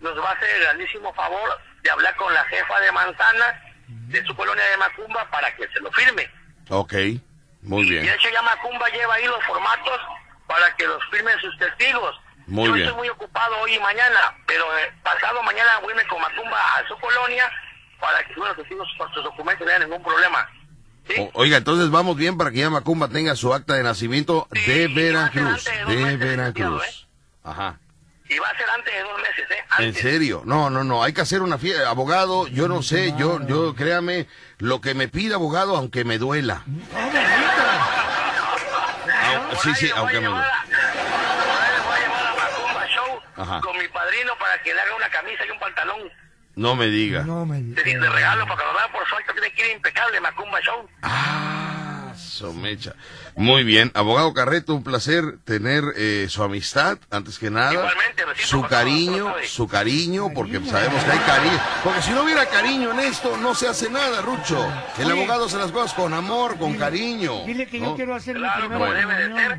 Speaker 5: nos va a hacer el grandísimo favor de hablar con la jefa de manzana de su colonia de Macumba para que se lo firme.
Speaker 2: Ok, muy
Speaker 5: Y
Speaker 2: bien.
Speaker 5: de hecho ya Macumba lleva ahí los formatos para que los firmen sus testigos.
Speaker 2: Muy
Speaker 5: Yo
Speaker 2: bien.
Speaker 5: estoy muy ocupado hoy y mañana, pero eh, pasado mañana voy a irme con Macumba a su colonia para que suban los testigos por sus documentos no haya ningún problema.
Speaker 2: Oiga, entonces vamos bien para que ya Macumba tenga su acta de nacimiento
Speaker 5: Sí,
Speaker 2: de Veracruz.
Speaker 5: de
Speaker 2: Veracruz.
Speaker 5: licenciado,
Speaker 2: Ajá.
Speaker 5: Y va a ser antes de dos meses, ¿eh?
Speaker 2: ¿En serio? No, no, no. Hay que hacer una fiesta. Abogado, yo no sé. Yo, yo, créame, lo que me pida abogado, aunque me duela.
Speaker 5: Por
Speaker 2: sí, sí, aunque me duela.
Speaker 5: voy a a Macumba Show
Speaker 2: Ajá.
Speaker 5: con mi padrino para que le haga una camisa y un pantalón
Speaker 2: No me diga.
Speaker 4: No me
Speaker 5: De, de regalo, para vaya por suelto tiene que ir impecable, Macumba Show.
Speaker 2: Ah, somecha. Muy bien, abogado Carreto, un placer tener eh, su amistad, antes que nada.
Speaker 5: Igualmente,
Speaker 2: su cariño, su cariño, porque sabemos que hay cariño. Porque si no hubiera cariño en esto, no se hace nada, Rucho. El
Speaker 4: Oye.
Speaker 2: abogado hace las cosas con amor, con cariño.
Speaker 4: Dile que
Speaker 2: ¿no?
Speaker 4: yo quiero hacer
Speaker 5: Claro,
Speaker 4: mi primera
Speaker 5: debe de ser.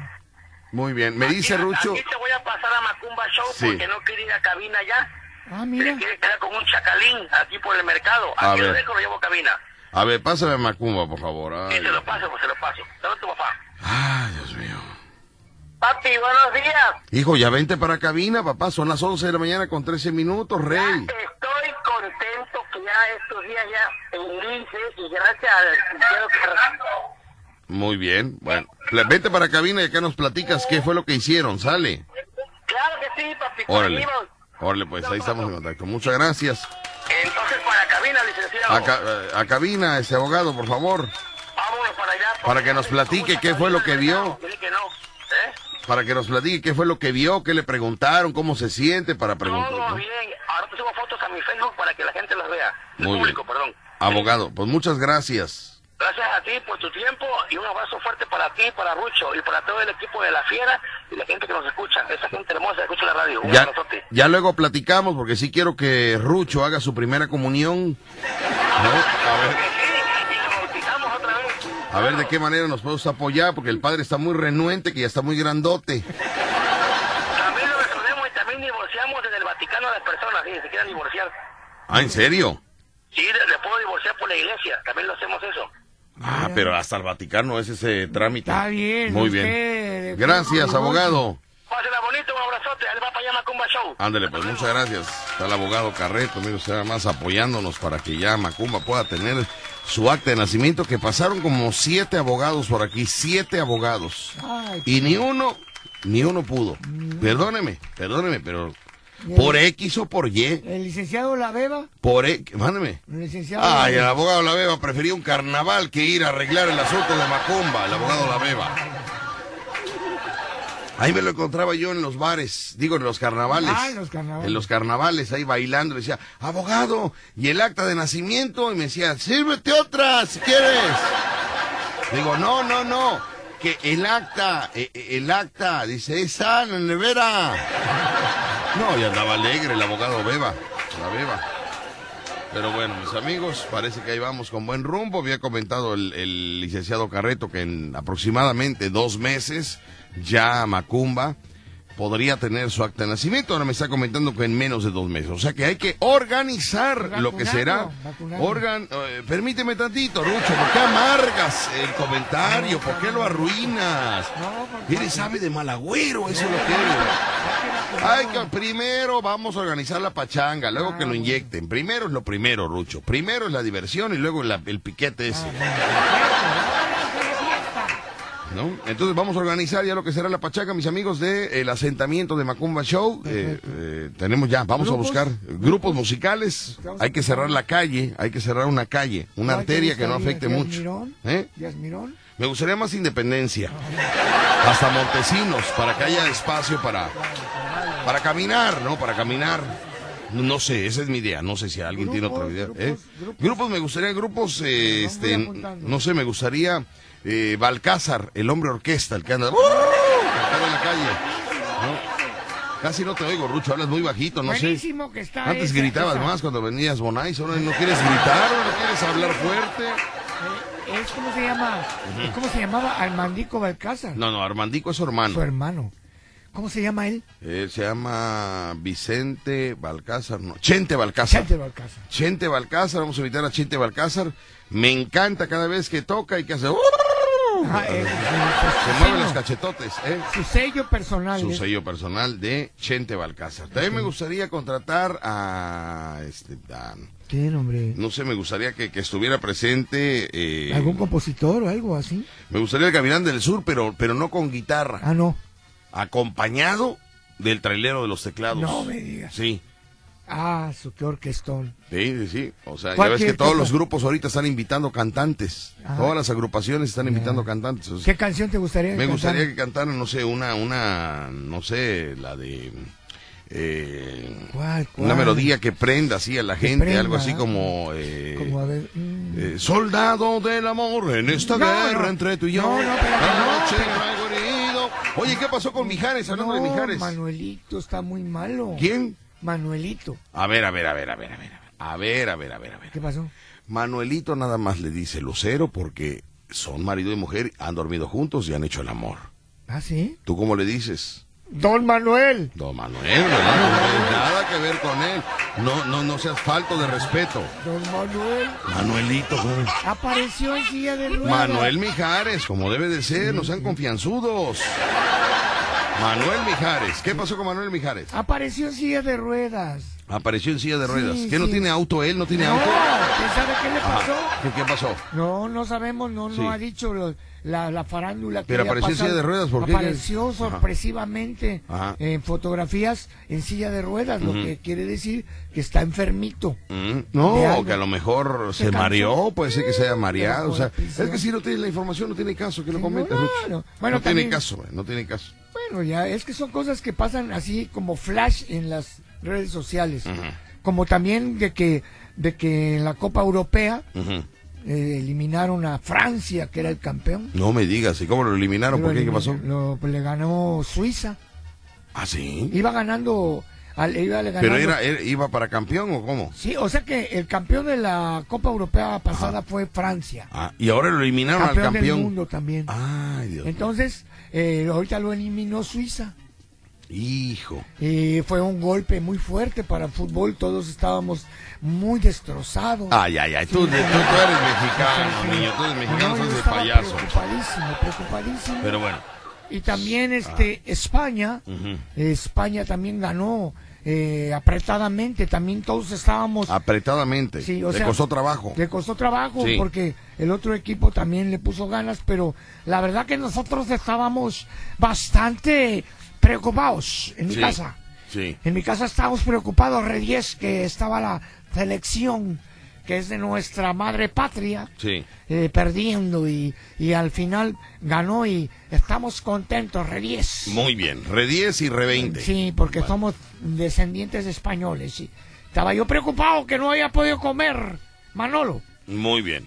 Speaker 2: Muy bien, me dice Rucho.
Speaker 5: Aquí te voy a pasar a Macumba Show
Speaker 2: Sí.
Speaker 5: porque no quiere ir a cabina ya.
Speaker 4: Ah,
Speaker 5: Se
Speaker 4: mira.
Speaker 5: quiere quedar con un chacalín aquí por el mercado.
Speaker 2: A
Speaker 5: lo
Speaker 2: ver.
Speaker 5: dejo, lo llevo a cabina.
Speaker 2: A ver, pásame a Macumba, por favor. Ay,
Speaker 5: se lo paso, pues se lo paso. Dame tu papá.
Speaker 2: Ay, Dios mío.
Speaker 5: Papi, buenos días.
Speaker 2: Hijo, ya vente para cabina, papá. Son las 11 de la mañana con 13 minutos, rey.
Speaker 5: Estoy contento que ya estos días ya felices y gracias al.
Speaker 2: Muy bien. Bueno, vente para cabina y acá nos platicas qué fue lo que hicieron. Sale.
Speaker 5: Claro que sí, papi.
Speaker 2: Órale.
Speaker 5: vamos.
Speaker 2: Órale, pues ahí estamos en contacto. Muchas gracias.
Speaker 5: Entonces, para cabina, licenciado.
Speaker 2: A, ca- eh, a cabina, ese abogado, por favor.
Speaker 5: Vámonos para allá.
Speaker 2: Para que nos platique qué fue lo que vio.
Speaker 5: Que no. ¿Eh?
Speaker 2: Para que nos platique qué fue lo que vio, qué le preguntaron, cómo se siente, para preguntar.
Speaker 5: Todo
Speaker 2: ¿no?
Speaker 5: bien. Ahora subo fotos a mi Facebook para que la gente las vea. El
Speaker 2: Muy
Speaker 5: público,
Speaker 2: bien.
Speaker 5: perdón.
Speaker 2: Abogado, pues muchas gracias.
Speaker 5: Gracias a ti por tu tiempo y un abrazo fuerte para ti, para Rucho y para todo el equipo de La Fiera y la gente que nos escucha. Esa gente hermosa que escucha la radio. Un
Speaker 2: Ya,
Speaker 5: abrazote.
Speaker 2: ya luego platicamos, porque sí quiero que Rucho haga su primera comunión. ¿no? A ver.
Speaker 5: Sí.
Speaker 2: A ver de qué manera nos podemos apoyar, porque el padre está muy renuente, que ya está muy grandote.
Speaker 5: También lo resolvemos y también divorciamos desde el Vaticano a las personas, si se quieran divorciar.
Speaker 2: Ah, ¿en serio?
Speaker 5: Sí, le, le puedo divorciar por la iglesia, también lo hacemos eso.
Speaker 2: Ah, pero hasta el Vaticano es ese trámite.
Speaker 4: Está bien,
Speaker 2: Muy
Speaker 4: usted,
Speaker 2: bien. Gracias, abogado.
Speaker 5: Pásela bonito, un abrazote, ahí va para allá Macumba Show.
Speaker 2: Ándale, pues muchas gracias. Está el abogado Carreto, mire usted nada más apoyándonos para que ya Macumba pueda tener su acta de nacimiento, que pasaron como siete abogados por aquí, siete abogados.
Speaker 4: Ay,
Speaker 2: Y ni uno, ni uno pudo. Perdóneme, perdóneme, pero por X o por Y,
Speaker 4: el licenciado La Beba,
Speaker 2: por X, mándeme.
Speaker 4: el licenciado
Speaker 2: Ay, el abogado La Beba prefería un carnaval que ir a arreglar el asunto de Macumba, el abogado La Beba. Ahí me lo encontraba yo en los bares, digo en los carnavales.
Speaker 4: Ah, en los carnavales.
Speaker 2: En los carnavales, ahí bailando, le decía, abogado, y el acta de nacimiento, y me decía, sírvete otra si quieres. Digo, no, no, no, que el acta, eh, eh, el acta, dice, esa, en la nevera. No, y andaba alegre el abogado Beba, la Beba. Pero bueno, mis amigos, parece que ahí vamos con buen rumbo. Había comentado el, el licenciado Carreto que en aproximadamente dos meses ya Macumba podría tener su acta de nacimiento. Ahora me está comentando que en menos de dos meses. O sea que hay que organizar lo que será. Organ, eh, permíteme tantito, Rucho, ¿por qué amargas el comentario? ¿Por qué lo arruinas? Mire, sabe de malagüero, eso es lo que. Hay que, primero vamos a organizar la pachanga, luego que lo inyecten. Primero es lo primero, Rucho. Primero es la diversión y luego la- el piquete ese. ¿No? Entonces vamos a organizar ya lo que será la pachanga, mis amigos, de el asentamiento de Macumba Show. Eh, eh, tenemos ya, vamos a buscar grupos musicales. Hay que cerrar la calle, hay que cerrar una calle, una
Speaker 4: ¿Cuál te
Speaker 2: arteria que no afecte
Speaker 4: ¿Díaz
Speaker 2: mucho.
Speaker 4: Mirón?
Speaker 2: ¿Eh?
Speaker 4: Díaz Mirón.
Speaker 2: Me gustaría más independencia. Hasta Montesinos, para que haya espacio para, para caminar, ¿no? Para caminar. No, sé, esa es mi idea. No sé si alguien tiene otra idea.
Speaker 4: grupos,
Speaker 2: ¿eh?
Speaker 4: grupos.
Speaker 2: Grupos, me gustaría grupos, eh, este, no sé, me gustaría eh, Balcázar, el hombre orquesta, el que anda, anda en la calle. ¿no? Casi no te oigo, Rucho, hablas muy bajito, no sé.
Speaker 4: Buenísimo que está.
Speaker 2: Antes
Speaker 4: esa-
Speaker 2: gritabas
Speaker 4: esa-
Speaker 2: más cuando venías Bonais, ahora no quieres gritar, no quieres hablar fuerte.
Speaker 4: Eh, Es como se llama, es como se llamaba Armandico Balcázar,
Speaker 2: No, no, Armandico es su
Speaker 4: su
Speaker 2: hermano.
Speaker 4: ¿Cómo se llama él?
Speaker 2: Él se llama Vicente Balcázar, no, Chente Balcázar.
Speaker 4: Chente Balcázar.
Speaker 2: Chente Balcázar, vamos a invitar a Chente Balcázar. Me encanta cada vez que toca y que hace...
Speaker 4: Ah, eh,
Speaker 2: Se
Speaker 4: su,
Speaker 2: mueve
Speaker 4: sello,
Speaker 2: los cachetotes, ¿eh?
Speaker 4: su sello personal.
Speaker 2: Su
Speaker 4: ¿eh?
Speaker 2: sello personal de Chente Balcázar. También me gustaría contratar a... Este, a-
Speaker 4: ¿Qué nombre?
Speaker 2: no sé, me gustaría que, que estuviera presente... eh,
Speaker 4: ¿Algún compositor o algo así?
Speaker 2: me gustaría el Gavilán del Sur, pero, pero no con guitarra.
Speaker 4: Ah, no.
Speaker 2: Acompañado del trailero de los teclados.
Speaker 4: No me digas.
Speaker 2: Sí.
Speaker 4: Ah, su qué orquestón.
Speaker 2: Sí, sí, sí. O sea, ya ves que todos los grupos ahorita están invitando cantantes.
Speaker 4: Ajá.
Speaker 2: Todas las agrupaciones están invitando cantantes. O sea,
Speaker 4: ¿Qué canción te gustaría
Speaker 2: me gustaría que cantaran, no sé, una, una, no sé, la de eh,
Speaker 4: ¿Cuál, cuál?
Speaker 2: una melodía que prenda así a la gente,
Speaker 4: prenda,
Speaker 2: algo así
Speaker 4: ¿no?
Speaker 2: como, eh,
Speaker 4: Como a ver. mm.
Speaker 2: eh, soldado del amor en esta
Speaker 4: No,
Speaker 2: guerra
Speaker 4: no.
Speaker 2: entre tú y yo.
Speaker 4: No, no, espérate,
Speaker 2: La
Speaker 4: no,
Speaker 2: noche
Speaker 4: pero-
Speaker 2: herido. Oye, ¿qué pasó con Mijares? Hablando de
Speaker 4: No,
Speaker 2: Mijares.
Speaker 4: Manuelito está muy malo.
Speaker 2: ¿Quién?
Speaker 4: Manuelito.
Speaker 2: A ver, a ver, a ver, a ver, a ver. A ver, a ver, a ver, a ver.
Speaker 4: ¿Qué pasó?
Speaker 2: Manuelito nada más le dice Lucero porque son marido y mujer, han dormido juntos y han hecho el amor.
Speaker 4: ¿Ah, sí?
Speaker 2: ¿Tú cómo le dices?
Speaker 4: Don Manuel.
Speaker 2: Don Manuel. No tiene nada que ver con él. No, no, no seas falto de respeto.
Speaker 4: Don Manuel.
Speaker 2: Manuelito, joven.
Speaker 4: Apareció en silla de ruedas.
Speaker 2: Manuel Mijares, como debe de ser, no sean confianzudos. Manuel Mijares, ¿qué pasó con Manuel Mijares?
Speaker 4: Apareció en silla de ruedas.
Speaker 2: Apareció en silla de ruedas.
Speaker 4: Sí,
Speaker 2: ¿Qué no tiene auto él? ¿No tiene
Speaker 4: No,
Speaker 2: auto?
Speaker 4: ¿quién sabe qué le pasó?
Speaker 2: ¿Qué, qué pasó?
Speaker 4: No, no sabemos, no,
Speaker 2: Sí.
Speaker 4: no ha dicho lo- la, la farándula que
Speaker 2: Pero apareció en silla de ruedas, ¿por qué?
Speaker 4: Apareció sorpresivamente
Speaker 2: Ajá.
Speaker 4: en fotografías en silla de ruedas, lo que quiere decir que está enfermito. De
Speaker 2: No, que a lo mejor se, mareó, puede ser que se haya mareado. O sea,
Speaker 4: prisión.
Speaker 2: es que si no tiene la información, no tiene caso que lo comente.
Speaker 4: no. Bueno,
Speaker 2: no
Speaker 4: también-
Speaker 2: tiene caso, güey, no tiene caso.
Speaker 4: Bueno, ya es que son cosas que pasan así como flash en las redes sociales. Como también de que de que en la Copa Europea eh, eliminaron a Francia, que era el campeón.
Speaker 2: No me digas, ¿y cómo lo eliminaron?
Speaker 4: Lo
Speaker 2: ¿Por qué? ¿Qué pasó?
Speaker 4: Lo, pues, le ganó Suiza.
Speaker 2: Ah, sí.
Speaker 4: Iba ganando. Al, iba
Speaker 2: ¿Pero era, era- iba para campeón o cómo?
Speaker 4: Sí, o sea que el campeón de la Copa Europea pasada fue Francia.
Speaker 2: Ah, y ahora lo eliminaron
Speaker 4: campeón,
Speaker 2: al campeón.
Speaker 4: del mundo también.
Speaker 2: Ay, Dios.
Speaker 4: Entonces, eh, ahorita lo eliminó Suiza.
Speaker 2: Hijo.
Speaker 4: Y fue un golpe muy fuerte para el fútbol. Todos estábamos muy destrozados.
Speaker 2: Ay, ay, ay, tú, tú, tú eres mexicano, niño, tú eres mexicano,
Speaker 4: No,
Speaker 2: sos de payaso.
Speaker 4: Preocupadísimo, preocupadísimo.
Speaker 2: Pero bueno.
Speaker 4: Y también este España. España también ganó eh, apretadamente. También todos estábamos.
Speaker 2: Apretadamente.
Speaker 4: Sí, o
Speaker 2: Le
Speaker 4: sea,
Speaker 2: costó trabajo.
Speaker 4: Le costó trabajo
Speaker 2: Sí.
Speaker 4: porque el otro equipo también le puso ganas, pero la verdad que nosotros estábamos bastante preocupados en mi
Speaker 2: Sí,
Speaker 4: casa.
Speaker 2: Sí.
Speaker 4: En mi casa estábamos preocupados, Reyes, que estaba la selección que es de nuestra madre patria,
Speaker 2: Sí.
Speaker 4: eh, perdiendo y, y al final ganó y estamos contentos, Reyes.
Speaker 2: Muy bien. Re 10 y re 20.
Speaker 4: Sí, porque somos descendientes españoles. y estaba yo preocupado que no había podido comer, Manolo.
Speaker 2: Muy bien.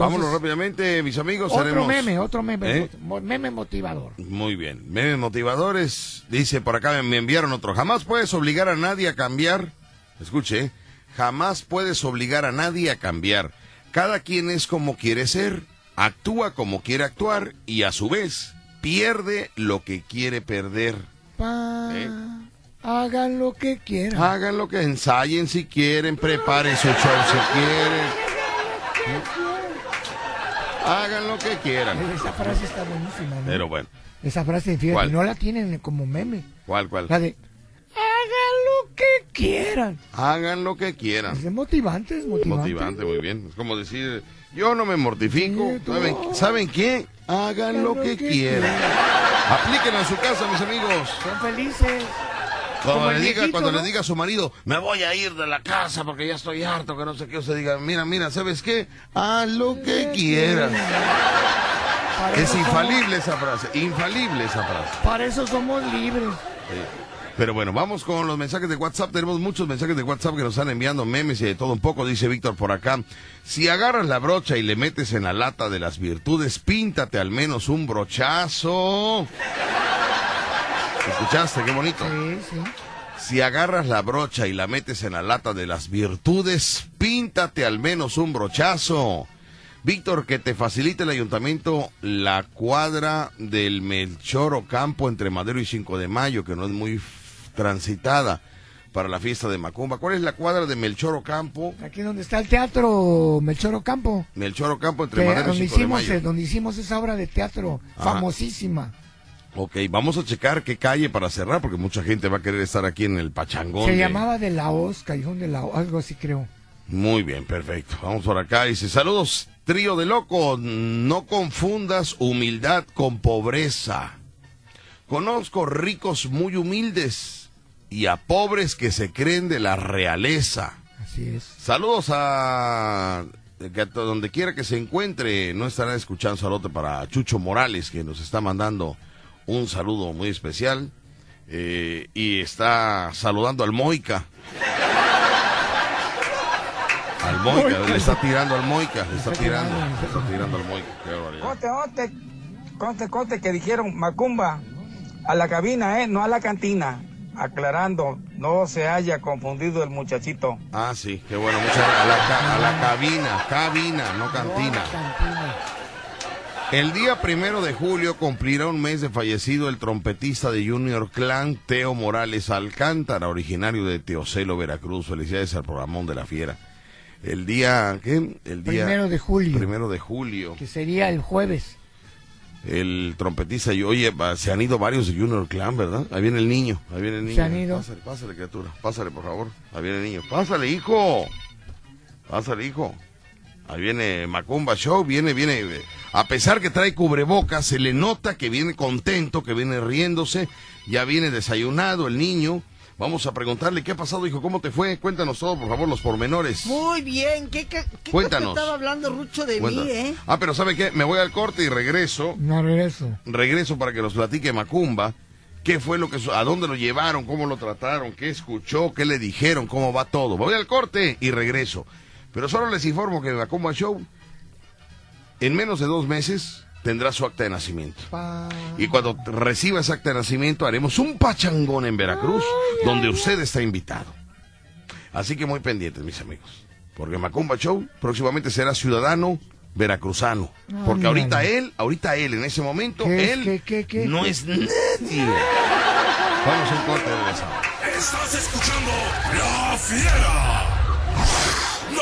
Speaker 4: Entonces,
Speaker 2: Vámonos rápidamente, mis amigos.
Speaker 4: Otro
Speaker 2: haremos-
Speaker 4: meme, otro meme,
Speaker 2: ¿Eh?
Speaker 4: meme motivador.
Speaker 2: Muy bien. Memes motivadores. Dice por acá, me enviaron otro. Jamás puedes obligar a nadie a cambiar. Escuche, ¿eh? jamás puedes obligar a nadie a cambiar. Cada quien es como quiere ser, actúa como quiere actuar y a su vez pierde lo que quiere perder.
Speaker 4: Pa-
Speaker 2: ¿Eh?
Speaker 4: Hagan lo que quieran.
Speaker 2: Hagan lo que ensayen si quieren, preparen su show si quieren. Hagan lo que quieran.
Speaker 4: Esa frase está buenísima, ¿no?
Speaker 2: Pero bueno,
Speaker 4: Esa frase, fíjate,
Speaker 2: ¿Cuál?
Speaker 4: no la tienen como meme.
Speaker 2: ¿cuál, cuál?
Speaker 4: La de hagan lo que quieran.
Speaker 2: Hagan lo que quieran.
Speaker 4: Es motivante, es motivante.
Speaker 2: Motivante, muy bien. Es como decir, yo no me mortifico.
Speaker 4: Sí,
Speaker 2: ¿Saben. ¿saben qué? Hagan lo que quieran. Aplíquenlo en su casa, mis amigos.
Speaker 4: Son felices.
Speaker 2: Cuando,
Speaker 4: Como
Speaker 2: le diga, cuando
Speaker 4: ¿no?
Speaker 2: le diga a su marido, me voy a ir de la casa porque ya estoy harto, que no sé qué, usted diga, mira, mira, ¿sabes qué? Haz lo que quieras. Es infalible esa frase, infalible esa frase.
Speaker 4: Para eso somos libres.
Speaker 2: Pero bueno, vamos con los mensajes de WhatsApp. Tenemos muchos mensajes de WhatsApp que nos están enviando memes y de todo un poco, dice Víctor por acá. Si agarras la brocha y le metes en la lata de las virtudes, píntate al menos un brochazo. ¿Escuchaste? Qué bonito.
Speaker 4: Sí, sí.
Speaker 2: Si agarras la brocha y la metes en la lata de las virtudes, píntate al menos un brochazo. Víctor, que te facilite el ayuntamiento la cuadra del Melchor Ocampo entre Madero y 5 de Mayo, que no es muy transitada para la fiesta de Macumba. ¿Cuál es la cuadra de Melchor Ocampo?
Speaker 4: Aquí donde está el teatro Melchor Ocampo.
Speaker 2: Melchor Ocampo entre
Speaker 4: que-
Speaker 2: Madero y
Speaker 4: donde
Speaker 2: 5 de Mayo.
Speaker 4: donde hicimos esa obra de teatro
Speaker 2: Ajá.
Speaker 4: famosísima.
Speaker 2: Ok, vamos a checar qué calle para cerrar, porque mucha gente va a querer estar aquí en el Pachangón.
Speaker 4: Se
Speaker 2: de-
Speaker 4: llamaba de la Hoz, Callejón de la Hoz, algo así creo.
Speaker 2: Muy bien, perfecto. Vamos por acá. Dice, saludos, trío de loco. No confundas humildad con pobreza. Conozco ricos muy humildes y a pobres que se creen de la realeza.
Speaker 4: Así es.
Speaker 2: Saludos a... donde quiera que se encuentre, no estarán escuchando saludo para Chucho Morales, que nos está mandando un saludo muy especial. eh, y está saludando al Moica. Al Moica, le está tirando al Moica, le está tirando, le está tirando al Moica.
Speaker 8: Conte, conte, conte, conte que dijeron Macumba a la cabina, ¿eh? No a la cantina. Aclarando, no se haya confundido el muchachito.
Speaker 2: Ah, sí, qué bueno, muchas gracias. A la, ca- a la cabina, cabina, no cantina. El día primero de julio cumplirá un mes de fallecido el trompetista de Junior Clan, Teo Morales Alcántara, originario de Teocelo, Veracruz. Felicidades al programón de la fiera. El día, ¿qué? El día
Speaker 4: Primero de julio.
Speaker 2: primero de julio.
Speaker 4: Que sería el jueves.
Speaker 2: El trompetista, y oye, se han ido varios de Junior Clan, ¿verdad? Ahí viene el niño, ahí viene el niño.
Speaker 4: Se han ido.
Speaker 2: Pásale, pásale, criatura, pásale, por favor. Ahí viene el niño. Pásale, hijo. Pásale, hijo. Ahí viene Macumba Show, viene, viene. A pesar que trae cubrebocas, se le nota que viene contento, que viene riéndose. Ya viene desayunado el niño. Vamos a preguntarle qué ha pasado, hijo, cómo te fue. Cuéntanos todo, por favor, los pormenores.
Speaker 3: Muy bien, ¿qué, qué, qué
Speaker 2: Cuéntanos.
Speaker 3: estaba hablando Rucho de
Speaker 2: Cuéntanos.
Speaker 3: mí, eh?
Speaker 2: Ah, pero ¿sabe qué? Me voy al corte y regreso.
Speaker 4: No regreso.
Speaker 2: regreso para que nos platique Macumba. ¿Qué fue lo que, su- a dónde lo llevaron, cómo lo trataron, qué escuchó, qué le dijeron, cómo va todo? Voy al corte y regreso. Pero solo les informo que Macumba Show en menos de dos meses tendrá su acta de nacimiento. Y cuando reciba ese acta de nacimiento haremos un pachangón en Veracruz donde usted está invitado. Así que muy pendientes, mis amigos. Porque Macumba Show próximamente será ciudadano veracruzano. Porque ahorita él, ahorita él, en ese momento,
Speaker 4: ¿Qué,
Speaker 2: él
Speaker 4: qué, qué, qué,
Speaker 2: no
Speaker 4: qué?
Speaker 2: es nadie. Vamos a un corte de regresamos.
Speaker 6: Estás escuchando La Fiera.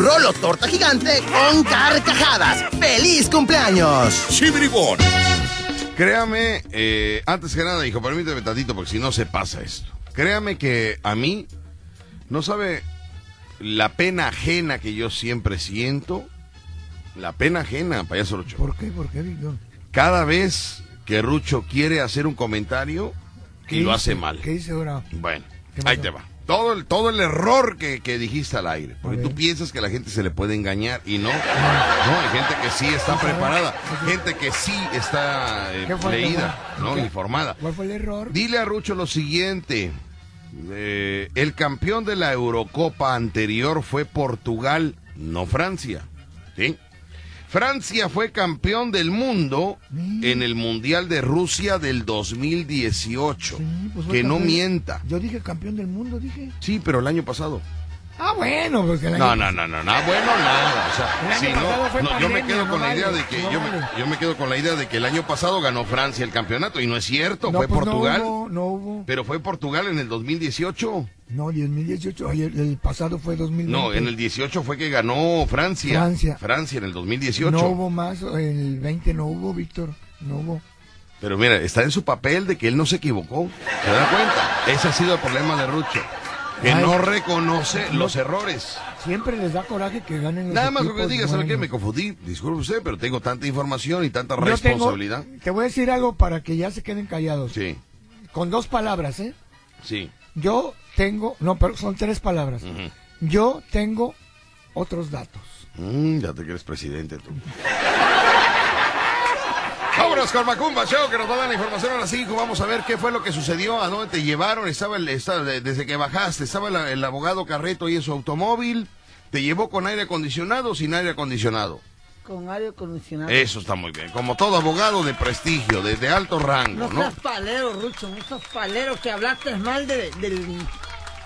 Speaker 9: rolo torta gigante con carcajadas. ¡Feliz cumpleaños!
Speaker 6: Chibribón.
Speaker 2: Créame, eh, antes que nada, hijo, permíteme tantito porque si no se pasa esto. Créame que a mí no sabe la pena ajena que yo siempre siento. La pena ajena, payaso Rucho.
Speaker 4: ¿Por qué? ¿Por qué, Víctor?
Speaker 2: Cada vez que Rucho quiere hacer un comentario y lo hace mal.
Speaker 4: ¿Qué hice ahora?
Speaker 2: Bueno,
Speaker 4: ¿Qué
Speaker 2: ahí te va. Todo el, todo el error que, que dijiste al aire. Porque
Speaker 4: A
Speaker 2: tú piensas que la gente se le puede engañar y no. No, hay gente que sí está preparada. Gente que sí está eh,
Speaker 4: ¿Qué fue? ¿Qué
Speaker 2: leída? ¿no? Informada.
Speaker 4: ¿Cuál fue el error?
Speaker 2: Dile a Rucho lo siguiente. Eh, el campeón de la Eurocopa anterior fue Portugal, no Francia. ¿Sí? Francia fue campeón del mundo en el Mundial de Rusia del 2018.
Speaker 4: Sí, pues
Speaker 2: que no mienta.
Speaker 4: Yo dije campeón del mundo, dije.
Speaker 2: Sí, pero el año pasado.
Speaker 4: Ah, bueno, pues el año
Speaker 2: No, no, no, no, nada bueno, nada. O sea, sí, no, no, yo me quedo
Speaker 4: no
Speaker 2: con la idea de que
Speaker 4: no
Speaker 2: yo, me, yo me quedo con la idea de que el año pasado ganó Francia el campeonato y no es cierto,
Speaker 4: No,
Speaker 2: fue
Speaker 4: pues
Speaker 2: Portugal.
Speaker 4: No hubo, no hubo.
Speaker 2: Pero fue Portugal en el 2018.
Speaker 4: No, 2018. Ay, el, el pasado fue 2020.
Speaker 2: No, en el 18 fue que ganó Francia.
Speaker 4: Francia.
Speaker 2: Francia en el 2018.
Speaker 4: No hubo más. El 20 no hubo, Víctor. No hubo.
Speaker 2: Pero mira, está en su papel de que él no se equivocó. ¿Se da cuenta? Ese ha sido el problema de Rucho. Que
Speaker 4: Ay.
Speaker 2: no reconoce los errores.
Speaker 4: Siempre les da coraje que ganen los
Speaker 2: Nada más lo que
Speaker 4: equipos
Speaker 2: diga, ¿sabe qué? Me confundí. Disculpe usted, pero tengo tanta información y tanta
Speaker 4: Yo tengo-
Speaker 2: responsabilidad.
Speaker 4: te voy a decir algo para que ya se queden callados.
Speaker 2: Sí,
Speaker 4: Con dos palabras, ¿eh?
Speaker 2: sí.
Speaker 4: Yo tengo, no, pero son tres palabras.
Speaker 2: Ujú.
Speaker 4: Yo tengo otros datos.
Speaker 2: Mm, ya te quieres presidente tú. Vámonos con Macumba Show, que nos va a dar la información a las 5. Vamos a ver qué fue lo que sucedió, a dónde te llevaron. Estaba, el, estaba desde que bajaste, estaba el, el abogado Carreto ahí en su automóvil. ¿Te llevó con aire acondicionado o sin aire acondicionado?
Speaker 3: Con aire acondicionado.
Speaker 2: Eso está muy bien. Como todo abogado de prestigio, de, de alto rango,
Speaker 3: No
Speaker 2: ¿no?
Speaker 3: seas palero, Rucho, no seas palero que hablaste mal de- del...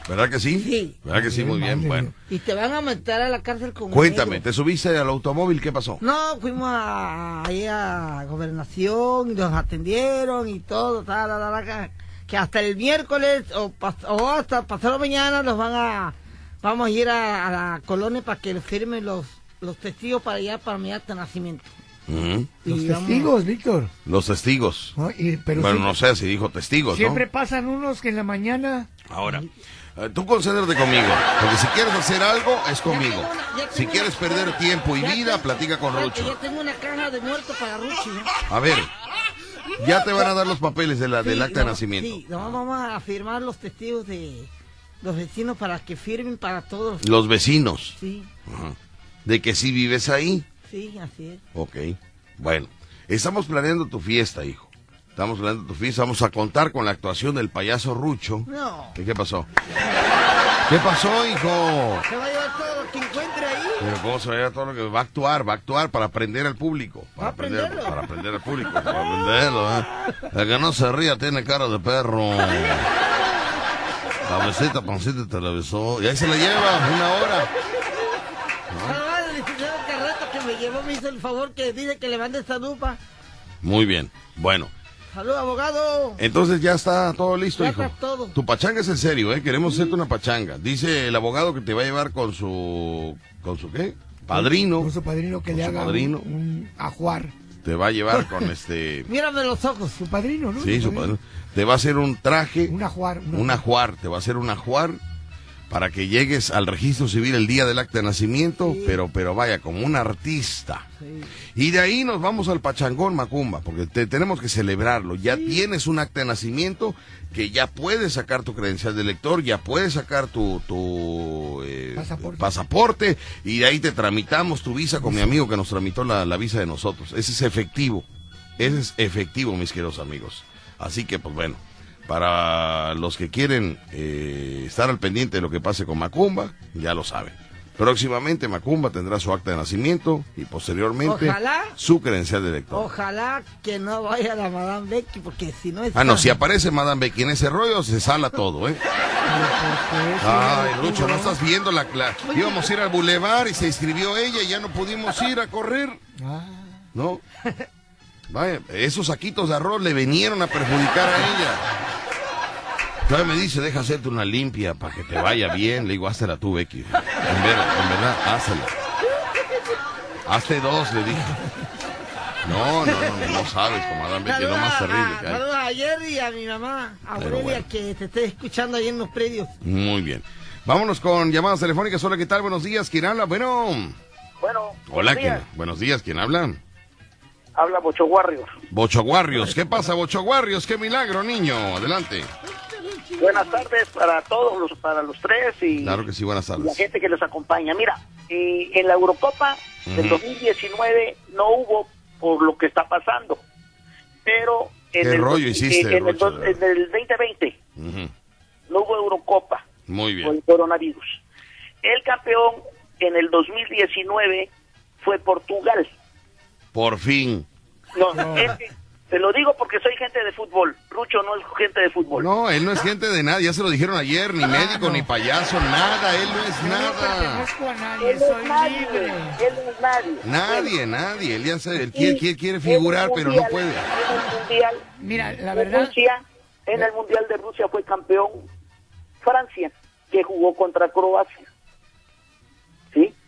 Speaker 2: ¿Verdad que sí?
Speaker 3: Sí.
Speaker 2: ¿Verdad que sí? Muy bien, bueno.
Speaker 3: Y te van a meter a la cárcel con
Speaker 2: Cuéntame. ¿te subiste al automóvil? ¿Qué pasó?
Speaker 3: No, fuimos a, ahí a gobernación y nos atendieron y todo, ta, ta, ta, ta, que hasta el miércoles o, pas- o hasta pasado mañana los van a, vamos a ir a, a la colonia para que firmen los, los testigos para allá para mi acta de nacimiento.
Speaker 4: Los
Speaker 3: Y vamos-
Speaker 4: testigos, Víctor.
Speaker 2: Los testigos.
Speaker 4: ¿no? Y- pero
Speaker 2: bueno,
Speaker 4: sí-
Speaker 2: no sé si dijo testigos,
Speaker 4: siempre
Speaker 2: ¿no?
Speaker 4: pasan unos que en la mañana...
Speaker 2: Ahora, tú concéntrate conmigo, porque si quieres hacer algo, es conmigo.
Speaker 3: una-
Speaker 2: Si quieres perder tiempo y vida,
Speaker 3: tengo-
Speaker 2: platica con Rucho.
Speaker 3: Ya tengo una caja de muerto para Ruchi. ¿no?
Speaker 2: A ver, ya te van a dar los papeles de la, del acta de nacimiento.
Speaker 3: Sí, no, vamos a firmar los testigos de los vecinos para que firmen para todos.
Speaker 2: Los vecinos.
Speaker 3: Sí,
Speaker 2: Ajá. De que sí vives ahí.
Speaker 3: sí, así es.
Speaker 2: Ok. Bueno, estamos planeando tu fiesta, hijo. Estamos planeando tu fiesta. Vamos a contar con la actuación del payaso Rucho.
Speaker 3: No,
Speaker 2: ¿Qué, qué pasó? ¿Qué pasó, hijo?
Speaker 3: se va a llevar todo lo que encuentre ahí.
Speaker 2: Pero cómo se va a llevar todo lo que va a actuar, va a actuar para aprender al público. Para
Speaker 3: ¿Va a
Speaker 2: aprender,
Speaker 3: aprenderlo?
Speaker 2: para aprender al público, para aprenderlo, ¿eh? El que no se ría tiene cara de perro. Cabecita, pancita y televisor. Y ahí se la lleva una hora.
Speaker 3: Ah, el licenciado Carreto que me llevó me hizo el favor que dice que le mande esta lupa.
Speaker 2: Muy bien. Bueno,
Speaker 3: Salud, abogado.
Speaker 2: entonces ya está todo listo,
Speaker 3: Ya
Speaker 2: hijo.
Speaker 3: está todo.
Speaker 2: Tu pachanga es en serio, ¿eh? Queremos hacerte una pachanga. Dice el abogado que te va a llevar con su... ¿Con su qué? Padrino.
Speaker 4: Con su padrino que
Speaker 2: Con
Speaker 4: le
Speaker 2: su
Speaker 4: haga un-
Speaker 2: padrino.
Speaker 4: un ajuar.
Speaker 2: Te va a llevar con este...
Speaker 3: Mírame los ojos.
Speaker 4: Su padrino, ¿no?
Speaker 2: Sí, su padrino. Te va a hacer un traje...
Speaker 4: Un ajuar. un
Speaker 2: un ajuar, te va a hacer un ajuar para que llegues al registro civil el día del acta de nacimiento,
Speaker 3: Sí.
Speaker 2: pero pero vaya como un artista.
Speaker 3: Sí.
Speaker 2: Y de ahí nos vamos al Pachangón Macumba, porque te- tenemos que celebrarlo. Ya tienes un acta de nacimiento que ya puedes sacar tu credencial de lector, ya puedes sacar tu, tu eh,
Speaker 4: Pasaporte.
Speaker 2: pasaporte, y de ahí te tramitamos tu visa con mi amigo que nos tramitó la, la visa de nosotros. Ese es efectivo. Ese es efectivo, mis queridos amigos. Así que, pues bueno, para los que quieren eh, estar al pendiente de lo que pase con Macumba, ya lo saben. Próximamente Macumba tendrá su acta de nacimiento y posteriormente
Speaker 3: Ojalá.
Speaker 2: su credencial de lector.
Speaker 3: Ojalá que no vaya la Madame Becky, porque si no es.
Speaker 2: Ah, no, si aparece Madame Becky en ese rollo, se sala todo, ¿eh? Ay, Lucho, no estás viendo la... la- Íbamos a ir al bulevar y se inscribió ella y ya no pudimos ir a correr,
Speaker 4: Ah,
Speaker 2: ¿no? Vaya, esos saquitos de arroz le vinieron a perjudicar a ella. Todavía me dice, deja hacerte una limpia para que te vaya bien. Le digo, háztela tú, Becky. En verdad, en verdad, házela. Hazte dos, le dije. No, no, no, no sabes, comadre Becky, es lo más terrible que hay.
Speaker 3: Saludos a Jerry y a mi mamá, a Aurelia,
Speaker 2: bueno.
Speaker 3: que te esté escuchando ahí en los predios.
Speaker 2: Muy bien. Vámonos con llamadas telefónicas. Hola, ¿qué tal? Buenos días. ¿Quién habla? Bueno.
Speaker 10: Bueno,
Speaker 2: Hola,
Speaker 10: buenos
Speaker 2: ¿quién?
Speaker 10: días.
Speaker 2: Buenos días. ¿Quién habla?
Speaker 10: Habla Bocho Warriors.
Speaker 2: Bocho Guarrios. ¿Qué pasa, Bocho Guarrios? ¡Qué milagro, niño! Adelante.
Speaker 10: Buenas tardes para todos, los, para los tres y
Speaker 2: Claro que sí, buenas
Speaker 10: la
Speaker 2: tardes.
Speaker 10: gente que los acompaña. Mira, eh, en la Eurocopa del
Speaker 2: Ujú.
Speaker 10: 2019 no hubo por lo que está pasando, pero en,
Speaker 2: ¿Qué
Speaker 10: el,
Speaker 2: rollo hiciste,
Speaker 10: en, el,
Speaker 2: Rocha, de
Speaker 10: en el 2020
Speaker 2: Ujú.
Speaker 10: no hubo Eurocopa
Speaker 2: Muy
Speaker 10: por
Speaker 2: bien.
Speaker 10: el coronavirus. El campeón en el 2019 fue Portugal.
Speaker 2: Por fin.
Speaker 10: No,
Speaker 4: No.
Speaker 10: es que te lo digo porque soy gente de fútbol. Rucho no es gente de fútbol.
Speaker 2: No, él no es gente de nada. Ya se lo dijeron ayer. Ni médico, ni payaso, nada. Él no es
Speaker 4: yo no
Speaker 2: nada.
Speaker 4: pertenezco a nadie,
Speaker 10: Él no
Speaker 4: soy
Speaker 10: es nadie.
Speaker 4: libre.
Speaker 10: Él no es nadie.
Speaker 2: Nadie, nadie. Él ya sabe. Él quiere, quiere, quiere figurar, pero no puede.
Speaker 10: En el mundial,
Speaker 4: Mira, la verdad,
Speaker 10: Rusia, en el mundial de Rusia fue campeón Francia, que jugó contra Croacia.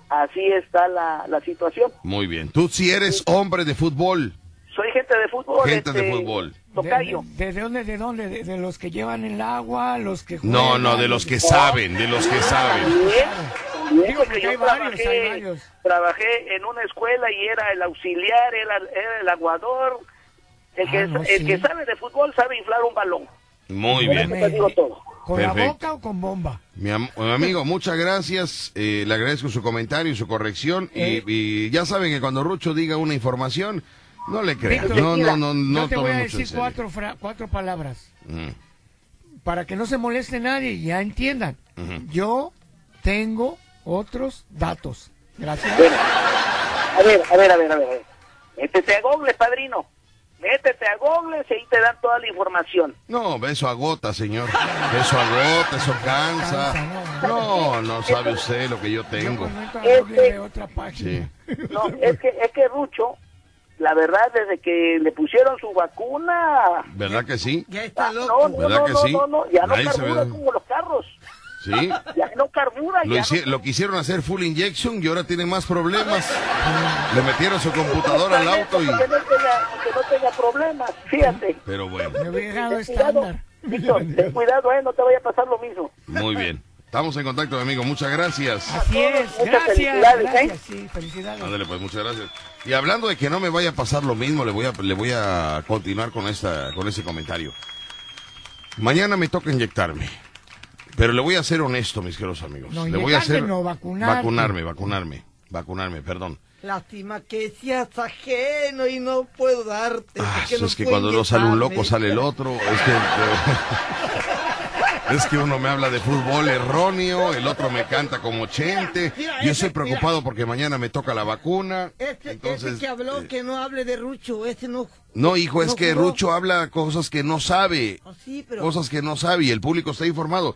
Speaker 10: ¿Sí? Así está la, la situación.
Speaker 2: Muy bien. Tú sí eres hombre de fútbol.
Speaker 10: Soy gente de fútbol.
Speaker 2: Gente de
Speaker 10: este,
Speaker 2: fútbol.
Speaker 10: Tocayo.
Speaker 4: ¿De, de, de dónde? ¿De dónde? ¿De, de los que llevan el agua? ¿Los que
Speaker 2: No,
Speaker 4: juegan,
Speaker 2: no, de los que saben, de los que saben.
Speaker 10: También,
Speaker 4: Digo,
Speaker 10: porque yo
Speaker 4: hay varios,
Speaker 10: trabajé,
Speaker 4: varios.
Speaker 10: trabajé en una escuela y era el auxiliar, era, era el aguador. El, que,
Speaker 4: Ah, no,
Speaker 10: el
Speaker 4: sí.
Speaker 10: que sabe de fútbol sabe inflar un balón.
Speaker 2: Muy bien.
Speaker 10: digo todo.
Speaker 4: ¿Con la boca o con bomba?
Speaker 2: Mi, am- mi amigo, muchas gracias. eh, le agradezco su comentario y su corrección. Y,
Speaker 4: Eh.
Speaker 2: y ya saben que cuando Rucho diga una información, no le crean.
Speaker 4: Víctor,
Speaker 2: No, no, no, no
Speaker 4: Yo te voy a decir cuatro, fra- cuatro palabras
Speaker 2: Mm,
Speaker 4: para que no se moleste nadie y ya entiendan. Yo tengo otros datos. Gracias.
Speaker 10: Bueno, a ver, a ver, a ver, a ver. a ver. Métete a Google, padrino. Métete a Google y ahí te dan toda la información.
Speaker 2: No, eso agota, señor. Eso agota, eso cansa. No, no sabe usted lo que yo tengo.
Speaker 10: Este-.
Speaker 2: Sí.
Speaker 10: No, es que, es que Rucho, la verdad, desde que le pusieron su vacuna,
Speaker 2: ¿Verdad que sí?
Speaker 3: Ya está
Speaker 10: ah,
Speaker 3: loco.
Speaker 10: no, no,
Speaker 2: ¿Verdad
Speaker 10: no,
Speaker 2: que
Speaker 10: no,
Speaker 2: sí?
Speaker 10: no, no, ya no carbura
Speaker 2: ve.
Speaker 10: como los carros.
Speaker 2: Sí.
Speaker 11: Ya no carbura,
Speaker 2: Lo,
Speaker 11: ya
Speaker 2: hici-
Speaker 11: no-
Speaker 2: lo quisieron hacer full injection y ahora tiene más problemas. Le metieron su computadora al auto y...
Speaker 11: Que no tenga, que no tenga problemas, fíjate.
Speaker 2: Pero bueno,
Speaker 4: Me estándar.
Speaker 11: Víctor, ten cuidado, eh, no te vaya a pasar lo mismo.
Speaker 2: muy bien. Estamos en contacto, mi amigo. Muchas gracias.
Speaker 4: Así es,
Speaker 11: Muchas
Speaker 4: gracias,
Speaker 11: felicidades, ¿eh?
Speaker 4: gracias, sí, felicidades.
Speaker 2: Ándale, pues muchas gracias. Y hablando de que no me vaya a pasar lo mismo, le voy a, le voy a continuar con esta, con ese comentario. Mañana me toca inyectarme. Pero le voy a ser honesto, mis queridos amigos.
Speaker 4: No,
Speaker 2: le voy a hacer
Speaker 4: no,
Speaker 2: vacunarme, vacunarme, vacunarme, perdón.
Speaker 3: Lástima que seas ajeno y no puedo darte.
Speaker 2: Ah,
Speaker 3: porque no
Speaker 2: es que cuando no sale un loco sale el otro. Es que es que uno me habla de fútbol erróneo, el otro me canta como chente. Yo estoy preocupado porque mañana me toca la vacuna.
Speaker 3: Este,
Speaker 2: Entonces,
Speaker 3: que habló
Speaker 2: eh,
Speaker 3: que no hable de Rucho, ese no.
Speaker 2: No, hijo, es
Speaker 3: no
Speaker 2: que
Speaker 3: jugó.
Speaker 2: Rucho habla cosas que no sabe.
Speaker 3: Oh, sí, pero.
Speaker 2: Cosas que no sabe y el público está informado.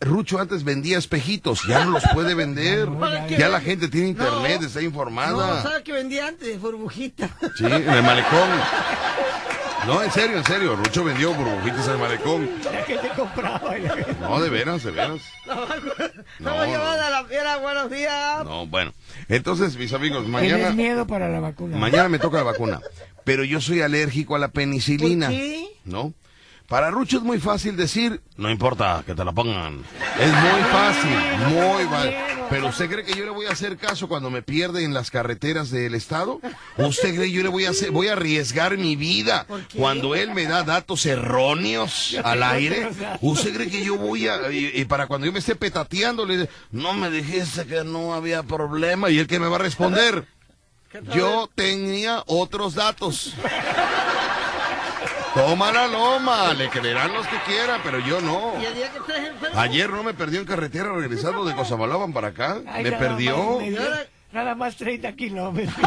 Speaker 2: Rucho antes vendía espejitos, ya no los puede vender. Ya la gente tiene internet,
Speaker 3: No.
Speaker 2: está
Speaker 3: No,
Speaker 2: informada.
Speaker 3: ¿sabes qué vendía antes? Burbujita.
Speaker 2: Sí, en el malecón. No, en serio, en serio. Rucho vendió burbujitas el malecón.
Speaker 4: La que te compraba. y la que-
Speaker 2: No, de veras, de veras.
Speaker 3: No,
Speaker 2: No,
Speaker 3: llevada a la fiera, buenos días.
Speaker 2: No, bueno. Entonces, mis amigos,
Speaker 4: Tienes
Speaker 2: mañana,
Speaker 4: miedo para la vacuna.
Speaker 2: mañana me toca la vacuna. Pero yo soy alérgico a la penicilina.
Speaker 3: ¿Por qué?
Speaker 2: ¿No? Para Rucho es muy fácil decir, no importa, que te la pongan. Es muy fácil, muy fácil. Pero usted cree que yo le voy a hacer caso cuando me pierde en las carreteras del estado? ¿Usted cree que yo le voy a hacer, voy a arriesgar mi vida cuando él me da datos erróneos al aire? ¿Usted cree que yo voy a, y, y para cuando yo me esté petateando, le dice, no me dijiste que no había problema? ¿Y él que me va a responder? Yo tenía otros datos. Toma la loma, le creerán los que quieran, pero yo no.
Speaker 3: Y el día que estés enfermo.
Speaker 2: Ayer no me perdió en carretera regresando de Cozamalaban para acá.
Speaker 4: Ay,
Speaker 2: Me
Speaker 4: nada
Speaker 2: perdió.
Speaker 4: más Nada más 30 kilómetros.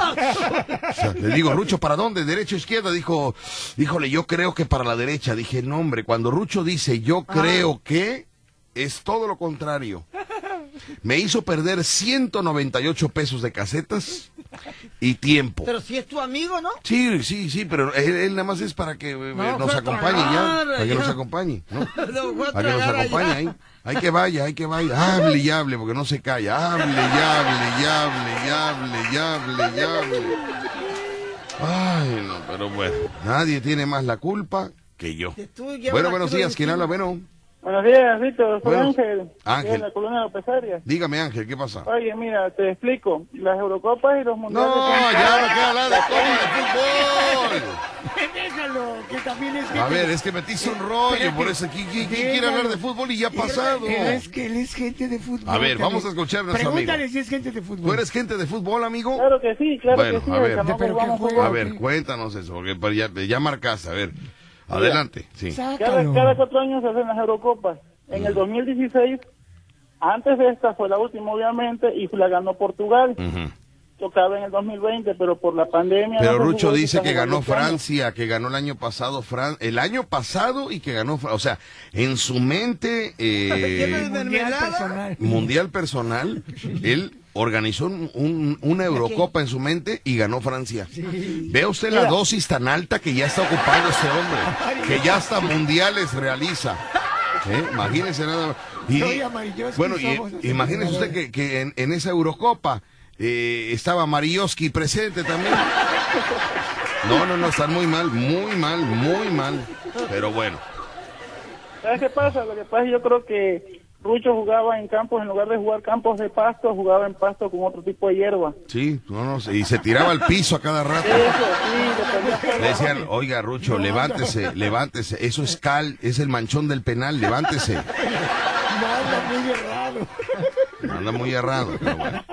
Speaker 2: O sea, le digo, Rucho, ¿para dónde? ¿Derecha o izquierda? Dijo, híjole, yo creo que para la derecha. Dije, no, hombre, cuando Rucho dice yo creo que, es todo lo contrario. Me hizo perder 198 pesos de casetas y tiempo.
Speaker 3: Pero si es tu amigo, ¿no?
Speaker 2: Sí, sí, sí, pero él, él nada más es para que eh,
Speaker 3: No,
Speaker 2: nos acompañe
Speaker 3: tragar,
Speaker 2: ya, para que
Speaker 3: ya.
Speaker 2: nos acompañe, ¿no? Para que nos acompañe ahí. Hay que vaya, hay que vaya. Hable y hable, porque no se calla. Hable y hable y hable y hable y hable y hable. Ay, no, pero bueno. Nadie tiene más la culpa que yo. Bueno, buenos días. ¿Quién habla? Bueno,
Speaker 12: Buenos días, Víctor. Soy
Speaker 2: Buenos-
Speaker 12: Ángel.
Speaker 2: Ángel.
Speaker 12: De la colonia López Arias.
Speaker 2: dígame Ángel, ¿qué pasa?
Speaker 12: Oye, mira, te explico. Las Eurocopas y los mundiales.
Speaker 2: No,
Speaker 12: son-
Speaker 2: ya no quiero hablar de Copa de fútbol.
Speaker 4: Déjalo, que también es que...
Speaker 2: A ver, es que metiste un rollo, por eso ¿quién, quién- quién quiere hablar de fútbol y ya ha pasado?
Speaker 4: Él es que él es gente de fútbol.
Speaker 2: A ver,
Speaker 4: también.
Speaker 2: vamos a escuchar a nuestro
Speaker 4: Pregúntale
Speaker 2: amigo.
Speaker 4: si es gente de fútbol.
Speaker 2: ¿Tú eres gente de fútbol, amigo?
Speaker 12: Claro que sí, claro
Speaker 2: Bueno,
Speaker 12: que sí.
Speaker 2: a ver.
Speaker 4: Pero
Speaker 12: vamos a
Speaker 2: ver, cuéntanos eso, porque ya, ya marcaste, a ver. Adelante, sí.
Speaker 12: Cada, cada cuatro años se hacen las Eurocopas. En el 2016, antes de esta fue la última, obviamente, y la ganó Portugal.
Speaker 2: Ujú.
Speaker 12: Tocaba en el 2020, pero por la pandemia.
Speaker 2: Pero
Speaker 12: no
Speaker 2: Rucho dice que ganó. Francia, que ganó el año pasado Fran el año pasado y que ganó, o sea, en su mente eh,
Speaker 4: Mundial personal.
Speaker 2: mundial personal, él organizó un- un- una Eurocopa en su mente y ganó Francia. Vea usted la
Speaker 12: Mira.
Speaker 2: dosis tan alta que ya está ocupando este hombre, que ya hasta mundiales realiza. ¿Eh? Imagínese nada. Y- bueno, y- imagínese usted que, que en, en esa Eurocopa eh, estaba Marioski presente también. No, no, no, están muy mal, muy mal, muy mal. Pero bueno,
Speaker 12: ¿Sabes qué pasa? Lo que pasa es que yo creo que Rucho jugaba en campos, en lugar de jugar campos de pasto, jugaba en pasto con otro tipo de hierba.
Speaker 2: sí, no, no, y se tiraba al piso a cada rato.
Speaker 12: Eso, sí,
Speaker 2: Le decían, oiga, Rucho, levántese, levántese. Eso es cal, es el manchón del penal, levántese.
Speaker 4: No, anda muy errado.
Speaker 2: Anda muy errado, pero bueno.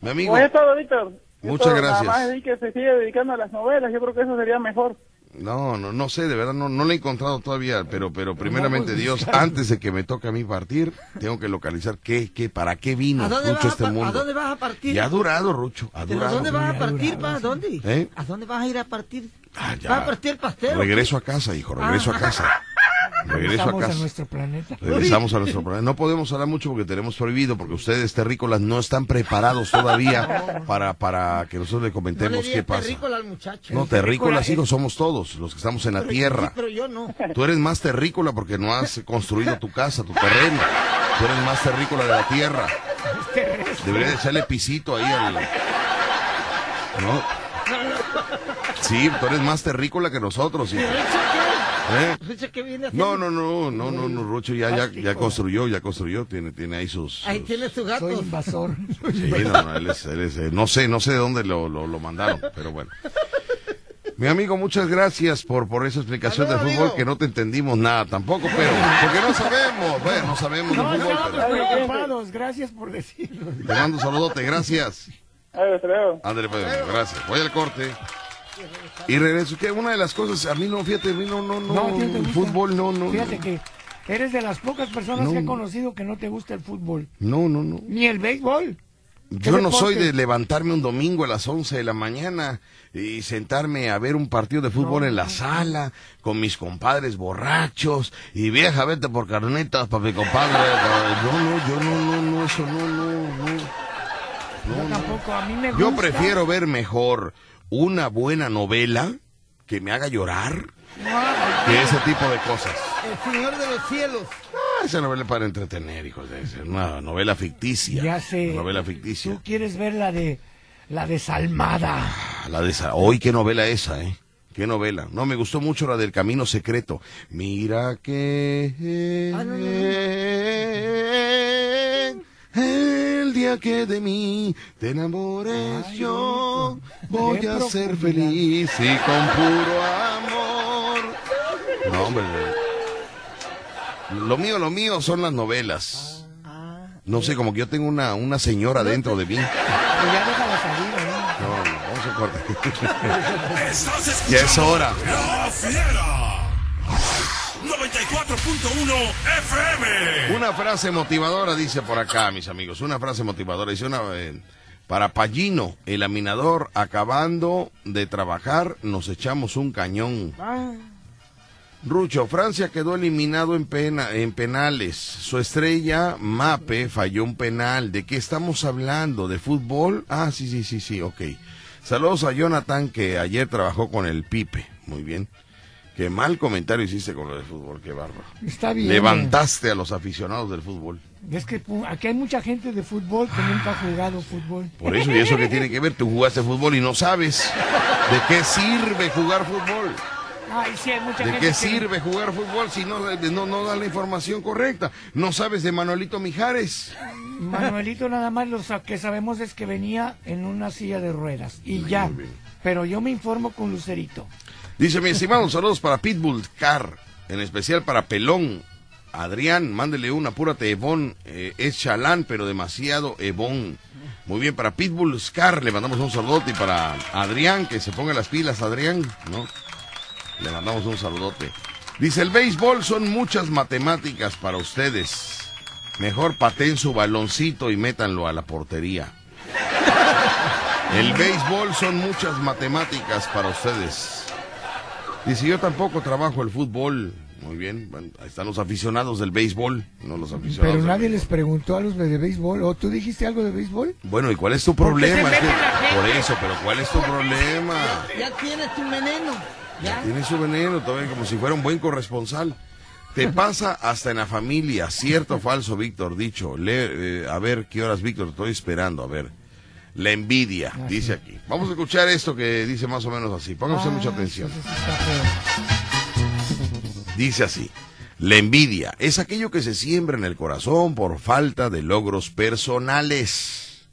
Speaker 2: Mi amigo,
Speaker 12: Pues es todo, Víctor.
Speaker 2: Muchas
Speaker 12: todo.
Speaker 2: gracias.
Speaker 12: Nada más que se sigue dedicando a las novelas. Yo creo que eso sería mejor.
Speaker 2: No, no, no sé, de verdad, no, no lo he encontrado todavía, pero, pero primeramente Dios, antes de que me toque a mí partir, tengo que localizar qué, qué, para qué vino
Speaker 3: ¿A dónde,
Speaker 2: Rucho
Speaker 3: vas a,
Speaker 2: este
Speaker 3: pa- ¿A
Speaker 2: mundo.
Speaker 3: dónde vas a partir?
Speaker 2: Ya ha durado, Rucho, ha
Speaker 3: ¿Pero
Speaker 2: durado.
Speaker 3: dónde vas a partir,
Speaker 4: durado,
Speaker 3: pa? ¿A dónde?
Speaker 2: ¿Eh?
Speaker 3: ¿A dónde vas a ir a partir?
Speaker 2: Ah, ya.
Speaker 3: ¿Vas a partir el pastel?
Speaker 2: Regreso a casa, hijo, regreso a casa. Regreso a
Speaker 4: Estamos a
Speaker 2: casa.
Speaker 4: nuestro planeta.
Speaker 2: Regresamos a nuestro programa. No podemos hablar mucho porque tenemos prohibido, porque ustedes terrícolas no están preparados todavía para, para que nosotros le
Speaker 3: No le
Speaker 2: comentemos qué pasa.
Speaker 3: terrícola al muchacho.
Speaker 2: No, terrícolas, hijos, somos todos los que estamos en la
Speaker 3: Pero-
Speaker 2: tierra.
Speaker 3: sí, pero yo no.
Speaker 2: Tú eres más terrícola porque no has construido tu casa, tu terreno. Tú eres más terrícola de la tierra. Debería de echarle pisito ahí al. ¿No? Sí, tú eres más terrícola que nosotros. hijo. ¿Eh?
Speaker 3: Rucho, ¿qué viene haciendo?
Speaker 2: No, no, no, no, no, no, Rucho ya, ya, ya construyó, ya construyó, tiene, tiene ahí sus...
Speaker 3: Ahí tiene su gato.
Speaker 4: Soy invasor.
Speaker 2: Sí, no, no, él es, él es, eh, no sé, no sé de dónde lo, lo, lo mandaron, pero bueno. Mi amigo, muchas gracias por, por esa explicación
Speaker 3: luego,
Speaker 2: fútbol,
Speaker 3: amigo.
Speaker 2: que no te entendimos nada tampoco, pero, porque no sabemos, bueno, no sabemos de
Speaker 4: No,
Speaker 2: fútbol,
Speaker 4: no,
Speaker 2: pero
Speaker 4: preocupados. Gracias por decirlo.
Speaker 2: te mando un saludote, gracias. Ándale, pues, gracias. Voy al corte. Y regreso, que una de las cosas, a mí no, fíjate, a mí no, no, no,
Speaker 4: No, ¿quién te
Speaker 2: el fútbol, no, no,
Speaker 4: Fíjate
Speaker 2: no,
Speaker 4: que eres de las pocas personas
Speaker 2: No.
Speaker 4: que he conocido que no te gusta el fútbol.
Speaker 2: no, no, no.
Speaker 4: Ni el béisbol.
Speaker 2: Yo no soy de levantarme un domingo a las 11 de la mañana y sentarme a ver un partido de fútbol en la sala con mis compadres borrachos y vieja, vete por carnetas, papi compadre. No, no, yo no, no, no, eso no, no, no.
Speaker 4: Yo tampoco. A mí me
Speaker 2: Yo
Speaker 4: gusta.
Speaker 2: prefiero ver mejor una buena novela que me haga llorar que ese tipo de cosas.
Speaker 3: El Señor de los Cielos.
Speaker 2: Ah, esa novela es para entretener, hijos de es una novela ficticia.
Speaker 4: Ya sé.
Speaker 2: Una novela ficticia.
Speaker 4: Tú quieres ver la de la desalmada.
Speaker 2: Ah, La de esa. Hoy qué novela esa, ¿eh? Qué novela. No, me gustó mucho la del Camino Secreto. Mira que
Speaker 3: Ah, no, no,
Speaker 2: el día que de mí te enamores yo voy a ser feliz y con puro amor. No, hombre. Lo mío, lo mío son las novelas. No sé, como que yo tengo una, una señora dentro de mí.
Speaker 4: Pues ya déjala salir, ¿eh?
Speaker 2: No, no, vamos a cortar. Ya es hora.
Speaker 6: La Fiera. 94.1 FM.
Speaker 2: Una frase motivadora dice por acá, mis amigos. Una frase motivadora. Dice una. eh, para Pallino, el laminador, acabando de trabajar, nos echamos un cañón.
Speaker 3: ah,
Speaker 2: Rucho, Francia quedó eliminado en, pena, en penales. Su estrella, Mape, falló un penal. ¿De qué estamos hablando? ¿De fútbol? Ah, sí, sí, sí, sí, ok. Saludos a Jonathan, que ayer trabajó con el Pipe. Muy bien. Qué mal comentario hiciste con lo del fútbol, qué bárbaro.
Speaker 4: Está bien.
Speaker 2: Levantaste a los aficionados del fútbol.
Speaker 4: Es que aquí hay mucha gente de fútbol que nunca ha jugado fútbol.
Speaker 2: Por eso, ¿y eso qué tiene que ver? Tú jugaste fútbol y no sabes. ¿De qué sirve jugar fútbol?
Speaker 4: Ay, sí, hay mucha
Speaker 2: ¿De
Speaker 4: gente
Speaker 2: qué
Speaker 4: que-
Speaker 2: sirve jugar fútbol si no, no, no da la información correcta? ¿No sabes de Manuelito Mijares?
Speaker 4: Manuelito nada más lo que sabemos es que venía en una silla de ruedas y ya. Pero yo me informo con Lucerito.
Speaker 2: Dice, mi estimado, saludos para Pitbull Car, en especial para Pelón. Adrián, mándele una, apúrate, Evón. eh, es chalán, pero demasiado Evón. Muy bien, para Pitbull Scar le mandamos un saludote y para Adrián, que se ponga las pilas, Adrián, ¿no? Le mandamos un saludote. Dice, el béisbol son muchas matemáticas para ustedes. Mejor pateen su baloncito y métanlo a la portería. El béisbol son muchas matemáticas para ustedes. Dice, yo tampoco trabajo el fútbol. Muy bien, bueno, ahí están los aficionados del béisbol, no los aficionados.
Speaker 4: Pero nadie les preguntó a los de béisbol. ¿O tú dijiste algo de béisbol?
Speaker 2: Bueno, ¿y cuál es tu
Speaker 4: ¿Por qué se
Speaker 2: problema? Es que- por eso, pero ¿cuál es tu problema?
Speaker 3: ya tienes tu veneno. Ya.
Speaker 2: Tiene su veneno todavía como si fuera un buen corresponsal. Te pasa hasta en la familia, cierto o falso, Víctor, dicho. Lee, eh, a ver, ¿qué horas, Víctor? Estoy esperando, a ver. La envidia, dice aquí. Vamos a escuchar esto que dice más o menos así. Pónganse
Speaker 4: Ah,
Speaker 2: mucha atención. Dice así. La envidia es aquello que se siembra en el corazón por falta de logros personales.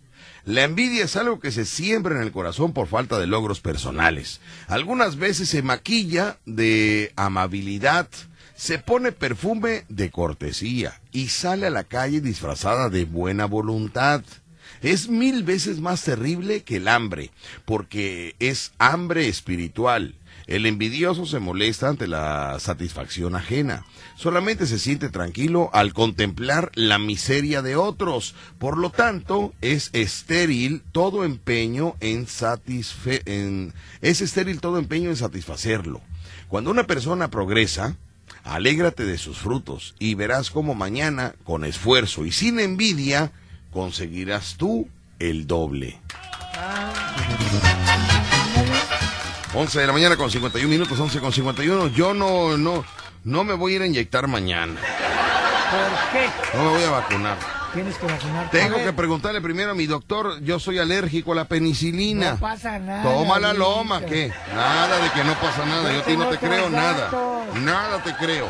Speaker 2: La envidia es algo que se siembra en el corazón por falta de logros personales. Algunas veces se maquilla de amabilidad, se pone perfume de cortesía y sale a la calle disfrazada de buena voluntad. Es mil veces más terrible que el hambre, porque es hambre espiritual. El envidioso se molesta ante la satisfacción ajena. Solamente se siente tranquilo al contemplar la miseria de otros. Por lo tanto, es estéril todo empeño en satisfe es estéril todo empeño en satisfacerlo. Cuando una persona progresa, alégrate de sus frutos y verás cómo mañana, con esfuerzo y sin envidia, conseguirás tú el doble. 11 de la mañana con 51 minutos, 11 con 51. Yo no, no, no me voy a ir a inyectar mañana.
Speaker 4: ¿Por qué?
Speaker 2: No me voy a vacunar.
Speaker 4: Tienes que vacunarte.
Speaker 2: Tengo que preguntarle primero a mi doctor, yo soy alérgico a la penicilina.
Speaker 4: No pasa nada.
Speaker 2: Toma la loma, ¿qué? Nada de que no pasa nada, yo a ti no te creo nada. Nada te creo,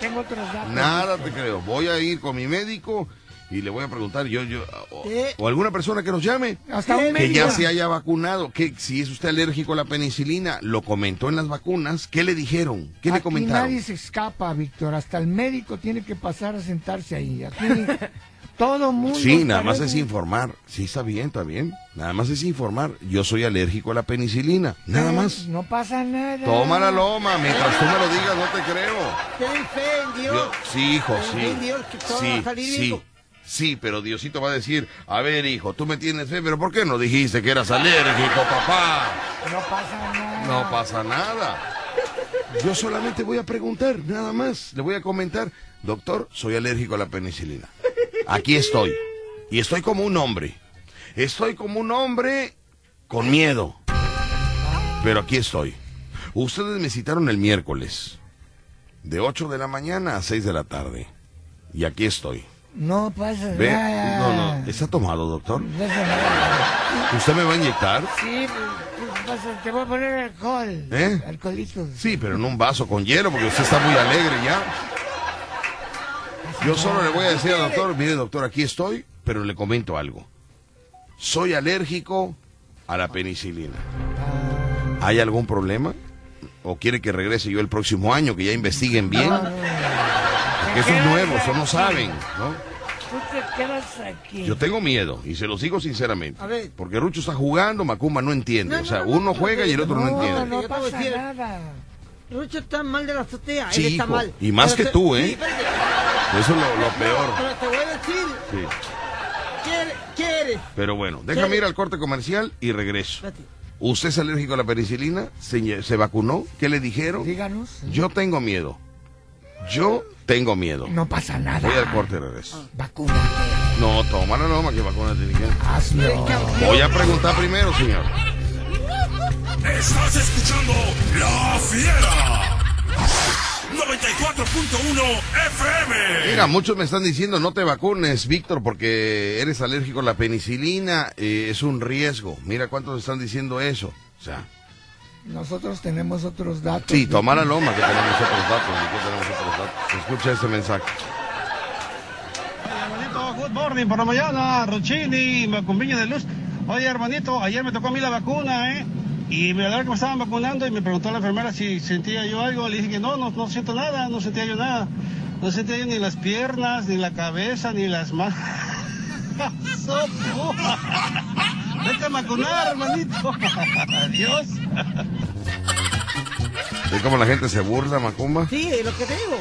Speaker 4: Tengo otros datos.
Speaker 2: nada te creo. Voy a ir con mi médico y le voy a preguntar yo, yo, o,
Speaker 3: ¿Qué?
Speaker 2: o alguna persona que nos llame.
Speaker 4: Hasta un
Speaker 2: Que ya se haya vacunado, que si es usted alérgico a la penicilina, lo comentó en las vacunas, ¿qué le dijeron? ¿Qué le
Speaker 4: Aquí
Speaker 2: comentaron?
Speaker 4: nadie se escapa, Víctor. Hasta el médico tiene que pasar a sentarse ahí. Aquí todo mundo.
Speaker 2: Sí, nada más es informar. Sí, está bien, está bien. Nada más es informar. Yo soy alérgico a la penicilina. Nada
Speaker 4: Eh,
Speaker 2: más.
Speaker 4: No pasa nada.
Speaker 2: Toma la loma. Mientras tú me lo digas, no te creo.
Speaker 3: Ten fe en Dios.
Speaker 2: Yo- sí, hijo,
Speaker 3: Ten fe
Speaker 2: sí.
Speaker 3: en Dios que todo va
Speaker 2: Sí,
Speaker 3: a salir
Speaker 2: sí.
Speaker 3: bien.
Speaker 2: Sí, pero Diosito va a decir, a ver, hijo, tú me tienes fe, pero ¿por qué no dijiste que eras alérgico, papá?
Speaker 4: No pasa nada.
Speaker 2: No pasa nada. Yo solamente voy a preguntar, nada más. Le voy a comentar, doctor, soy alérgico a la penicilina. Aquí estoy. Y estoy como un hombre. Estoy como un hombre con miedo. Pero aquí estoy. Ustedes me citaron el miércoles. De 8 de la mañana a 6 de la tarde. Y aquí estoy.
Speaker 4: No pasa
Speaker 2: Ve,
Speaker 4: nada.
Speaker 2: no, no, ¿está tomado, doctor?
Speaker 4: No pasa nada.
Speaker 2: ¿Usted me va a inyectar?
Speaker 4: Sí, pues, pues, te voy a poner alcohol.
Speaker 2: ¿Eh?
Speaker 4: Alcoholito.
Speaker 2: Sí, pero en un vaso con hielo, porque usted está muy alegre ya. Yo solo le voy a decir al doctor, mire doctor, aquí estoy, pero le comento algo. Soy alérgico a la penicilina. ¿Hay algún problema? ¿O quiere que regrese yo el próximo año, que ya investiguen bien? Porque eso es nuevo, eso no saben, ¿no?
Speaker 4: Tú te quedas aquí.
Speaker 2: Yo tengo miedo, y se lo digo sinceramente.
Speaker 3: A ver.
Speaker 2: Porque Rucho está jugando, Macumba no entiende.
Speaker 3: No,
Speaker 2: o sea,
Speaker 3: no, no,
Speaker 2: uno
Speaker 3: no,
Speaker 2: juega y el otro no, entiende.
Speaker 4: no pasa nada.
Speaker 3: Rucho está mal de la azotea.
Speaker 2: Sí,
Speaker 3: él está
Speaker 2: hijo,
Speaker 3: mal.
Speaker 2: y más
Speaker 3: Pero
Speaker 2: que tú, ¿eh?
Speaker 3: Sí.
Speaker 2: Eso es lo, lo peor.
Speaker 3: Pero te voy a decir,
Speaker 2: Sí.
Speaker 3: ¿quiere? ¿Quiere?
Speaker 2: Pero bueno, déjame ir al corte comercial y regreso. ¿Usted es alérgico a la penicilina? ¿Se, se vacunó? ¿Qué le dijeron?
Speaker 4: Díganos.
Speaker 2: Yo tengo miedo. Yo tengo miedo.
Speaker 4: No pasa nada.
Speaker 2: Voy al corte y regreso.
Speaker 4: Vacúnate.
Speaker 2: No, toma la noma que vacuna tiene que.
Speaker 4: Hazlo.
Speaker 2: Voy a preguntar primero, señor.
Speaker 6: Estás escuchando La Fiera. 94.1 FM.
Speaker 2: Mira, muchos me están diciendo no te vacunes, Víctor, porque eres alérgico a la penicilina, eh, es un riesgo. Mira cuántos están diciendo eso. O sea,
Speaker 4: Nosotros tenemos otros datos.
Speaker 2: sí, toma la loma que tenemos otros datos. ¿y qué tenemos otros datos? Escucha este mensaje.
Speaker 13: Hermanito, good morning por la mañana, Rochini, Macumbiño de Luz. Oye, hermanito, ayer me tocó a mí la vacuna, ¿eh? Y me hablaron que me estaban vacunando y me preguntó la enfermera si sentía yo algo. Le dije que no, no, no siento nada, no sentía yo nada. No sentía yo ni las piernas, ni la cabeza, ni las manos. Vete a vacunar, hermanito. Adiós.
Speaker 2: ¿Ve cómo la gente se burla, Macumba?
Speaker 3: Sí, es lo que digo.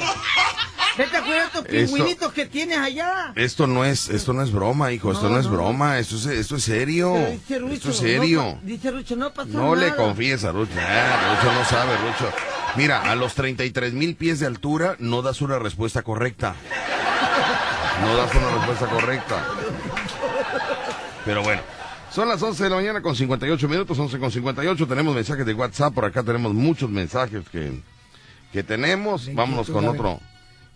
Speaker 3: Vete a cuidar tus pingüinitos que tienes allá.
Speaker 2: Esto no es, esto no es broma, hijo, esto no,
Speaker 3: No,
Speaker 2: es broma, esto es, esto es serio.
Speaker 3: Dice Rucho,
Speaker 2: esto es serio.
Speaker 3: dice Rucho, no pasa
Speaker 2: No
Speaker 3: nada.
Speaker 2: le confíes a Rucho. Ah, Rucho no sabe, Rucho. Mira, a los 33 mil pies de altura no das una respuesta correcta. No das una respuesta correcta. Pero bueno, son las 11 de la mañana con 58 minutos, 11 con 58. Tenemos mensajes de WhatsApp, por acá tenemos muchos mensajes que, que tenemos. Vámonos con otro,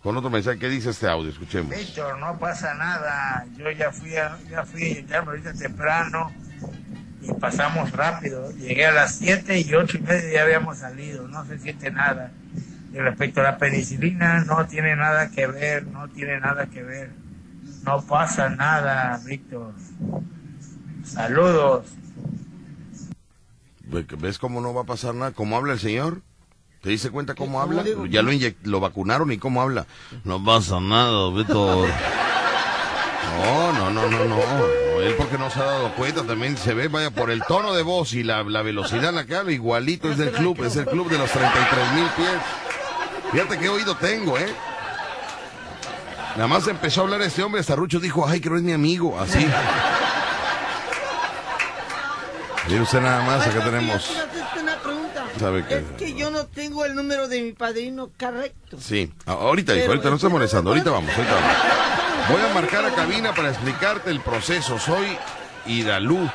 Speaker 2: con otro mensaje. ¿Qué dice este audio? Escuchemos.
Speaker 8: Víctor, no pasa nada. Yo ya fui a, ya fui a llegarme ahorita temprano y pasamos rápido. Llegué a las 7 y 8 y media ya habíamos salido. No se siente nada. Y respecto a la penicilina, no tiene nada que ver, no tiene nada que ver. No pasa nada, Víctor. Saludos.
Speaker 2: Ve- ¿Ves cómo no va a pasar nada? ¿Cómo habla el señor? ¿Te diste cuenta cómo
Speaker 3: ¿Cómo
Speaker 2: habla?
Speaker 3: digo?
Speaker 2: Ya lo, lo vacunaron y cómo habla. No pasa nada, Víctor. No, no, no, no, no. No, Él porque no se ha dado cuenta también se ve, vaya, por el tono de voz y la, la velocidad en la que habla, igualito es del club, es el club de los 33 mil pies. Fíjate qué oído tengo, ¿eh? Nada más empezó a hablar este hombre, hasta Rucho dijo, ay, que no es mi amigo, así. Mire usted nada más, acá tenemos... ¿Sabe qué?
Speaker 3: Es que yo no tengo el número de mi padrino correcto.
Speaker 2: Sí, ahorita, hijo, ahorita no
Speaker 3: es que
Speaker 2: estoy
Speaker 3: no
Speaker 2: molestando, ahorita vamos, ahorita vamos. Voy a marcar a cabina para explicarte el proceso. Soy Idalú.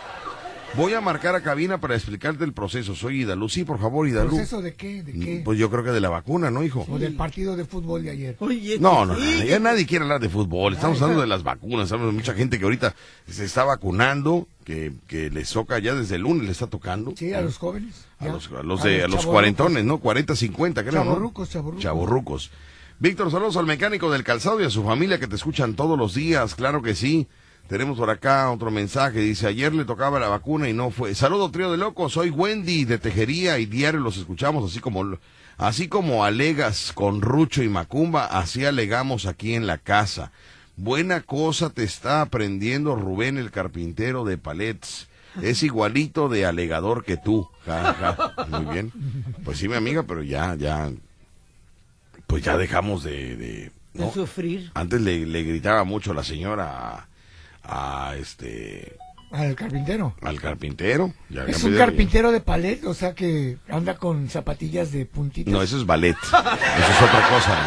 Speaker 2: Voy a marcar a cabina para explicarte el proceso. Soy Idalú. Sí, por favor, Idalú.
Speaker 14: ¿Proceso de qué? ¿De qué?
Speaker 2: Pues yo creo que de la vacuna, ¿no, hijo?
Speaker 14: O del partido de fútbol de ayer.
Speaker 2: No, no, no, ya nadie quiere hablar de fútbol. Estamos hablando de las vacunas. Hablamos de mucha gente que ahorita se está vacunando, que, que les toca ya desde el lunes, le está tocando.
Speaker 14: Sí, a los jóvenes.
Speaker 2: A los, a los
Speaker 14: A
Speaker 2: de,
Speaker 14: los
Speaker 2: a los cuarentones, ¿no? 40, 50, creo, ¿no?
Speaker 14: Chavorrucos, chavorrucos.
Speaker 2: Chavorrucos. Víctor, saludos al mecánico del calzado y a su familia que te escuchan todos los días, claro que sí. Tenemos por acá otro mensaje, dice, ayer le tocaba la vacuna y no fue. Saludo trío de locos, soy Wendy de Tejería y diario los escuchamos, así como, así como alegas con Rucho y Macumba, así alegamos aquí en la casa. Buena cosa te está aprendiendo Rubén el carpintero de Palets. Es igualito de alegador que tú. Ja, ja. Muy bien. Pues sí, mi amiga, pero ya, ya, pues ya dejamos de, de, ¿no?
Speaker 3: De sufrir.
Speaker 2: Antes le, le gritaba mucho la señora a, este
Speaker 14: Al carpintero.
Speaker 2: al carpintero. Ya
Speaker 14: Es un carpintero de palet, o sea que anda con zapatillas de puntitas.
Speaker 2: No, eso es ballet. Eso es otra cosa.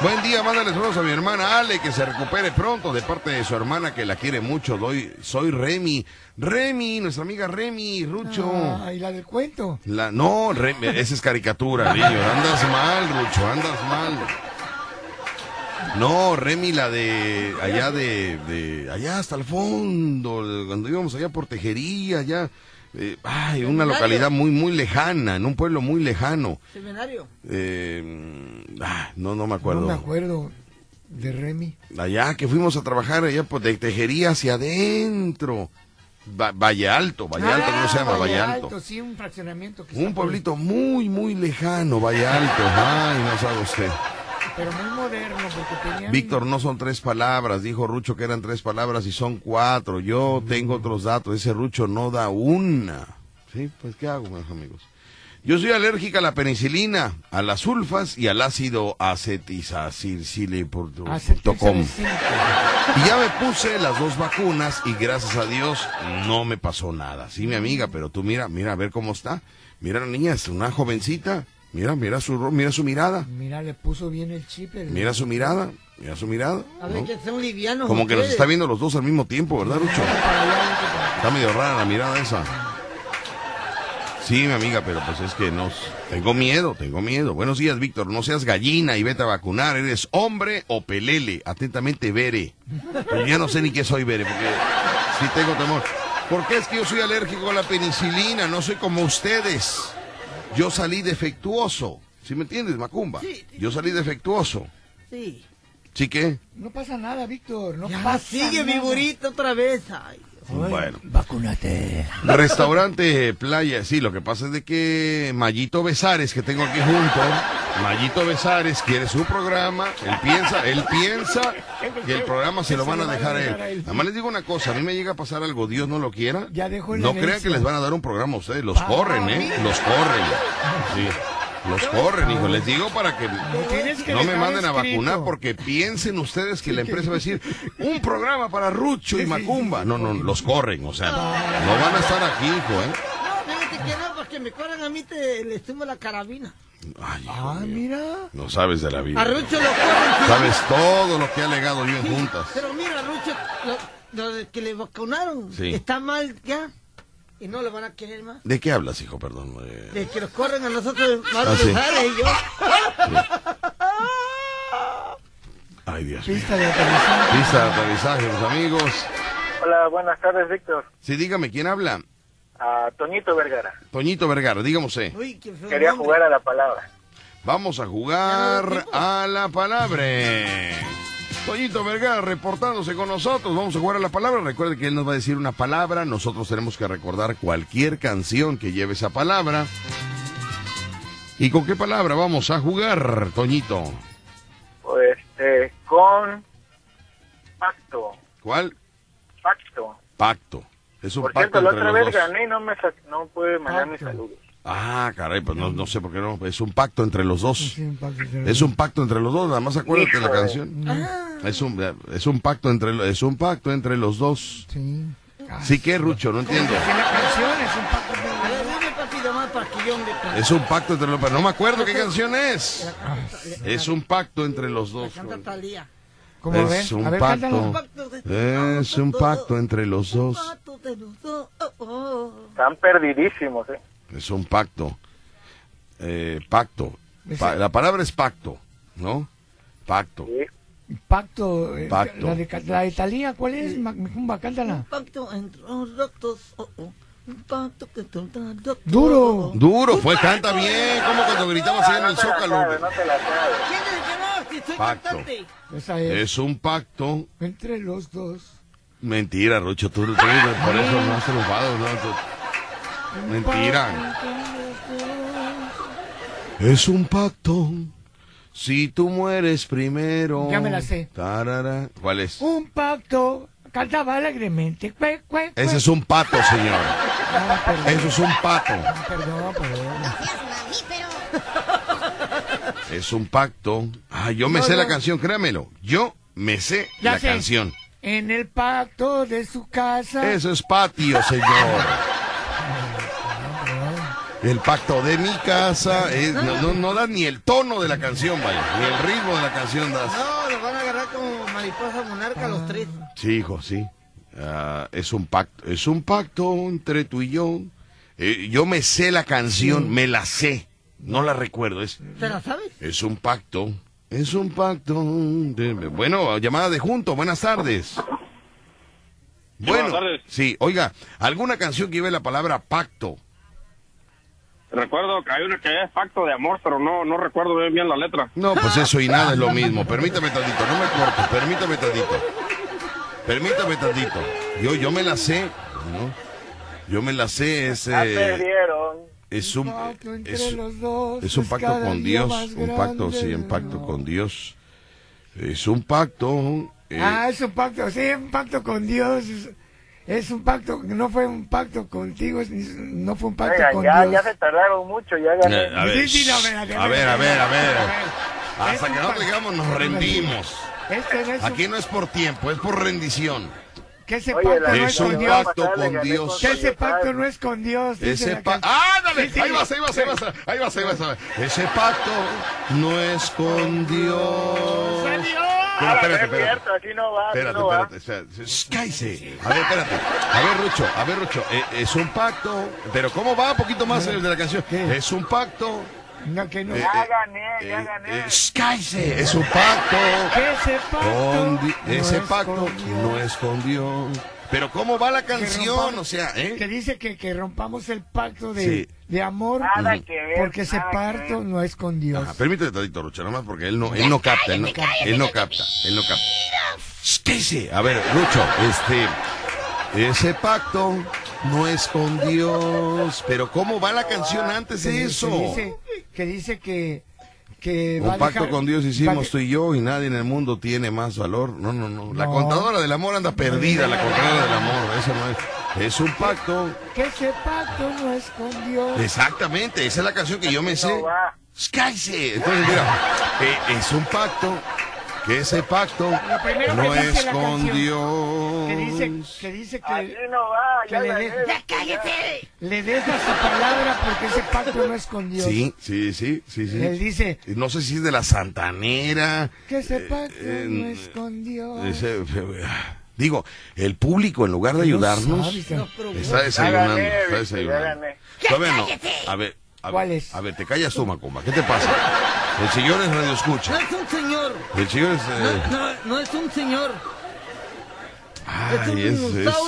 Speaker 2: Buen día, mándale saludos a mi hermana Ale, que se recupere pronto de parte de su hermana que la quiere mucho. Doy, soy Remy. Remy, nuestra amiga Remy, Rucho.
Speaker 14: Ah, y la del cuento.
Speaker 2: La, no, Remy, esa es caricatura, niño. Andas mal, Rucho, andas mal. No, Remy, la de allá de, de allá hasta el fondo, cuando íbamos allá por Tejería, allá, eh, ay, una
Speaker 3: Seminario.
Speaker 2: localidad muy, muy lejana, en un pueblo muy lejano.
Speaker 3: Seminario.
Speaker 2: Eh, ah, no, no me acuerdo.
Speaker 14: No me acuerdo de Remy.
Speaker 2: Allá que fuimos a trabajar allá por de Tejería hacia adentro. Va- Valle Alto, Valle Alto, ¿cómo se llama?
Speaker 14: Ah,
Speaker 2: Valle Alto.
Speaker 14: Sí, un fraccionamiento. Que
Speaker 2: Un
Speaker 14: por-
Speaker 2: pueblito muy, muy lejano, Valle Alto. Ay, no sabe usted.
Speaker 14: Pero muy moderno, porque tenían...
Speaker 2: Víctor, no son tres palabras. Dijo Rucho que eran tres palabras y son cuatro. Yo tengo otros datos. Ese Rucho no da una. Sí, pues ¿qué hago, mis amigos? Yo soy alérgica a la penicilina, a las sulfas y al ácido acetizacilcilepurtocom.
Speaker 14: Acetilsalicílico.
Speaker 2: Y ya me puse las dos vacunas y gracias a Dios no me pasó nada. Sí, mi amiga, pero tú mira, mira a ver cómo está. Mira la niña, es una jovencita. Mira, mira su mira su mirada.
Speaker 14: Mira, le puso bien el chip. el-
Speaker 2: Mira su mirada. Mira su mirada.
Speaker 3: A ver,
Speaker 2: ¿no?
Speaker 3: que son livianos.
Speaker 2: Como que nos
Speaker 3: ustedes.
Speaker 2: está viendo los dos al mismo tiempo, ¿verdad, Lucho? Está medio rara la mirada esa. Sí, mi amiga, pero pues es que nos... Tengo miedo, tengo miedo. Buenos días, Víctor. No seas gallina y vete a vacunar. ¿Eres hombre o pelele? Atentamente, Bere. Pero ya no sé ni qué soy, Bere, porque sí tengo temor. ¿Por qué es que yo soy alérgico a la penicilina? No soy como ustedes. Yo salí defectuoso. ¿Sí me entiendes, Macumba? Yo salí defectuoso.
Speaker 3: Sí.
Speaker 2: ¿Sí qué?
Speaker 14: No pasa nada, Víctor. No
Speaker 3: Ya
Speaker 14: pasa
Speaker 3: sigue
Speaker 14: nada.
Speaker 3: mi burrito otra vez. Ay,
Speaker 2: Bueno.
Speaker 14: Vacúnate.
Speaker 2: Restaurante Playa, sí, lo que pasa es de que Mayito Besares, que tengo aquí junto, Mayito Besares quiere su programa, él piensa, él piensa que el programa se lo van a dejar a él. Además les digo una cosa, a mí me llega a pasar algo, Dios no lo quiera,
Speaker 14: Ya
Speaker 2: no crean que les van a dar un programa a ustedes, los corren, ¿eh? Los corren. Sí. Los corren, hijo. Les digo para que no me manden a vacunar porque piensen ustedes que la empresa va a decir un programa para Rucho y Macumba. No, no, los corren, o sea, no van a estar aquí, hijo, ¿eh?
Speaker 3: No, que no, porque me corren a mí, te, le sumo la carabina.
Speaker 14: Ah, mira.
Speaker 2: No sabes de la vida.
Speaker 3: A Rucho lo corren.
Speaker 2: Sabes todo lo que ha legado yo en juntas.
Speaker 3: Pero mira, Rucho, lo, lo que le vacunaron
Speaker 2: Sí.
Speaker 3: está mal ya. Y no lo van a querer más.
Speaker 2: ¿De qué hablas, hijo? Perdón. eh,
Speaker 3: De que los corren a nosotros más
Speaker 2: Ah, sí.
Speaker 3: Besares y yo.
Speaker 2: Ay, Dios mío.
Speaker 14: Pista de aterrizaje.
Speaker 2: Pista de aterrizaje, mis amigos.
Speaker 11: Hola, buenas tardes, Víctor.
Speaker 2: Sí, dígame, ¿quién habla?
Speaker 11: A Toñito Vergara.
Speaker 2: Toñito Vergara, dígame usted.
Speaker 3: Uy, qué feo
Speaker 11: Quería
Speaker 3: nombre.
Speaker 11: jugar a la palabra.
Speaker 2: Vamos a jugar a la palabra. Toñito Vergara reportándose con nosotros. Vamos a jugar a la palabra. Recuerde que él nos va a decir una palabra. Nosotros tenemos que recordar cualquier canción que lleve esa palabra. ¿Y con qué palabra vamos a jugar, Toñito?
Speaker 11: Pues, este, con pacto,
Speaker 2: ¿Cuál?
Speaker 11: pacto.
Speaker 2: Pacto. Es un
Speaker 11: Por
Speaker 2: pacto
Speaker 11: cierto, la otra vez
Speaker 2: dos.
Speaker 11: gané y no me sa- no pude mandar mis saludos.
Speaker 2: Ah, caray, pues no, no sé por qué no. Es un pacto entre los dos.
Speaker 14: Sí, un pacto entre
Speaker 2: Es un pacto entre los dos, nada más acuérdate de la canción.
Speaker 3: Ah.
Speaker 2: Es un, es un pacto entre es un pacto entre los dos.
Speaker 14: Sí.
Speaker 2: Sí que Rucho, no entiendo.
Speaker 14: Que la canción es un pacto.
Speaker 2: Es un pacto entre los no me acuerdo qué canción es. Es un pacto entre los dos.
Speaker 14: ¿Cómo?
Speaker 2: Es un
Speaker 14: ver,
Speaker 2: pacto. Es un pacto entre dos.
Speaker 3: Los dos. Oh, oh.
Speaker 14: Están perdidísimos, ¿eh?
Speaker 2: Es un pacto. Eh, pacto. Pa- la palabra es pacto, ¿no? Pacto.
Speaker 4: Pacto. eh,
Speaker 2: Pacto.
Speaker 4: La de, Ca- la de Thalía, ¿cuál es? Ma- Macumba, cántala.
Speaker 3: Un pacto entre los doctos. oh, oh. Un pacto que entre los doctos.
Speaker 4: Duro.
Speaker 2: Duro, fue, canta bien, como cuando gritamos ahí en el Zócalo.
Speaker 14: no te la sabes.
Speaker 3: ¿Quién dice que no? Si soy
Speaker 2: Pacto.
Speaker 3: cantante.
Speaker 4: Esa es.
Speaker 2: Es un pacto.
Speaker 4: Entre los dos.
Speaker 2: Mentira, Rucho, tú, tú- por eso no has triunfado, ¿no? Mentira. Es un pacto. Si tú mueres primero.
Speaker 4: Ya me la sé.
Speaker 2: Tarara. ¿Cuál es?
Speaker 4: Un pacto. Cantaba alegremente. Cue, cue, cue.
Speaker 2: Ese es un pato, señor.
Speaker 4: Ah.
Speaker 2: Eso es un pato.
Speaker 4: Perdón, perdón.
Speaker 2: Es un pacto. Ah, yo me sé la canción, créamelo. Yo me sé
Speaker 4: Ya
Speaker 2: la
Speaker 4: sé.
Speaker 2: canción.
Speaker 4: En el pacto de su casa.
Speaker 2: Eso es patio, señor. El pacto de mi casa. eh, no, no, no das ni el tono de la canción, vaya. Ni el ritmo de la canción das.
Speaker 3: No, los van a agarrar como mariposa monarca los tres.
Speaker 2: Sí, hijo, sí. Ah, es un pacto. Es un pacto entre tú y yo. Eh, yo me sé la canción, me la sé. No la recuerdo. Es,
Speaker 3: ¿Te la sabes?
Speaker 2: es un pacto. Es un pacto. de- bueno, llamada de junto. Buenas tardes. Bueno,
Speaker 15: buenas tardes.
Speaker 2: sí, oiga, alguna canción que lleve la palabra pacto.
Speaker 15: Recuerdo que hay una que es pacto de amor, pero no, no recuerdo bien, bien la letra.
Speaker 2: No, pues eso y nada es lo mismo. Permítame tantito, no me cortes, permítame tantito. Permítame tantito. Yo, yo me la sé, ¿no? Yo me la sé, es, eh,
Speaker 14: perdieron.
Speaker 2: es un,
Speaker 4: Pacto entre
Speaker 2: es,
Speaker 4: los dos.
Speaker 2: es un pacto con Dios, un pacto, sí, un pacto con Dios. Es un pacto. eh,
Speaker 4: Ah, es un pacto, sí, un pacto con Dios. Es, es un pacto, no fue un pacto contigo, es- no fue un pacto
Speaker 14: Oigan,
Speaker 4: con
Speaker 14: ya,
Speaker 4: Dios.
Speaker 14: ya se tardaron mucho, ya gané.
Speaker 2: eh, a ver,
Speaker 4: Sí, sí, no, espérate,
Speaker 2: a ver, a ver, a ver.
Speaker 4: Es
Speaker 2: Hasta
Speaker 4: un
Speaker 2: que nosotros digamos nos rendimos.
Speaker 4: Este no es un-
Speaker 2: Aquí no es por tiempo, es por rendición.
Speaker 4: que ese
Speaker 14: Oye,
Speaker 4: pacto no
Speaker 2: Es
Speaker 4: es
Speaker 2: un
Speaker 4: con Dios.
Speaker 2: pacto con Dios.
Speaker 4: Que ese pacto no es con Dios.
Speaker 2: Ese pacto. ¡Ándale!
Speaker 4: Sí, sí.
Speaker 2: Ahí vas, ahí vas, ahí vas, ahí vas, ahí vas. Ese pacto no es con Dios. Pero
Speaker 14: Ah,
Speaker 2: espérate,
Speaker 14: es
Speaker 2: espérate.
Speaker 14: cierto, así no va,
Speaker 2: Espérate,
Speaker 14: no va.
Speaker 2: espérate. espérate. Shh, Cállese. A ver, espérate. A ver, Rucho, a ver, Rucho. eh, es un pacto. Pero ¿cómo va? Un poquito más el de la canción. Es un pacto.
Speaker 4: No, que no.
Speaker 2: Eh,
Speaker 14: Ya
Speaker 2: eh,
Speaker 14: gané, ya
Speaker 2: eh,
Speaker 14: gané.
Speaker 2: eh, cállese. Es un pacto.
Speaker 4: Que ese pacto
Speaker 2: Con
Speaker 4: no
Speaker 2: ese
Speaker 4: es
Speaker 2: pacto no es con Dios. Pero ¿cómo va la canción?
Speaker 4: rompamos-
Speaker 2: O sea, ¿eh?
Speaker 4: Que dice que, que rompamos el pacto de,
Speaker 2: Sí.
Speaker 4: de amor.
Speaker 14: Nada que ver,
Speaker 4: Porque ese pacto
Speaker 14: ver.
Speaker 4: no es con Dios.
Speaker 2: Ajá, permíteme tantito, Rucho, nada más porque él no, él no capta, él no, él no capta, él no capta. Shh, Cállese. A ver, Rucho, este, ese pacto no es con Dios, pero ¿cómo va la canción antes de
Speaker 4: dice-
Speaker 2: eso?
Speaker 4: Que dice que, dice que, que
Speaker 2: Un pacto
Speaker 4: dejar-
Speaker 2: con Dios hicimos tú y yo y nadie en el mundo tiene más valor. No, no, no. La
Speaker 4: No.
Speaker 2: contadora del amor anda perdida, la contadora del amor. Eso no es. Es un pacto.
Speaker 4: Que ese pacto no es con Dios.
Speaker 2: Exactamente, esa es la canción que yo me sé. Cállese. Entonces, mira, eh, es un pacto, que ese pacto no
Speaker 4: que
Speaker 2: es
Speaker 4: la
Speaker 2: con
Speaker 4: canción,
Speaker 2: Dios.
Speaker 4: Que dice que, dice que,
Speaker 14: no va,
Speaker 4: que
Speaker 14: ya
Speaker 4: le,
Speaker 14: gané.
Speaker 4: deja, le deja su palabra porque ese pacto no es con Dios.
Speaker 2: Sí, sí, sí, sí, sí.
Speaker 4: Él dice
Speaker 2: No sé si es de la Santanera.
Speaker 4: que ese pacto
Speaker 2: eh,
Speaker 4: no es con Dios.
Speaker 2: ese- digo, el público en lugar de
Speaker 4: No
Speaker 2: ayudarnos
Speaker 4: sabe, está-
Speaker 2: desayunando, está desayunando. no. A ver, a
Speaker 4: ¿Cuál
Speaker 2: ver,
Speaker 4: es?
Speaker 2: a ver, te callas tú, Macumba. ¿Qué te pasa? El señor es radio
Speaker 3: No
Speaker 2: escucha.
Speaker 3: es un señor.
Speaker 2: El señor es. eh,
Speaker 3: No, no, no es un señor.
Speaker 2: Ay,
Speaker 3: un
Speaker 2: es,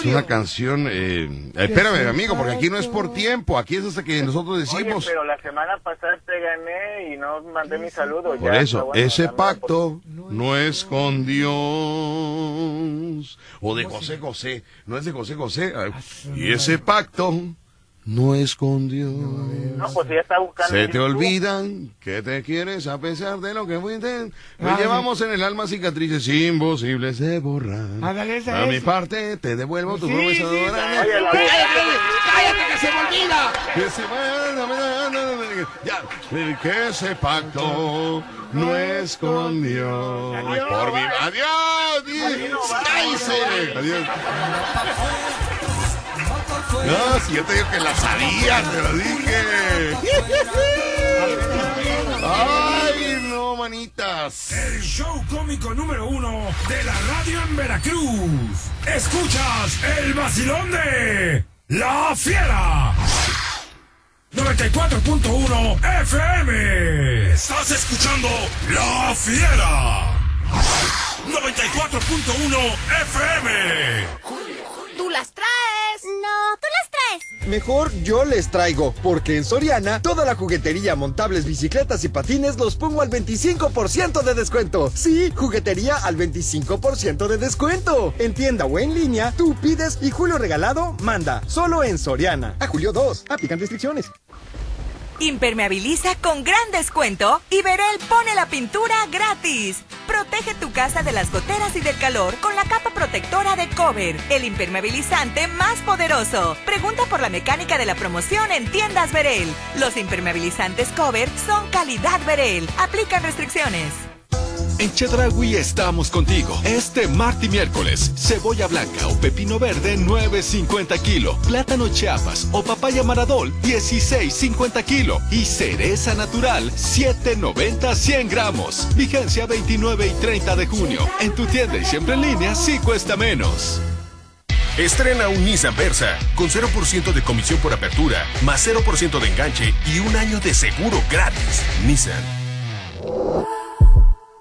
Speaker 2: una canción. Eh, espérame, amigo, porque aquí no es por tiempo. Aquí es hasta que nosotros
Speaker 14: Oye,
Speaker 2: decimos.
Speaker 14: pero la semana pasada te gané y no mandé mi saludo.
Speaker 2: Por
Speaker 14: ya,
Speaker 2: eso,
Speaker 14: bueno,
Speaker 2: ese pacto no es con Dios. O de José José. No es de José José. Ay, Y ese pacto no es con Dios.
Speaker 14: No, pues ya está buscando.
Speaker 2: Se te
Speaker 14: YouTube.
Speaker 2: olvidan que te quieres a pesar de lo que fuiste. Lo
Speaker 4: Ay.
Speaker 2: llevamos en el alma cicatrices imposibles de borrar.
Speaker 4: Ándale, esa
Speaker 2: A
Speaker 4: es.
Speaker 2: mi parte te devuelvo tu
Speaker 4: Sí,
Speaker 2: promesa
Speaker 4: sí,
Speaker 14: la
Speaker 3: ¡Cállate que se me olvida!
Speaker 2: Que se ya, que ese pacto no es con Dios. Por mi adiós, adiós, cállese. Adiós. No, si yo te digo que la sabía, te lo dije. Ay, no, manitas.
Speaker 6: El show cómico número uno de la radio en Veracruz. Escuchas el vacilón de La Fiera. 94.1 FM. Estás escuchando La Fiera. 94.1 FM.
Speaker 16: ¿Tú las traes?
Speaker 17: Mejor yo les traigo, porque en Soriana toda la juguetería, montables, bicicletas y patines los pongo al 25% de descuento. Sí, juguetería al 25% de descuento. En tienda o en línea, tú pides y Julio Regalado manda. Solo en Soriana. A Julio 2. Aplican restricciones.
Speaker 18: Impermeabiliza con gran descuento y Verel pone la pintura gratis. Protege tu casa de las goteras y del calor con la capa protectora de Cover, el impermeabilizante más poderoso. Pregunta por la mecánica de la promoción en tiendas Verel. Los impermeabilizantes Cover son calidad Verel. Aplican restricciones.
Speaker 19: En Chedragui estamos contigo. Este martes y miércoles, cebolla blanca o pepino verde 9.50 kilo, plátano chiapas o papaya maradol 16.50 kilo y cereza natural 7.90 100 gramos. Vigencia 29 y 30 de junio. En tu tienda y siempre en línea sí cuesta menos.
Speaker 20: Estrena un Nissan Versa con 0% de comisión por apertura, más 0% de enganche y un año de seguro gratis. Nissan.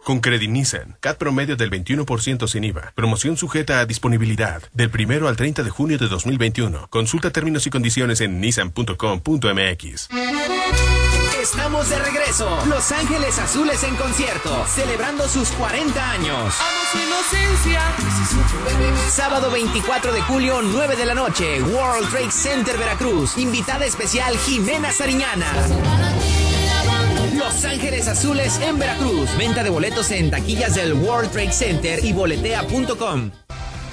Speaker 20: Con Credit Nissan, CAT promedio del 21% sin IVA. Promoción sujeta a disponibilidad del 1 al 30 de junio de 2021. Consulta términos y condiciones en nissan.com.mx.
Speaker 21: Estamos de regreso. Los Ángeles Azules en concierto, celebrando sus 40 años. inocencia. Sábado 24 de julio, 9 de la noche, World Trade Center Veracruz. Invitada especial Jimena Sariñana. Los Ángeles Azules en Veracruz. Venta de boletos en taquillas del World Trade Center y boletea.com.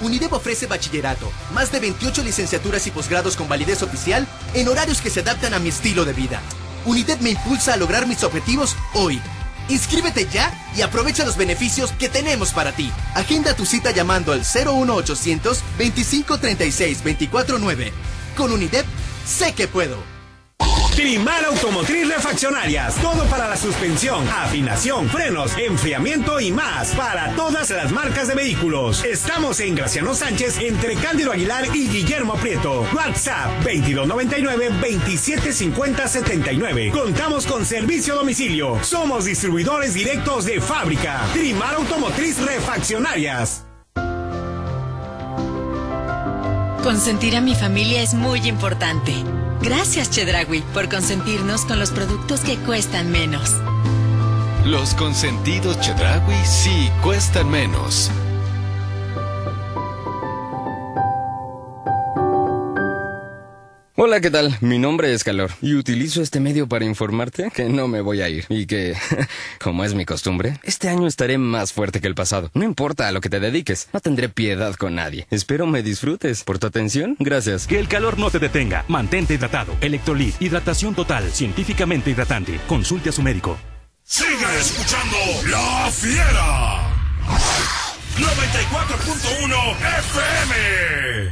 Speaker 9: UNIDEP ofrece bachillerato, más de 28 licenciaturas y posgrados con validez oficial en horarios que se adaptan a mi estilo de vida. UNIDEP me impulsa a lograr mis objetivos hoy. Inscríbete ya y aprovecha los beneficios que tenemos para ti. Agenda tu cita llamando al 01800 2536 249. Con UNIDEP, sé que puedo.
Speaker 22: Trimar Automotriz Refaccionarias. Todo para la suspensión, afinación, frenos, enfriamiento y más. Para todas las marcas de vehículos. Estamos en Graciano Sánchez entre Cándido Aguilar y Guillermo Prieto. WhatsApp 2299-275079. Contamos con servicio a domicilio. Somos distribuidores directos de fábrica. Trimar Automotriz Refaccionarias.
Speaker 23: Consentir a mi familia es muy importante. Gracias, Chedragui, por consentirnos con los productos que cuestan menos.
Speaker 19: Los consentidos Chedragui sí cuestan menos.
Speaker 24: Hola, ¿qué tal? Mi nombre es Calor y utilizo este medio para informarte que no me voy a ir y que, como es mi costumbre, este año estaré más fuerte que el pasado. No importa a lo que te dediques, no tendré piedad con nadie. Espero me disfrutes. Por tu atención, gracias.
Speaker 25: Que el calor no te detenga. Mantente hidratado. Electrolit, hidratación total, científicamente hidratante. Consulte a su médico.
Speaker 6: Sigue escuchando La Fiera. 94.1 FM.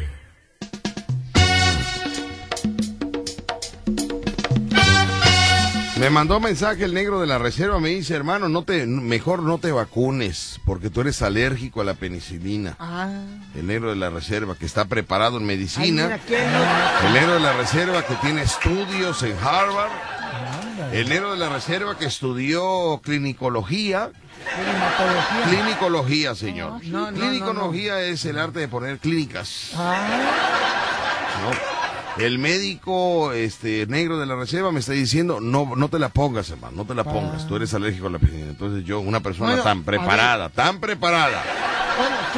Speaker 2: Me mandó mensaje el negro de la reserva, me dice, hermano, no te, mejor no te vacunes, porque tú eres alérgico a la penicilina.
Speaker 3: Ah.
Speaker 2: El negro de la reserva, que está preparado en medicina. el negro de la reserva, que tiene estudios en Harvard. El negro de la reserva, que estudió clinicología. Clinicología, señor. clinicología es el arte de poner clínicas. No. El médico este negro de la reserva me está diciendo, no no te la pongas, hermano, no te la pongas, tú eres alérgico a la piscina. Entonces yo, una persona tan preparada, tan preparada,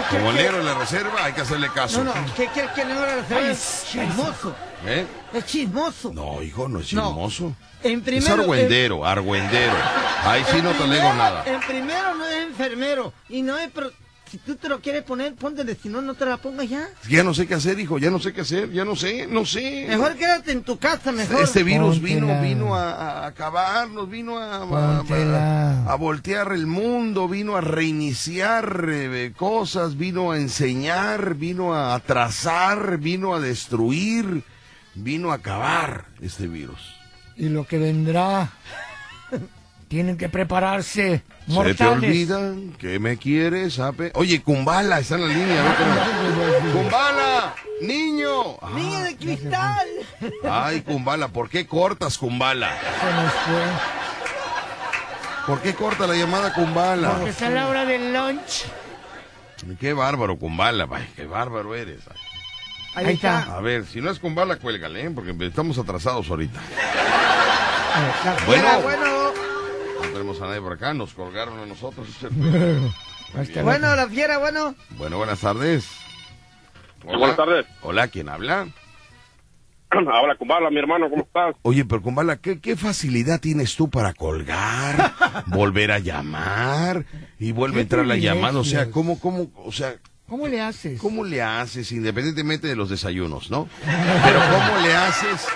Speaker 2: como el negro de la reserva, hay que hacerle caso.
Speaker 3: No, no, ¿qué quiere que el negro de la reserva es chismoso?
Speaker 2: ¿Eh?
Speaker 3: Es chismoso.
Speaker 2: No, hijo, no es chismoso.
Speaker 3: En primero,
Speaker 2: es argüendero, argüendero. Ahí sí no te digo nada.
Speaker 3: En primero no es enfermero y no es... Si tú te lo quieres poner, póntele, si no, no te la pongas ya.
Speaker 2: Ya no sé qué hacer, hijo, ya no sé qué hacer, ya no sé, no sé.
Speaker 3: Mejor quédate en tu casa, mejor.
Speaker 2: Este virus vino, vino a, acabarnos, vino a, a, voltear el mundo, vino a reiniciar eh, cosas, vino a enseñar, vino a atrasar, vino a destruir, vino a acabar este virus.
Speaker 14: Y lo que vendrá tienen que prepararse.
Speaker 2: Se te olvidan que me quieres, sabe. Oye, Kumbala está en la línea. Kumbala. Niño. Ah,
Speaker 3: Niño de cristal.
Speaker 2: Ay, Kumbala, ¿por qué cortas, Kumbala?
Speaker 14: Se nos fue.
Speaker 2: ¿Por qué corta la llamada Kumbala?
Speaker 14: Porque está la hora del lunch.
Speaker 2: Qué bárbaro, Kumbala, vay, qué bárbaro eres. ay.
Speaker 14: Ahí está.
Speaker 2: A ver, si no es Kumbala, cuélgale, ¿eh? porque estamos atrasados ahorita.
Speaker 14: La
Speaker 2: Bueno.
Speaker 14: bueno.
Speaker 2: No tenemos a nadie por acá, nos colgaron a nosotros.
Speaker 3: Bueno, la fiera, bueno.
Speaker 2: Bueno, buenas tardes. Hola.
Speaker 15: buenas tardes.
Speaker 2: Hola, ¿quién habla?
Speaker 15: Habla Kumbala, mi hermano, ¿cómo estás?
Speaker 2: Oye, pero Kumbala, ¿qué, ¿qué facilidad tienes tú para colgar, volver a llamar y vuelve a entrar la llamada? O sea. ¿cómo, cómo, o sea,
Speaker 14: ¿Cómo le haces?
Speaker 2: cómo le haces, independientemente de los desayunos, ¿no? Pero ¿cómo le haces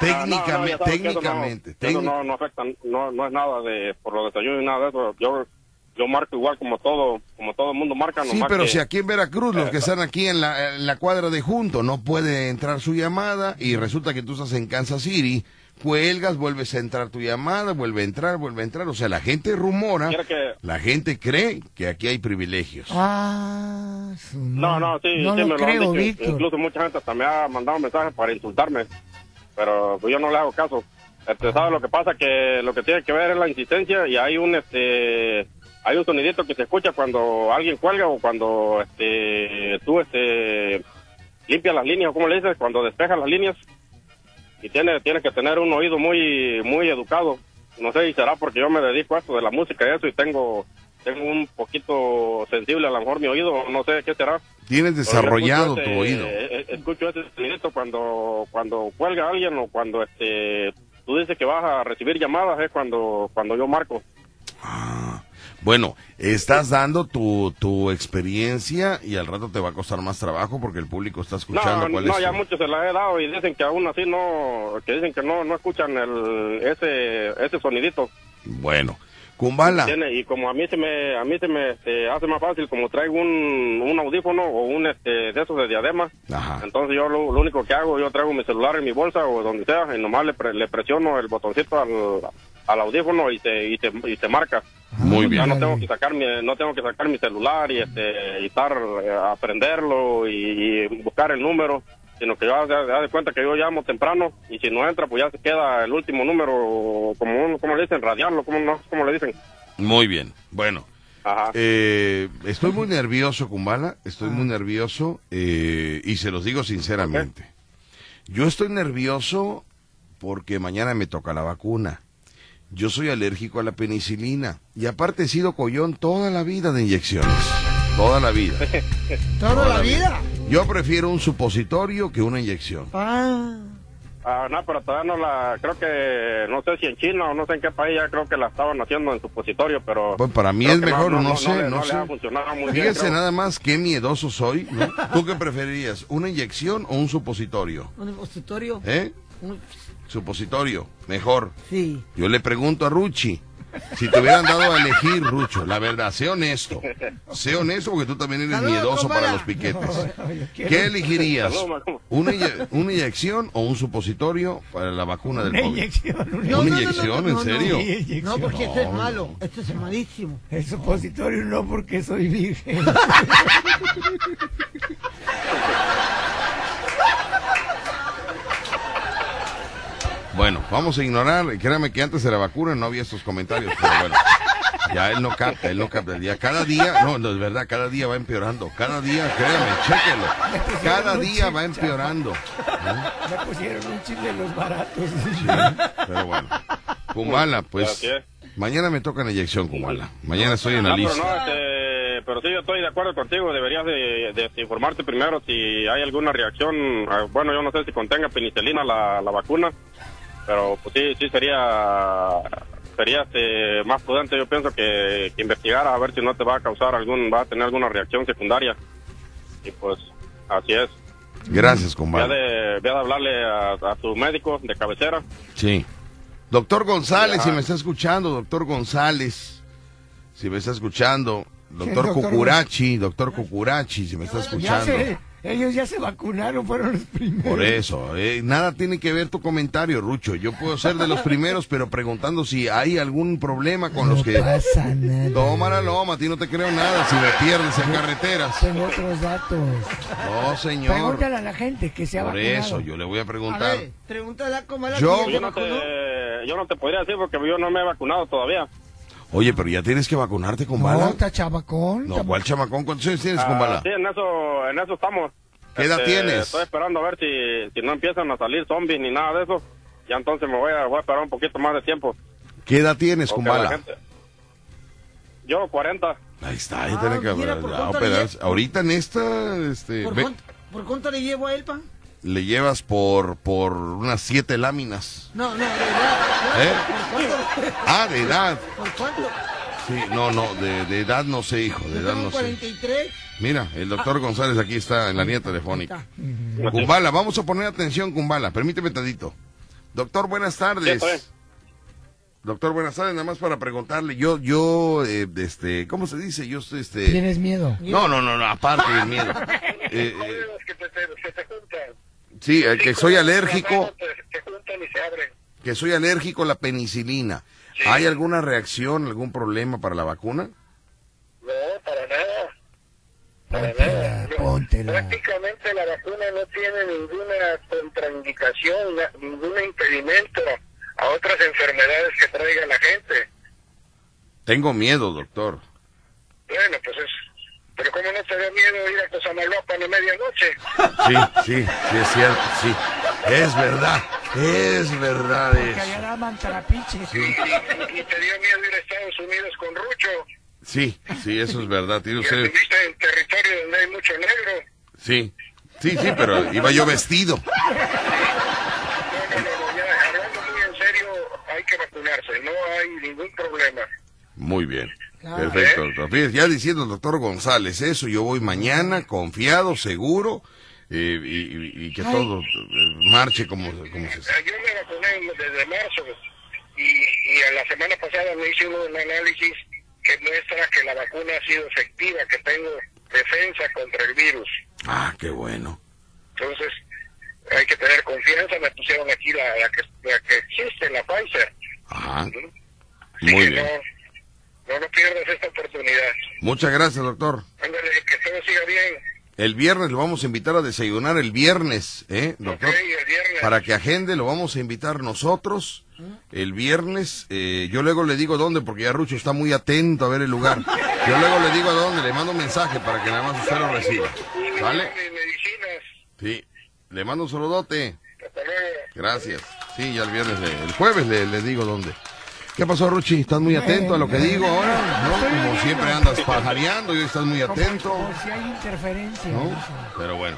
Speaker 15: No, no,
Speaker 2: técnicamente,
Speaker 15: eso no-
Speaker 2: técnicamente?
Speaker 15: No, no afecta, no, no es nada de por los desayunos y nada de eso. Yo, yo marco igual como todo, como todo el mundo marca.
Speaker 2: Sí, pero
Speaker 15: que-
Speaker 2: si aquí en Veracruz, los que están aquí en la, en la cuadra de junto, no puede entrar su llamada y resulta que tú estás en Kansas City, cuelgas, vuelves a entrar tu llamada, vuelve a entrar, vuelve a entrar. O sea, la gente rumora,
Speaker 15: que-
Speaker 2: la gente cree que aquí hay privilegios.
Speaker 14: Ah,
Speaker 15: No, no, sí,
Speaker 14: No
Speaker 15: sí
Speaker 14: lo
Speaker 15: me lo han
Speaker 14: creo,
Speaker 15: dicho.
Speaker 14: Víctor.
Speaker 15: Incluso mucha gente hasta me ha mandado mensajes para insultarme, pero pues yo no le hago caso. Este, ¿Sabes lo que pasa? Que lo que tiene que ver es la insistencia y hay un este hay un sonidito que se escucha cuando alguien cuelga o cuando este tú este limpias las líneas, ¿cómo le dices? Cuando despejas las líneas y tiene tiene que tener un oído muy muy educado. No sé si será porque yo me dedico a esto de la música y eso y tengo tengo un poquito sensible a lo mejor mi oído, no sé qué será.
Speaker 2: Tienes desarrollado tu
Speaker 15: yo
Speaker 2: oído.
Speaker 15: escucho ese- eh, eh, escucho ese sonidito cuando cuando cuelga alguien o cuando este tú dices que vas a recibir llamadas es cuando cuando yo marco.
Speaker 2: Bueno, estás dando tu, tu experiencia y al rato te va a costar más trabajo porque el público está escuchando
Speaker 15: no,
Speaker 2: cuál
Speaker 15: no,
Speaker 2: es
Speaker 15: ya
Speaker 2: tu-
Speaker 15: muchos se las he dado y dicen que aún así no que dicen que no no escuchan el ese ese sonidito.
Speaker 2: Bueno,
Speaker 15: Y como a mí se me a mí se me este, hace más fácil como traigo un, un audífono o un este de esos de diadema.
Speaker 2: Ajá.
Speaker 15: Entonces yo lo, lo único que hago, yo traigo mi celular en mi bolsa o donde sea y nomás le, pre- le presiono el botoncito al, al audífono y te, y te, y te marca.
Speaker 2: Muy bien.
Speaker 15: Ya no tengo que sacar mi, no tengo que sacar mi celular y este y estar eh, a aprenderlo y, y buscar el número, sino que yo haz de, cuenta que yo llamo temprano y si no entra pues ya se queda el último número como un, le dicen radiarlo, como no, como le dicen.
Speaker 2: muy bien. Bueno,
Speaker 15: Ajá.
Speaker 2: eh, estoy muy nervioso, Kumbala, estoy muy nervioso eh, y se los digo sinceramente. Yo estoy nervioso porque mañana me toca la vacuna. Yo soy alérgico a la penicilina y aparte he sido collón toda la vida de inyecciones. Toda la vida.
Speaker 3: ¿Toda la vida?
Speaker 2: Yo prefiero un supositorio que una inyección.
Speaker 3: Ah.
Speaker 15: Ah, no, pero todavía no la, creo que, no sé si en China o no sé en qué país, ya creo que la estaban haciendo en supositorio, pero...
Speaker 2: Pues para mí es mejor, no,
Speaker 15: no,
Speaker 2: sé,
Speaker 15: le-
Speaker 2: no,
Speaker 15: le
Speaker 2: sé.
Speaker 15: funcionado muy bien, creo.
Speaker 2: nada más qué miedoso soy, ¿no? ¿Tú qué preferirías, una inyección o un supositorio?
Speaker 3: Un depositorio.
Speaker 2: ¿Eh?
Speaker 3: Un-
Speaker 2: Supositorio, mejor.
Speaker 3: Sí.
Speaker 2: Yo le pregunto a Ruchi, si te hubieran dado a elegir, Rucho, la verdad, sé honesto. Sé honesto porque tú también eres miedoso para los piquetes. ¿Qué elegirías? ¿Una, inye- una inyección o un supositorio para la vacuna del
Speaker 14: Una
Speaker 2: COVID?
Speaker 14: inyección.
Speaker 2: ¿Una
Speaker 3: No, no,
Speaker 2: inyección? ¿En serio?
Speaker 3: No, porque esto es malo. Esto es malísimo.
Speaker 14: El supositorio no porque soy virgen.
Speaker 2: Bueno, vamos a ignorar. Créame que antes de la vacuna no había estos comentarios, pero bueno. Ya él no capta, él no capta. Ya cada día, no, no es verdad, cada día va empeorando. Cada día, créame, chéquelo. Cada día va empeorando.
Speaker 14: Me pusieron un chile los baratos.
Speaker 2: Pero bueno. Kumbala, pues mañana me toca la inyección, Kumbala. Mañana estoy en la
Speaker 15: pero
Speaker 2: lista.
Speaker 15: no, este, pero sí, yo estoy de acuerdo contigo. Deberías de, de informarte primero si hay alguna reacción. ah, Bueno, yo no sé si contenga penicilina la, la vacuna, pero pues sí, sí sería sería este, más prudente. Yo pienso que, que investigara a ver si no te va a causar algún, va a tener alguna reacción secundaria. Y pues así es.
Speaker 2: Gracias,
Speaker 15: Voy a
Speaker 2: Kumbala.
Speaker 15: de, voy a de hablarle a, a tu médico de cabecera.
Speaker 2: Sí. Doctor González,
Speaker 15: Ajá.
Speaker 2: si me está escuchando, doctor González, si me está escuchando, doctor
Speaker 14: doctor
Speaker 2: Cucurachi, doctor Cucurachi, si me está
Speaker 14: Ya
Speaker 2: escuchando.
Speaker 14: Ellos ya se vacunaron, fueron los primeros.
Speaker 2: Por eso, eh, nada tiene que ver tu comentario, Rucho. Yo puedo ser de los primeros, pero preguntando si hay algún problema con los que...
Speaker 14: No pasa nada.
Speaker 2: Toma la loma, a ti no te creo nada si me pierdes en carreteras.
Speaker 14: Tengo otros datos.
Speaker 2: No, señor.
Speaker 14: Pregúntale a la gente que se ha
Speaker 2: Por
Speaker 14: vacunado.
Speaker 2: eso, yo le voy a
Speaker 3: A
Speaker 2: preguntar.
Speaker 3: ver, pregúntale a Comala
Speaker 2: Yo-
Speaker 15: Yo no, te, yo no te podría decir porque yo no me he vacunado todavía.
Speaker 2: Oye, pero ya tienes que vacunarte con
Speaker 14: No,
Speaker 2: bala.
Speaker 14: está chabacón.
Speaker 2: No, ¿cuál chamacón? ¿Cuántos años tienes con
Speaker 15: Ah,
Speaker 2: bala?
Speaker 15: sí, en eso, en eso estamos.
Speaker 2: ¿Qué edad
Speaker 15: Este,
Speaker 2: tienes?
Speaker 15: Estoy esperando a ver si, si no empiezan a salir zombies ni nada de eso. Ya entonces me voy a, voy a esperar un poquito más de tiempo.
Speaker 2: ¿Qué edad tienes con
Speaker 15: Porque
Speaker 2: bala?
Speaker 15: gente- Yo, 40.
Speaker 2: Ahí está, ahí
Speaker 3: Ah,
Speaker 2: tiene que
Speaker 3: mira, ¿por
Speaker 2: ah, operarse. Ahorita en esta, este,
Speaker 3: ¿Por,
Speaker 2: ve-
Speaker 3: cuánto, ¿Por cuánto le llevo a él, pa?
Speaker 2: Le llevas por, por unas siete láminas.
Speaker 3: No, no, de edad.
Speaker 2: ¿Eh?
Speaker 3: ¿Por cuánto?
Speaker 2: Ah, de edad.
Speaker 3: ¿Por cuánto?
Speaker 2: Sí, no, no, de, de edad no sé, hijo, de edad no sé.
Speaker 3: 43.
Speaker 2: Mira, el doctor González aquí está en la línea telefónica.
Speaker 15: Ujú.
Speaker 2: Kumbala, vamos a poner atención, Kumbala. Permíteme tantito. Doctor, buenas tardes.
Speaker 15: Estoy.
Speaker 2: Doctor, buenas tardes. Nada más para preguntarle. Yo, yo, eh, este, ¿cómo se dice? Yo, estoy, este.
Speaker 14: ¿Tienes miedo?
Speaker 2: No, no, no, no, aparte del miedo. Eh, eh, sí, eh, que soy alérgico, que soy alérgico a la penicilina. ¿Hay alguna reacción, algún problema para la vacuna?
Speaker 14: Póntela, póntela.
Speaker 11: Prácticamente la vacuna no tiene ninguna contraindicación, ningún impedimento a otras enfermedades que traiga la gente.
Speaker 2: Tengo miedo, doctor.
Speaker 11: Bueno, pues es... Pero ¿cómo no te da miedo ir a Cosamaloapan a medianoche?
Speaker 2: Sí, sí, sí es cierto, sí. Es verdad, es verdad eso.
Speaker 14: allá daban tarapiches.
Speaker 2: Sí.
Speaker 11: ¿Y te dio miedo ir a Estados Unidos con Rucho?
Speaker 2: Sí, sí, eso es verdad. Tiene
Speaker 11: ¿Y
Speaker 2: usted...
Speaker 11: estuviste en territorio donde hay mucho negro?
Speaker 2: Sí, sí, sí, pero iba yo vestido.
Speaker 11: No, no, no, ya hablando muy en serio, hay que vacunarse, no hay ningún problema.
Speaker 2: Muy bien. Perfecto, doctor. Fíjese, ya diciendo el doctor González eso, yo voy mañana confiado, seguro, eh, y, y- y que
Speaker 11: Ay.
Speaker 2: todo eh, marche como, como se...
Speaker 11: Ah, Yo me vacuné desde marzo y, y a la semana pasada me hice un análisis que muestra que la vacuna ha sido efectiva, que tengo defensa contra el virus.
Speaker 2: Ah, qué bueno.
Speaker 11: Entonces, hay que tener confianza. Me pusieron aquí la, la que, la que existe, la Pfizer.
Speaker 2: Ajá.
Speaker 11: Así
Speaker 2: Muy
Speaker 11: que
Speaker 2: bien.
Speaker 11: No, no, pierdas esta oportunidad.
Speaker 2: Muchas gracias, doctor.
Speaker 11: Ándale, que todo siga bien.
Speaker 2: El viernes lo vamos a invitar a desayunar el viernes, ¿eh, doctor?
Speaker 11: Ok, el viernes.
Speaker 2: Para que agende, lo vamos a invitar nosotros el viernes. eh, yo luego le digo dónde, porque ya Rucho está muy atento a ver el lugar. Yo luego le digo a dónde, le mando un mensaje para que nada más usted lo reciba. ¿Vale? Sí, le mando un saludote. Gracias. Sí, ya el viernes, le- el jueves le, le digo dónde. ¿Qué pasó, Ruchi? ¿Estás muy atento a lo que digo ahora? ¿No? Como siempre andas pajareando y hoy estás muy atento.
Speaker 14: Si hay interferencia.
Speaker 2: ¿no? Pero bueno.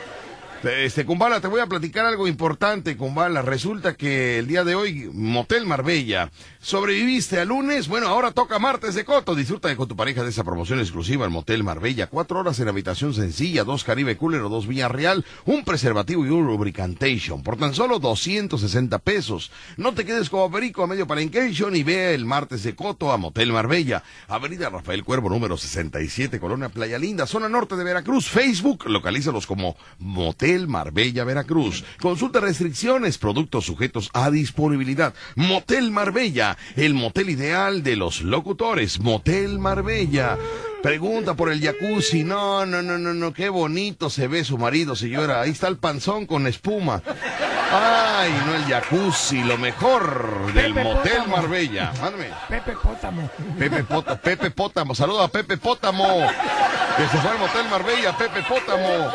Speaker 2: Este, Kumbala, te voy a platicar algo importante, Kumbala. Resulta que el día de hoy, Motel Marbella, sobreviviste a lunes, bueno, ahora toca martes de coto. Disfruta con tu pareja de esa promoción exclusiva al Motel Marbella. Cuatro horas en habitación sencilla, dos Caribe Cooler o dos Villarreal, un preservativo y un lubricantation por tan solo 260 pesos. No te quedes como perico a medio palencation y ve el martes de coto a Motel Marbella. Avenida Rafael Cuervo, número 67, Colonia Playa Linda, zona norte de Veracruz. Facebook, localízalos como Motel Marbella Veracruz. Consulta restricciones, productos sujetos a disponibilidad. Motel Marbella, el motel ideal de los locutores. Motel Marbella. Pregunta por el jacuzzi. No, no, no, no, no. Qué bonito se ve su marido, señora. Ahí está el panzón con espuma. Ay, no el jacuzzi, lo mejor del
Speaker 14: Pepe
Speaker 2: Motel
Speaker 14: Pótamo.
Speaker 2: Marbella. Mándame.
Speaker 14: Pepe Pótamo.
Speaker 2: Pepe Pótamo, Pepe Pótamo, saluda a Pepe Pótamo, que se fue al Motel Marbella, Pepe Pótamo.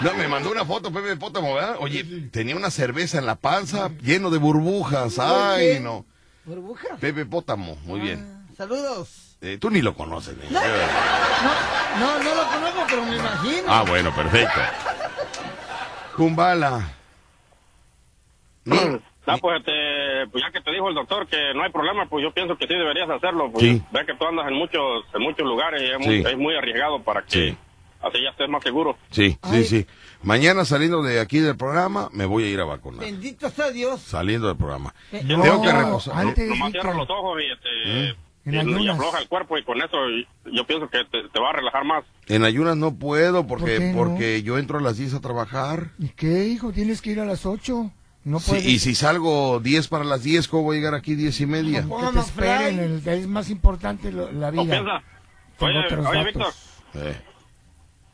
Speaker 2: No, me mandó una foto Pepe Pótamo, ¿verdad? Oye, tenía una cerveza en la panza lleno de burbujas, ay, no.
Speaker 3: ¿Burbuja?
Speaker 2: Pepe Pótamo, muy bien.
Speaker 3: Saludos.
Speaker 2: Eh, tú ni lo conoces, ¿eh?
Speaker 3: No, no, no lo conozco, pero me imagino.
Speaker 2: Ah, bueno, perfecto. Kumbala.
Speaker 15: Ah, pues, este, pues ya que te dijo el doctor que no hay problema, pues yo pienso que sí deberías hacerlo. Pues,
Speaker 2: Sí.
Speaker 15: Ve que tú andas en muchos, en muchos lugares y es,
Speaker 2: Sí.
Speaker 15: muy, es muy arriesgado para que
Speaker 2: Sí.
Speaker 15: así ya estés más seguro.
Speaker 2: Sí, sí, sí. Mañana saliendo de aquí del programa, me voy a ir a vacunar.
Speaker 3: Bendito sea Dios.
Speaker 2: Saliendo del programa.
Speaker 3: Eh,
Speaker 2: Tengo que reposar.
Speaker 14: antes,
Speaker 15: Nomás cierra los ojos y este,
Speaker 2: ¿Eh?
Speaker 14: En
Speaker 15: y, y
Speaker 14: ayunas.
Speaker 15: afloja el cuerpo y con eso yo pienso que te, te va a relajar más.
Speaker 2: En ayunas no puedo porque,
Speaker 14: ¿Por no?
Speaker 2: porque yo entro a las 10 a trabajar.
Speaker 14: ¿Y qué, hijo? Tienes que ir a las 8. No
Speaker 2: Sí, y si salgo 10 para las 10, ¿cómo voy a llegar aquí 10 y media?
Speaker 14: Que te esperen, el- es más importante lo- la vida.
Speaker 15: oye, oye. Víctor,
Speaker 2: Eh.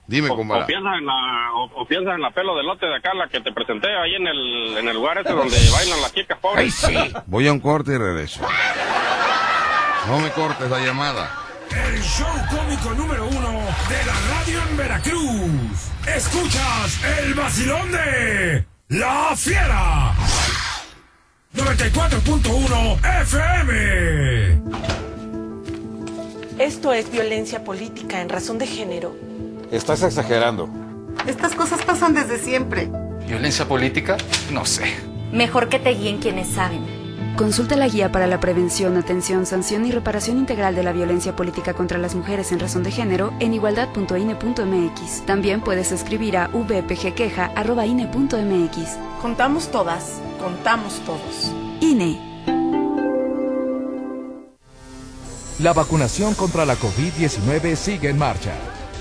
Speaker 2: Dime,
Speaker 15: o,
Speaker 2: compadre.
Speaker 15: o piensa en la, o, o piensa en la pelo de lote de acá, la que te presenté ahí en el, en el lugar ese donde bailan las chicas pobres.
Speaker 2: Voy a un corte y regreso. No me cortes la llamada.
Speaker 6: El show cómico número uno de la radio en Veracruz. Escuchas el vacilón de La Fiera. 94.1 FM.
Speaker 26: Esto es violencia política en razón de género.
Speaker 27: Estás exagerando.
Speaker 26: Estas cosas pasan desde siempre.
Speaker 27: ¿Violencia política? No sé.
Speaker 28: Mejor que te guíen quienes saben. Consulta la guía para la prevención, atención, sanción y reparación integral de la violencia política contra las mujeres en razón de género en igualdad.ine.mx. También puedes escribir a vpgqueja.ine.mx.
Speaker 26: Contamos todas, contamos todos.
Speaker 28: INE.
Speaker 29: La vacunación contra la COVID-19 sigue en marcha.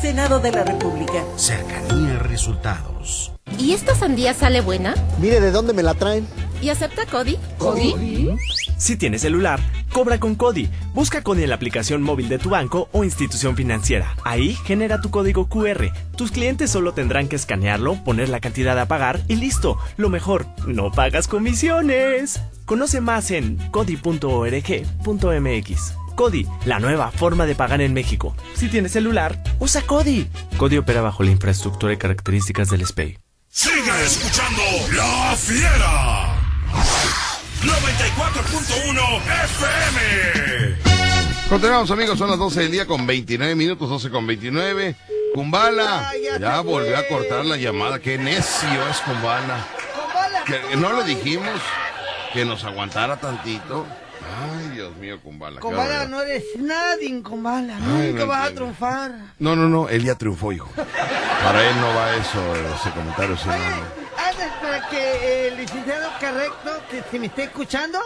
Speaker 30: Senado de la República.
Speaker 31: Cercanía resultados.
Speaker 32: ¿Y esta sandía sale buena?
Speaker 31: Mire de dónde me la traen.
Speaker 32: ¿Y acepta Cody?
Speaker 33: Si tienes celular, cobra con Cody. Busca Cody en la aplicación móvil de tu banco o institución financiera. Ahí genera tu código QR. Tus clientes solo tendrán que escanearlo, poner la cantidad a pagar y listo. Lo mejor, no pagas comisiones. Conoce más en cody.org.mx. Cody, la nueva forma de pagar en México. Si tienes celular, usa Cody. Cody opera bajo la infraestructura y características del SPEI.
Speaker 6: Sigue escuchando La Fiera. 94.1 FM.
Speaker 2: Continuamos amigos, son las 12 del día con 29 minutos, 12 con 29. Kumbala, ya volvió a cortar la llamada, qué necio es Kumbala. Que no le dijimos que nos aguantara tantito. Ay, Dios mío, Kumbala. barbaridad.
Speaker 3: no eres nadie, Combala.
Speaker 2: Ay,
Speaker 3: Nunca
Speaker 2: no
Speaker 3: vas a
Speaker 2: entiendo.
Speaker 3: triunfar.
Speaker 2: No, no, no, él ya triunfó, hijo. Para él no va eso, ese comentario. sino-
Speaker 3: Antes, para que el licenciado correcto, que se me esté escuchando,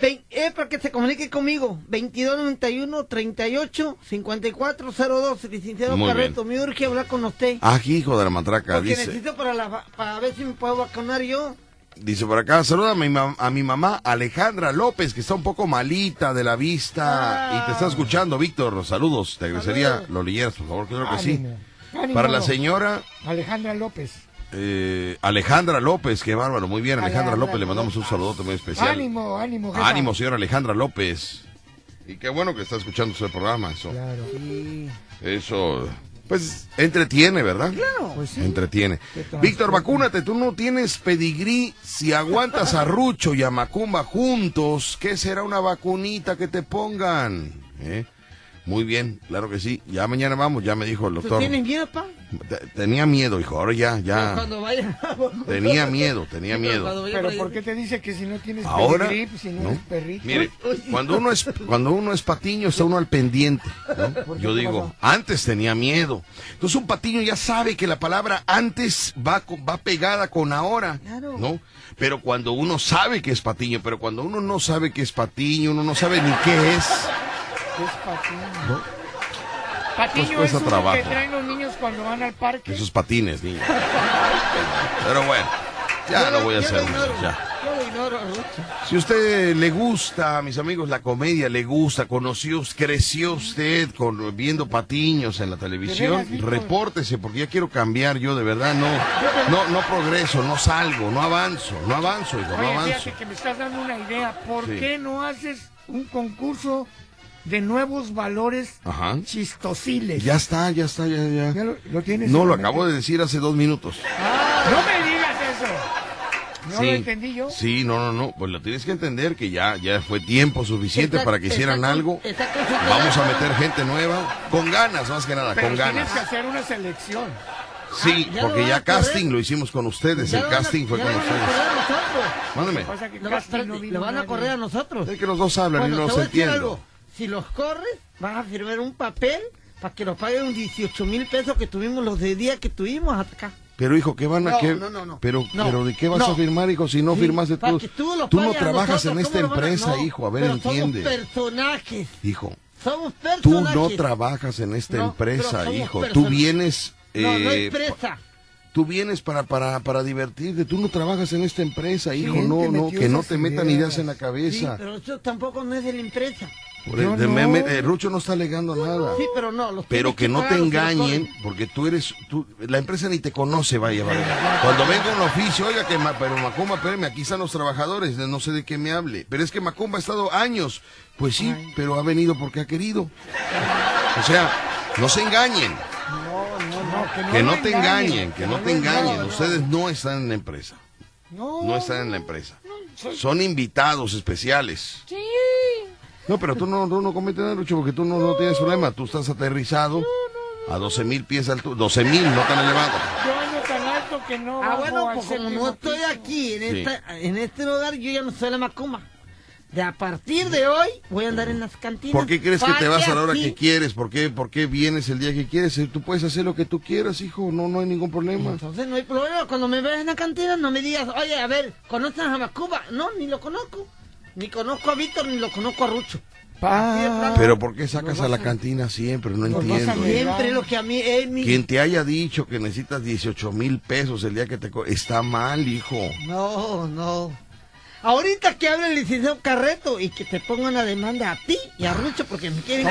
Speaker 3: vein- es para que se comunique conmigo. 2291 38 5402 Licenciado
Speaker 2: Muy
Speaker 3: correcto, me urge hablar con usted.
Speaker 2: Aquí, hijo de la matraca,
Speaker 3: porque
Speaker 2: dice.
Speaker 3: necesito para, la, para ver si me puedo vacunar yo.
Speaker 2: Dice por acá, saluda a mi, a mi mamá Alejandra López, que está un poco malita de la vista y te está escuchando, Víctor. Saludos, te agradecería lo leyeras, por favor, claro que sí.
Speaker 14: Ánimo.
Speaker 2: Para la señora
Speaker 14: Alejandra López.
Speaker 2: eh, Alejandra López, qué bárbaro, muy bien, Alejandra
Speaker 14: Alejandra
Speaker 2: López, le mandamos un saludote muy especial.
Speaker 14: Ánimo, ánimo. jefa.
Speaker 2: Ánimo, señora Alejandra López. Y qué bueno que está escuchando su programa, eso.
Speaker 14: Claro.
Speaker 2: Eso, pues, entretiene, ¿verdad?
Speaker 3: Claro.
Speaker 14: Pues sí.
Speaker 2: Entretiene. Víctor, vacúnate, tú no tienes pedigrí. Si aguantas a Rucho y a Macumba juntos, ¿qué será una vacunita que te pongan? ¿Eh? Muy bien, claro que sí. Ya mañana vamos, ya me dijo el
Speaker 3: ¿Tú
Speaker 2: doctor.
Speaker 3: tienes miedo, pa?
Speaker 2: Te- Tenía miedo, hijo, ahora ya, ya.
Speaker 3: Cuando vaya.
Speaker 2: Tenía miedo, tenía miedo.
Speaker 14: Pero ¿por qué te dice que si no tienes
Speaker 2: Ahora,
Speaker 14: pues, si no,
Speaker 2: ¿no?
Speaker 14: eres perrito?
Speaker 2: Mire, cuando uno es cuando uno es patiño está uno al pendiente. ¿no? Yo digo, antes tenía miedo. Entonces un patiño ya sabe que la palabra antes va co- va pegada con ahora, ¿no? Pero cuando uno sabe que es patiño, pero cuando uno no sabe que es patiño, uno no sabe ni qué es.
Speaker 14: Es patiño.
Speaker 2: ¿no?
Speaker 14: Patiño
Speaker 2: Pues
Speaker 14: es
Speaker 2: cuesta
Speaker 14: uno
Speaker 2: trabajo.
Speaker 14: que traen los niños cuando van al parque.
Speaker 2: Esos patines, niño. Pero bueno, ya no voy a hacer ya.
Speaker 3: Yo lo ignoro, Rucho.
Speaker 2: Si usted le gusta, mis amigos, la comedia le gusta, conoció, creció usted con, viendo patiños en la televisión, repórtese porque ya quiero cambiar yo, de verdad, no, no, no progreso, no salgo, no avanzo, no avanzo, hijo, no
Speaker 14: Oye,
Speaker 2: avanzo.
Speaker 14: fíjate que me estás dando una idea. ¿Por
Speaker 2: Sí.
Speaker 14: qué no haces un concurso de nuevos valores
Speaker 2: Ajá.
Speaker 14: chistosiles?
Speaker 2: Ya está, ya está, ya, ya.
Speaker 14: ¿Ya lo, lo tienes?
Speaker 2: No, lo acabo de decir hace dos minutos.
Speaker 14: mente? No me digas eso. No
Speaker 2: sí,
Speaker 14: lo entendí yo.
Speaker 2: Sí, no, no, no, pues lo tienes que entender que ya, ya fue tiempo suficiente
Speaker 3: Está-
Speaker 2: para que hicieran
Speaker 3: está
Speaker 2: algo.
Speaker 3: está
Speaker 2: Vamos a meter gente nueva, con ganas, más que nada,
Speaker 14: Pero
Speaker 2: con
Speaker 14: tienes
Speaker 2: ganas.
Speaker 14: que hacer una selección.
Speaker 2: Sí,
Speaker 3: Ah, ya
Speaker 2: porque ya casting lo hicimos con ustedes,
Speaker 3: Ya
Speaker 2: el
Speaker 3: a-
Speaker 2: casting fue
Speaker 3: ya
Speaker 2: con
Speaker 3: lo van a
Speaker 2: ustedes.
Speaker 3: correr a nosotros.
Speaker 2: Mándame.
Speaker 3: Lo,
Speaker 14: no
Speaker 3: van a correr a nosotros.
Speaker 2: Es que los dos hablan
Speaker 3: Bueno,
Speaker 2: y no se
Speaker 3: voy Si los corres, vas a firmar un papel para que nos paguen un 18 mil pesos que tuvimos los de día que tuvimos acá.
Speaker 2: Pero hijo, ¿qué van a
Speaker 3: No,
Speaker 2: qué?
Speaker 3: no, no, no.
Speaker 2: Pero,
Speaker 3: No,
Speaker 2: pero ¿de qué vas
Speaker 3: no.
Speaker 2: a firmar, hijo, si no
Speaker 3: Sí,
Speaker 2: firmaste tú?
Speaker 3: tú
Speaker 2: Tú no trabajas en esta
Speaker 3: ¿cómo lo van a-
Speaker 2: empresa,
Speaker 3: no,
Speaker 2: hijo, a ver,
Speaker 3: pero
Speaker 2: entiende.
Speaker 3: Somos personajes.
Speaker 2: Hijo,
Speaker 3: Somos
Speaker 2: tú
Speaker 3: personajes.
Speaker 2: no trabajas en esta empresa, hijo. Tú vienes
Speaker 3: No, no
Speaker 2: eh,
Speaker 3: es presa.
Speaker 2: Tú vienes para, para, para divertirte, tú no trabajas en esta empresa, hijo,
Speaker 3: ¿Quién
Speaker 2: no, no, que no te metan
Speaker 3: ideas?
Speaker 2: ideas en la
Speaker 3: Sí,
Speaker 2: cabeza.
Speaker 3: pero eso tampoco no es de la empresa.
Speaker 2: Por el-
Speaker 3: no.
Speaker 2: me- eh, Rucho no está alegando nada.
Speaker 3: Sí, pero no. Los
Speaker 2: Pero que no te engañen, porque tú eres, tú, la empresa ni te conoce, vaya, vaya. Cuando venga un oficio, oiga que, pero Macumba, espérame, aquí están los trabajadores, no sé de qué me hable. Pero es que Macumba ha estado años. Pues sí, pero ha venido porque ha querido. O sea, no se engañen,
Speaker 14: No,
Speaker 2: que no te engañen, que no te engañen. Ustedes no están en la empresa,
Speaker 14: No,
Speaker 2: no están en la empresa. Son invitados especiales.
Speaker 14: Sí.
Speaker 2: No, pero tú no, tú no cometes nada, Lucho, porque tú no, no tienes problema. Tú estás aterrizado a 12 mil pies de altura. 12 mil, no tan elevado.
Speaker 14: Yo ando tan alto que no
Speaker 3: Ah, bueno, pues como no estoy
Speaker 14: piso.
Speaker 3: aquí en,
Speaker 2: Sí.
Speaker 3: esta, en este lugar, yo ya no soy la macumba. De a partir de hoy voy a andar en las cantinas.
Speaker 2: ¿Por qué crees que te vas a la hora
Speaker 3: así-
Speaker 2: que quieres? ¿Por qué, ¿Por qué vienes el día que quieres? Eh, Tú puedes hacer lo que tú quieras, hijo. No, no hay ningún problema.
Speaker 3: Entonces no hay problema. Cuando me veas en la cantina, no me digas, oye, a ver, ¿conoces a Macumba? No, ni lo conozco. Ni conozco a Víctor, ni lo conozco a Rucho.
Speaker 2: Pero ¿por qué sacas a la cantina siempre? No entiendo.
Speaker 3: Siempre lo que a mí es mi...
Speaker 2: Quien te haya dicho que necesitas 18 mil pesos el día que te... Está mal, hijo.
Speaker 3: No, no. Ahorita que hable el licenciado Carreto y que te ponga una demanda a ti y a Rucho porque me quieren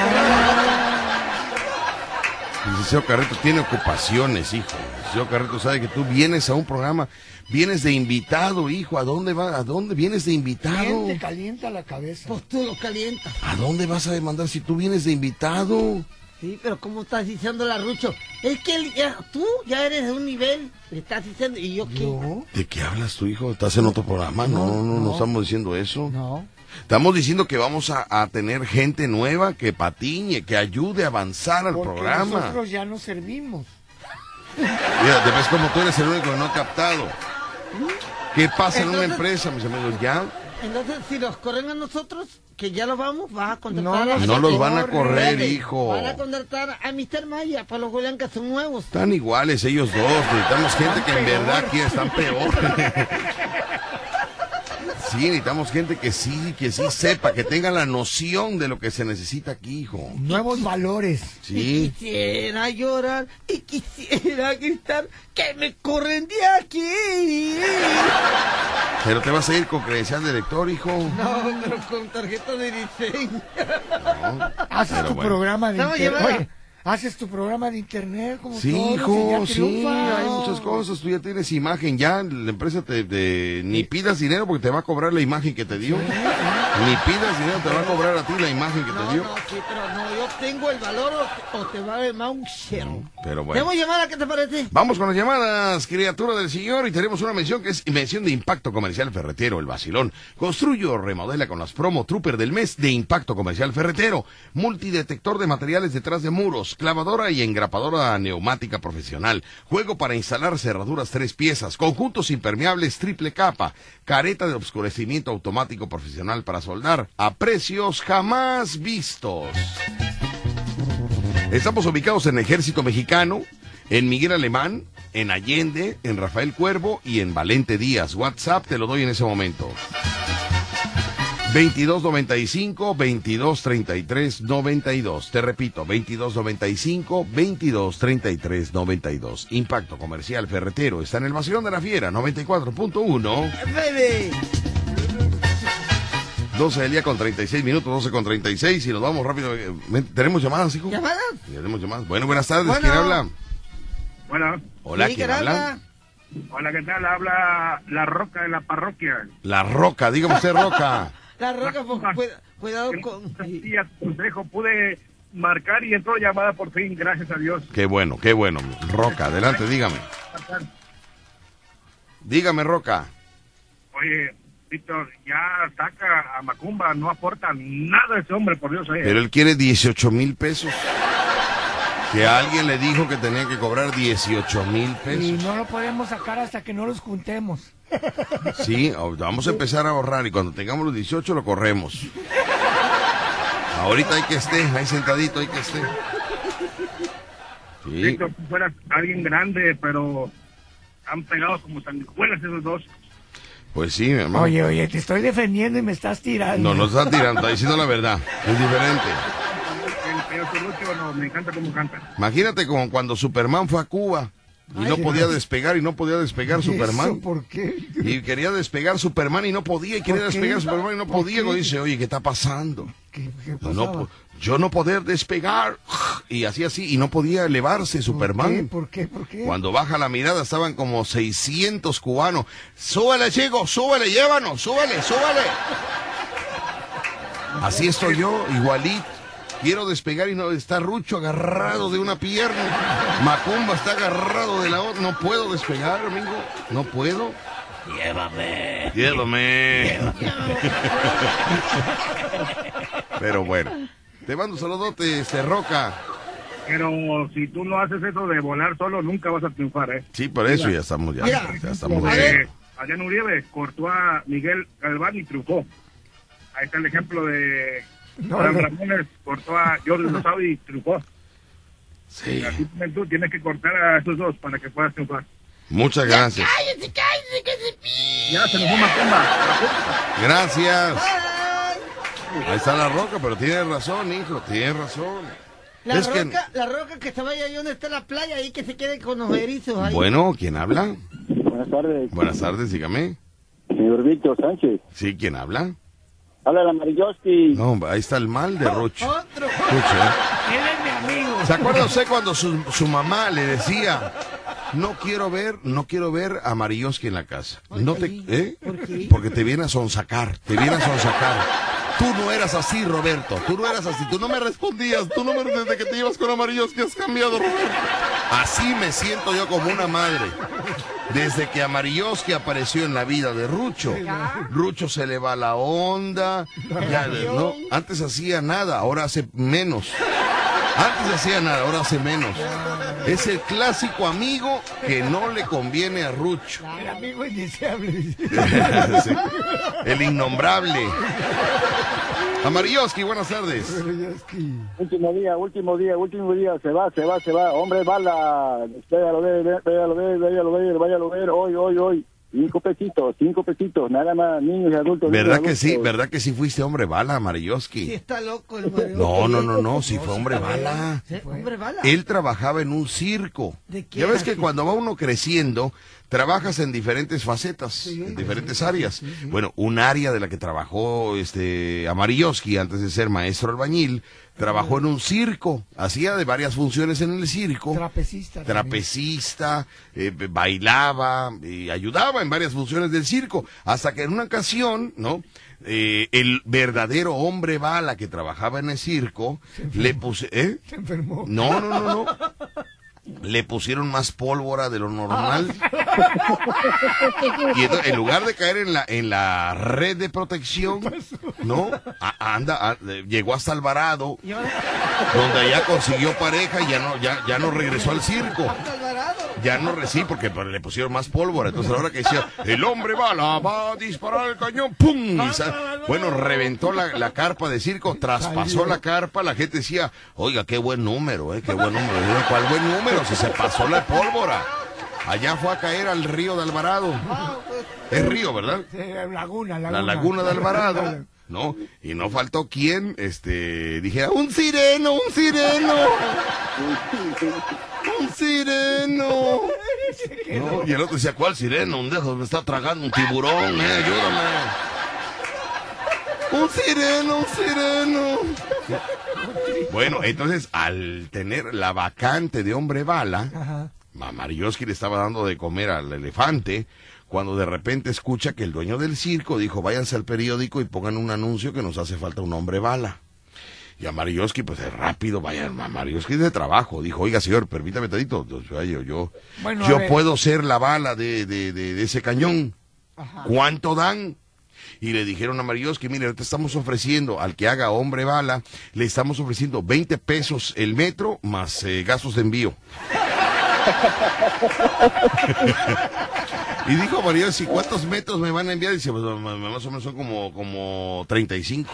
Speaker 2: El licenciado Carreto tiene ocupaciones, hijo. El licenciado Carreto sabe que tú vienes a un programa, vienes de invitado, hijo. ¿A dónde va? ¿A dónde vienes de invitado?
Speaker 14: ¿Quién te calienta la cabeza?
Speaker 3: Pues tú lo calientas.
Speaker 2: ¿A dónde vas a demandar si tú vienes de invitado?
Speaker 3: Sí, pero ¿cómo estás diciendo la Rucho? Es que él ya- tú ya eres de un nivel, le estás diciendo, ¿y yo qué?
Speaker 2: ¿De qué hablas tú, hijo? ¿Estás en otro programa? No, no, no, no, estamos diciendo eso.
Speaker 3: No.
Speaker 2: Estamos diciendo que vamos a, a tener gente nueva que patiñe, que ayude a avanzar al
Speaker 14: Porque
Speaker 2: programa.
Speaker 14: nosotros ya no servimos.
Speaker 2: Mira, te ves como tú eres el único que no ha captado. ¿Qué pasa en una empresa, mis amigos? Ya
Speaker 3: Entonces, si los corren a nosotros, que ya los vamos, vas a contratar a...
Speaker 2: no los van a correr, hijo.
Speaker 3: Van a contratar a Mr. Maya para los Julián que son nuevos.
Speaker 2: Están iguales ellos dos. Necesitamos gente que en verdad aquí están peor. Sí, necesitamos gente que sí, que sí sepa, que tenga la noción de lo que se necesita aquí, hijo.
Speaker 14: Nuevos valores.
Speaker 2: Sí.
Speaker 3: Quisiera llorar y quisiera gritar que me corren de aquí.
Speaker 2: Pero te vas a ir con credencial de lector, hijo.
Speaker 3: No, pero con tarjeta de diseño.
Speaker 14: Haces
Speaker 2: Pero
Speaker 14: tu
Speaker 2: bueno.
Speaker 14: programa de Haces tu programa de internet como
Speaker 2: Sí,
Speaker 14: todos
Speaker 2: hijo, sí, hay muchas cosas. Tú ya tienes imagen, ya la empresa te, te- ni pidas dinero porque te va a cobrar la imagen que te dio. Ni pidas dinero, te va a cobrar a ti la imagen que te dio.
Speaker 3: No, sí, pero no, yo tengo el valor o, o te va a más un cero.
Speaker 2: Pero
Speaker 3: ¿Debo
Speaker 2: bueno.
Speaker 3: llamar a qué te parece?
Speaker 2: Vamos con las llamadas, criatura del Señor, y tenemos una mención que es mención de impacto comercial ferretero, el vacilón. Construye o remodela con las promo trooper del mes de impacto comercial ferretero. Multidetector de materiales detrás de muros, clavadora y engrapadora neumática profesional. Juego para instalar cerraduras tres piezas, conjuntos impermeables triple capa, careta de obscurecimiento automático profesional para soldar, a precios jamás vistos. Estamos ubicados en Ejército Mexicano, en Miguel Alemán, en Allende, en Rafael Cuervo y en Valente Díaz. WhatsApp te lo doy en ese momento. 2295 2233 92. Te repito, 2295 2233 92. Impacto comercial ferretero está en el vacilón de la fiera 94.1.
Speaker 3: Baby.
Speaker 2: 12 del día con 36 minutos, 12 con 36 y nos vamos rápido. Eh, ¿Tenemos llamadas, hijo?
Speaker 3: ¿Llamadas?
Speaker 2: Tenemos llamadas. Bueno, buenas tardes.
Speaker 3: Bueno.
Speaker 2: ¿Quién habla?
Speaker 34: Bueno.
Speaker 2: Hola, ¿quién
Speaker 3: ¿quién
Speaker 2: habla?
Speaker 3: habla?
Speaker 34: Hola, ¿qué tal? Habla la roca de la parroquia.
Speaker 2: La Roca, dígame usted, Roca.
Speaker 3: La roca, pues, cuida- cuidado con...
Speaker 34: Sí, a tu consejo pude marcar y entró llamada por fin, gracias a Dios.
Speaker 2: Qué bueno, qué bueno. Roca, adelante, dígame. Dígame, Roca.
Speaker 34: Oye, Víctor, ya saca a Macumba, no aporta nada ese hombre, por Dios. eh.
Speaker 2: Pero él quiere 18 mil pesos. Que alguien le dijo que tenía que cobrar 18 mil
Speaker 14: Y
Speaker 2: pesos.
Speaker 14: no lo podemos sacar hasta que no los juntemos.
Speaker 2: Sí, vamos a empezar a ahorrar y cuando tengamos los 18 lo corremos. Ahorita hay que esté, ahí sentadito hay que esté. Sí,
Speaker 34: tú fueras alguien grande, pero han pegado como sanguijuelas esos dos.
Speaker 2: pues sí, mi hermano.
Speaker 14: Oye, oye, te estoy defendiendo y me estás tirando.
Speaker 2: No, no está tirando, está diciendo la verdad. Es diferente.
Speaker 34: El peor Lucho, no, me encanta cómo canta.
Speaker 2: Imagínate como cuando Superman fue a Cuba y no podía despegar y no podía despegar
Speaker 14: ¿Y eso
Speaker 2: Superman.
Speaker 14: ¿Por qué?
Speaker 2: Y quería despegar Superman y no podía, y quería despegar Superman y no
Speaker 14: ¿Por
Speaker 2: podía. Y dice, oye, ¿qué está pasando?
Speaker 14: ¿Qué, qué
Speaker 2: No, yo no poder despegar. Y así, así, y no podía elevarse Superman.
Speaker 14: ¿Por qué? ¿Por qué?
Speaker 2: Cuando baja la mirada estaban como 600 cubanos. Súbele, chicos, súbele, llévanos, súbele, súbele. Así estoy yo, igualito. Quiero despegar y no está Rucho agarrado de una pierna. Macumba está agarrado de la otra. No puedo despegar, amigo. No puedo.
Speaker 34: Llévame.
Speaker 2: Llévame. Pero bueno. Te mando un saludote, este Roca.
Speaker 34: Pero si tú no haces eso de volar solo, nunca vas a triunfar, ¿eh?
Speaker 2: Sí, por eso ya estamos, ya,
Speaker 34: Mira,
Speaker 2: ya estamos.
Speaker 34: eh, allá en Uribe cortó a Miguel Galván y triunfó. Ahí está el ejemplo de
Speaker 14: No,
Speaker 34: Adán
Speaker 14: no.
Speaker 34: Ramones, cortó a Jordi Rosado y triunfó.
Speaker 2: Sí.
Speaker 34: Así tú tienes que cortar a esos dos para que puedas triunfar.
Speaker 2: Muchas gracias.
Speaker 34: ¡Cállate, cállate, que se pi! Ya se nos fue Macumba.
Speaker 2: Gracias. Ahí está la roca, pero tienes razón, hijo, tienes razón.
Speaker 3: La
Speaker 2: es que,
Speaker 3: roca, la roca que se vaya ahí donde está la playa, ahí que se quede con los erizos ahí.
Speaker 2: bueno, ¿quién habla?
Speaker 35: Buenas tardes,
Speaker 2: Buenas tardes, dígame.
Speaker 35: señor Víctor Sánchez.
Speaker 2: Sí, ¿quién habla?
Speaker 35: Habla la Marijoski.
Speaker 2: No, ahí está el mal de Rocho.
Speaker 3: Otro.
Speaker 2: Escucha, ¿eh?
Speaker 14: Él es mi amigo.
Speaker 2: ¿Se acuerda usted cuando su, su mamá le decía, no quiero ver, no quiero ver a Mariyoski en la casa? No te, ¿eh? Porque te viene a sonsacar, te viene a sonsacar. Tú no eras así, Roberto. Tú no eras así. Tú no me respondías. Tú no me desde que te ibas con Amarillos que has cambiado, Roberto. Así me siento yo como una madre. Desde que Amarilloski apareció en la vida de Rucho. Rucho se le va la onda. Ya, no, antes hacía nada, ahora hace menos. Antes hacía nada, ahora hace menos. Es el clásico amigo que no le conviene a Rucho.
Speaker 14: El amigo indeseable.
Speaker 2: El innombrable. Amarilloski, buenas tardes.
Speaker 35: Último día, último día, último día. Se va, se va, se va. Hombre, bala. Váyalo ver, ve- váyalo ver, váyalo ver, váyalo ver. Hoy, hoy, hoy.
Speaker 36: Cinco pesitos, cinco pesitos, nada más, niños y adultos.
Speaker 2: ¿Verdad
Speaker 36: niños
Speaker 2: que sí? ¿Verdad que sí fuiste hombre bala, Mariosky?
Speaker 3: Sí, está loco el Mario.
Speaker 2: No, no, no, no, sí fue hombre bala.
Speaker 3: ¿Eh? Hombre bala.
Speaker 2: Él trabajaba en un circo.
Speaker 3: ¿De qué
Speaker 2: Ya ves que cuando va uno creciendo, trabajas en diferentes facetas, en diferentes áreas. Bueno, un área de la que trabajó este Amarilloski antes de ser maestro albañil, trabajó en un circo, hacía de varias funciones en el circo.
Speaker 4: Trapecista.
Speaker 2: Trapecista, eh, bailaba y ayudaba en varias funciones del circo, hasta que en una ocasión, ¿no? Eh, el verdadero hombre bala que trabajaba en el circo le puse, ¿eh?
Speaker 4: Se enfermó.
Speaker 2: No, no, no, no. Le pusieron más pólvora de lo normal. Y entonces, en lugar de caer en la en la red de protección, ¿no? A- anda, a- llegó hasta Alvarado, donde allá consiguió pareja y ya no, ya, ya no regresó al circo. Ya no sí, porque pues, le pusieron más pólvora. Entonces ahora que decía, el hombre bala va a disparar el cañón, ¡pum! Y sa- bueno, reventó la, la carpa de circo, traspasó la carpa, la gente decía, oiga, qué buen número, eh, qué buen número. ¿Cuál buen número? Si se pasó la pólvora. Allá fue a caer al río de Alvarado. Es río, ¿verdad?
Speaker 4: Sí, laguna, laguna.
Speaker 2: La laguna de Alvarado. ¿No? Y no faltó quien, este, dijera, un sireno, un sireno. Un sireno. No, y el otro decía, ¿cuál sireno? Un dejo, me está tragando un tiburón, eh, ayúdame. Un sireno, un sireno. Bueno, entonces, al tener la vacante de hombre bala,
Speaker 4: Ajá.
Speaker 2: Mamarioski le estaba dando de comer al elefante, cuando de repente escucha que el dueño del circo dijo, váyanse al periódico y pongan un anuncio que nos hace falta un hombre bala. Y a Marioski, pues es rápido, vaya, a Marioski es de trabajo. Dijo, oiga, señor, permítame tantito. Yo, yo, yo,
Speaker 4: Bueno,
Speaker 2: puedo ser la bala de, de, de, de ese cañón. ¿Cuánto dan? Y le dijeron a Marioski, mire, te estamos ofreciendo al que haga hombre bala, le estamos ofreciendo 20 pesos el metro más eh, gastos de envío. y dijo Marioski, ¿cuántos metros me van a enviar? Dice, pues más o menos son como, como 35.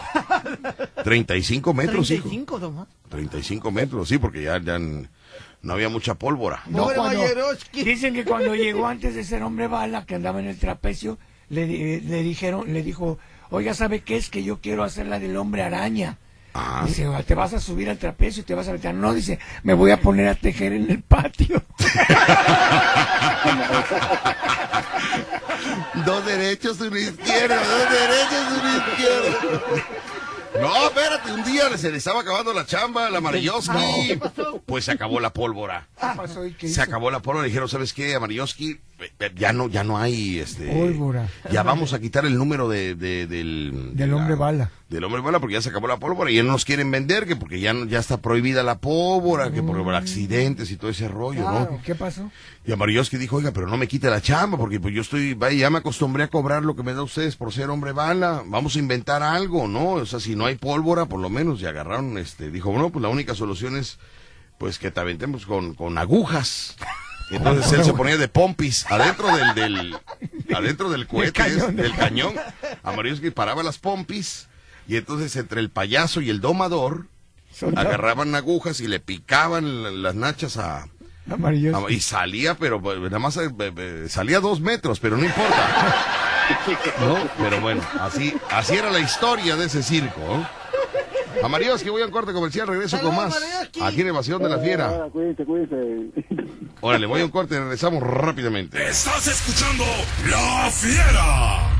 Speaker 2: 35 metros, hijo.
Speaker 3: 35, Tomás.
Speaker 2: 35 metros, sí, porque ya, ya no había mucha pólvora.
Speaker 4: No, cuando- dicen que cuando llegó antes de ser hombre bala, que andaba en el trapecio, le, di- le dijeron, le dijo, oiga, ¿sabe qué es? Que yo quiero hacer la del hombre araña.
Speaker 2: Ah.
Speaker 4: Dice, te vas a subir al trapecio y te vas a meter. No, dice, me voy a poner a tejer en el patio.
Speaker 2: Dos derechos, una izquierda, dos derechos, una izquierda. No, espérate, un día se le estaba acabando la chamba la Mariyoski. Pues se acabó la pólvora.
Speaker 4: ¿Qué pasó y qué
Speaker 2: Se
Speaker 4: hizo?
Speaker 2: acabó la pólvora. Dijeron, ¿sabes qué, Mariyoski? Ya no, ya no hay este.
Speaker 4: Pólvora.
Speaker 2: Ya vamos a quitar el número de, de- del.
Speaker 4: Del
Speaker 2: de
Speaker 4: hombre
Speaker 2: la-
Speaker 4: bala.
Speaker 2: Del hombre bala porque ya se acabó la pólvora y ya no nos quieren vender que porque ya, no- ya está prohibida la pólvora, que por, por accidentes y todo ese rollo, ¿no?
Speaker 4: ¿Qué pasó?
Speaker 2: Y a Marioski dijo, oiga, pero no me quite la chamba, porque pues yo estoy, vaya, ya me acostumbré a cobrar lo que me da ustedes por ser hombre bala, vamos a inventar algo, ¿no? O sea, si no hay pólvora, por lo menos, y agarraron, este, dijo, no, pues la única solución es, pues que te aventemos con, con agujas. Entonces él se ponía de pompis adentro del, del, adentro del cohete,
Speaker 4: cañón,
Speaker 2: del cañón. A Marioski paraba las pompis, y entonces entre el payaso y el domador, agarraban agujas y le picaban la- las nachas a,
Speaker 4: Amarillo.
Speaker 2: Ah, Y salía, pero pues, nada más eh, eh, salía dos metros, pero no importa. ¿No? Pero bueno, así, así era la historia de ese circo. ¿no? Amarillos, que voy a un corte comercial, regreso con más. Aquí en Evasión de la Fiera.
Speaker 36: Cuídense, cuídense.
Speaker 2: Órale, voy a un corte, regresamos rápidamente.
Speaker 6: Estás escuchando La Fiera.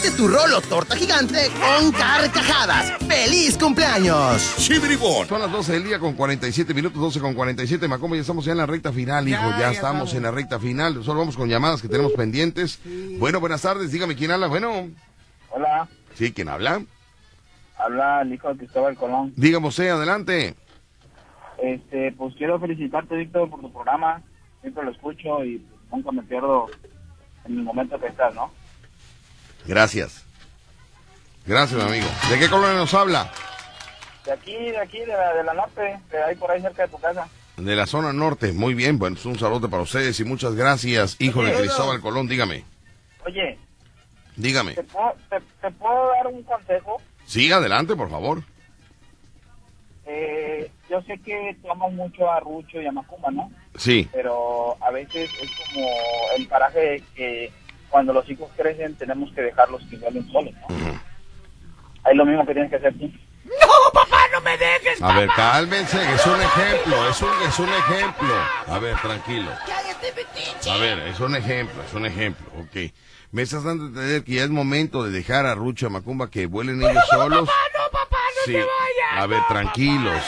Speaker 9: Parte tu rolo torta gigante con carcajadas. ¡Feliz cumpleaños!
Speaker 2: Son las 12 del día con 47 minutos, 12 con 47. Macomba, ya estamos ya en la recta final, hijo. Ya,
Speaker 4: Ya, ya
Speaker 2: estamos en la recta final. Solo vamos con llamadas que tenemos pendientes. Bueno, buenas tardes. Dígame quién habla. Bueno,
Speaker 35: Hola,
Speaker 2: sí, ¿quién habla?
Speaker 35: habla el hijo de Cristóbal Colón.
Speaker 2: Dígame usted, adelante.
Speaker 35: Este, pues quiero felicitarte, Víctor, por tu programa. Siempre lo escucho y nunca me pierdo
Speaker 37: en el momento que estás, ¿no?
Speaker 2: Gracias. Gracias, amigo. ¿De qué colonia nos habla?
Speaker 37: De aquí, de aquí, de la, de la norte, de ahí por ahí cerca de tu casa.
Speaker 2: De la zona norte. Muy bien, bueno, es un saludo para ustedes y muchas gracias, hijo de Cristóbal Colón. Dígame,
Speaker 37: Oye,
Speaker 2: dígame.
Speaker 37: ¿te puedo, te, te puedo dar un consejo?
Speaker 2: Sí, adelante, por favor.
Speaker 37: Eh, yo sé que tú amas mucho a Rucho y a Macumba, ¿no?
Speaker 2: Sí.
Speaker 37: Pero a veces es como el paraje que cuando los hijos crecen tenemos que dejarlos que vuelven solos, ¿no? Es lo mismo que tienes que hacer tú.
Speaker 14: ¡No, papá, no me dejes!
Speaker 2: A ver, cálmense, es un ejemplo, es un, es un ejemplo. A ver, tranquilo. A ver, es un ejemplo, es un ejemplo, ok. Me estás dando a entender que ya es momento de dejar a Rucho y a Macumba que vuelen ellos solos.
Speaker 14: no, papá, no
Speaker 2: Sí.
Speaker 14: te vayas.
Speaker 2: A ver, tranquilos.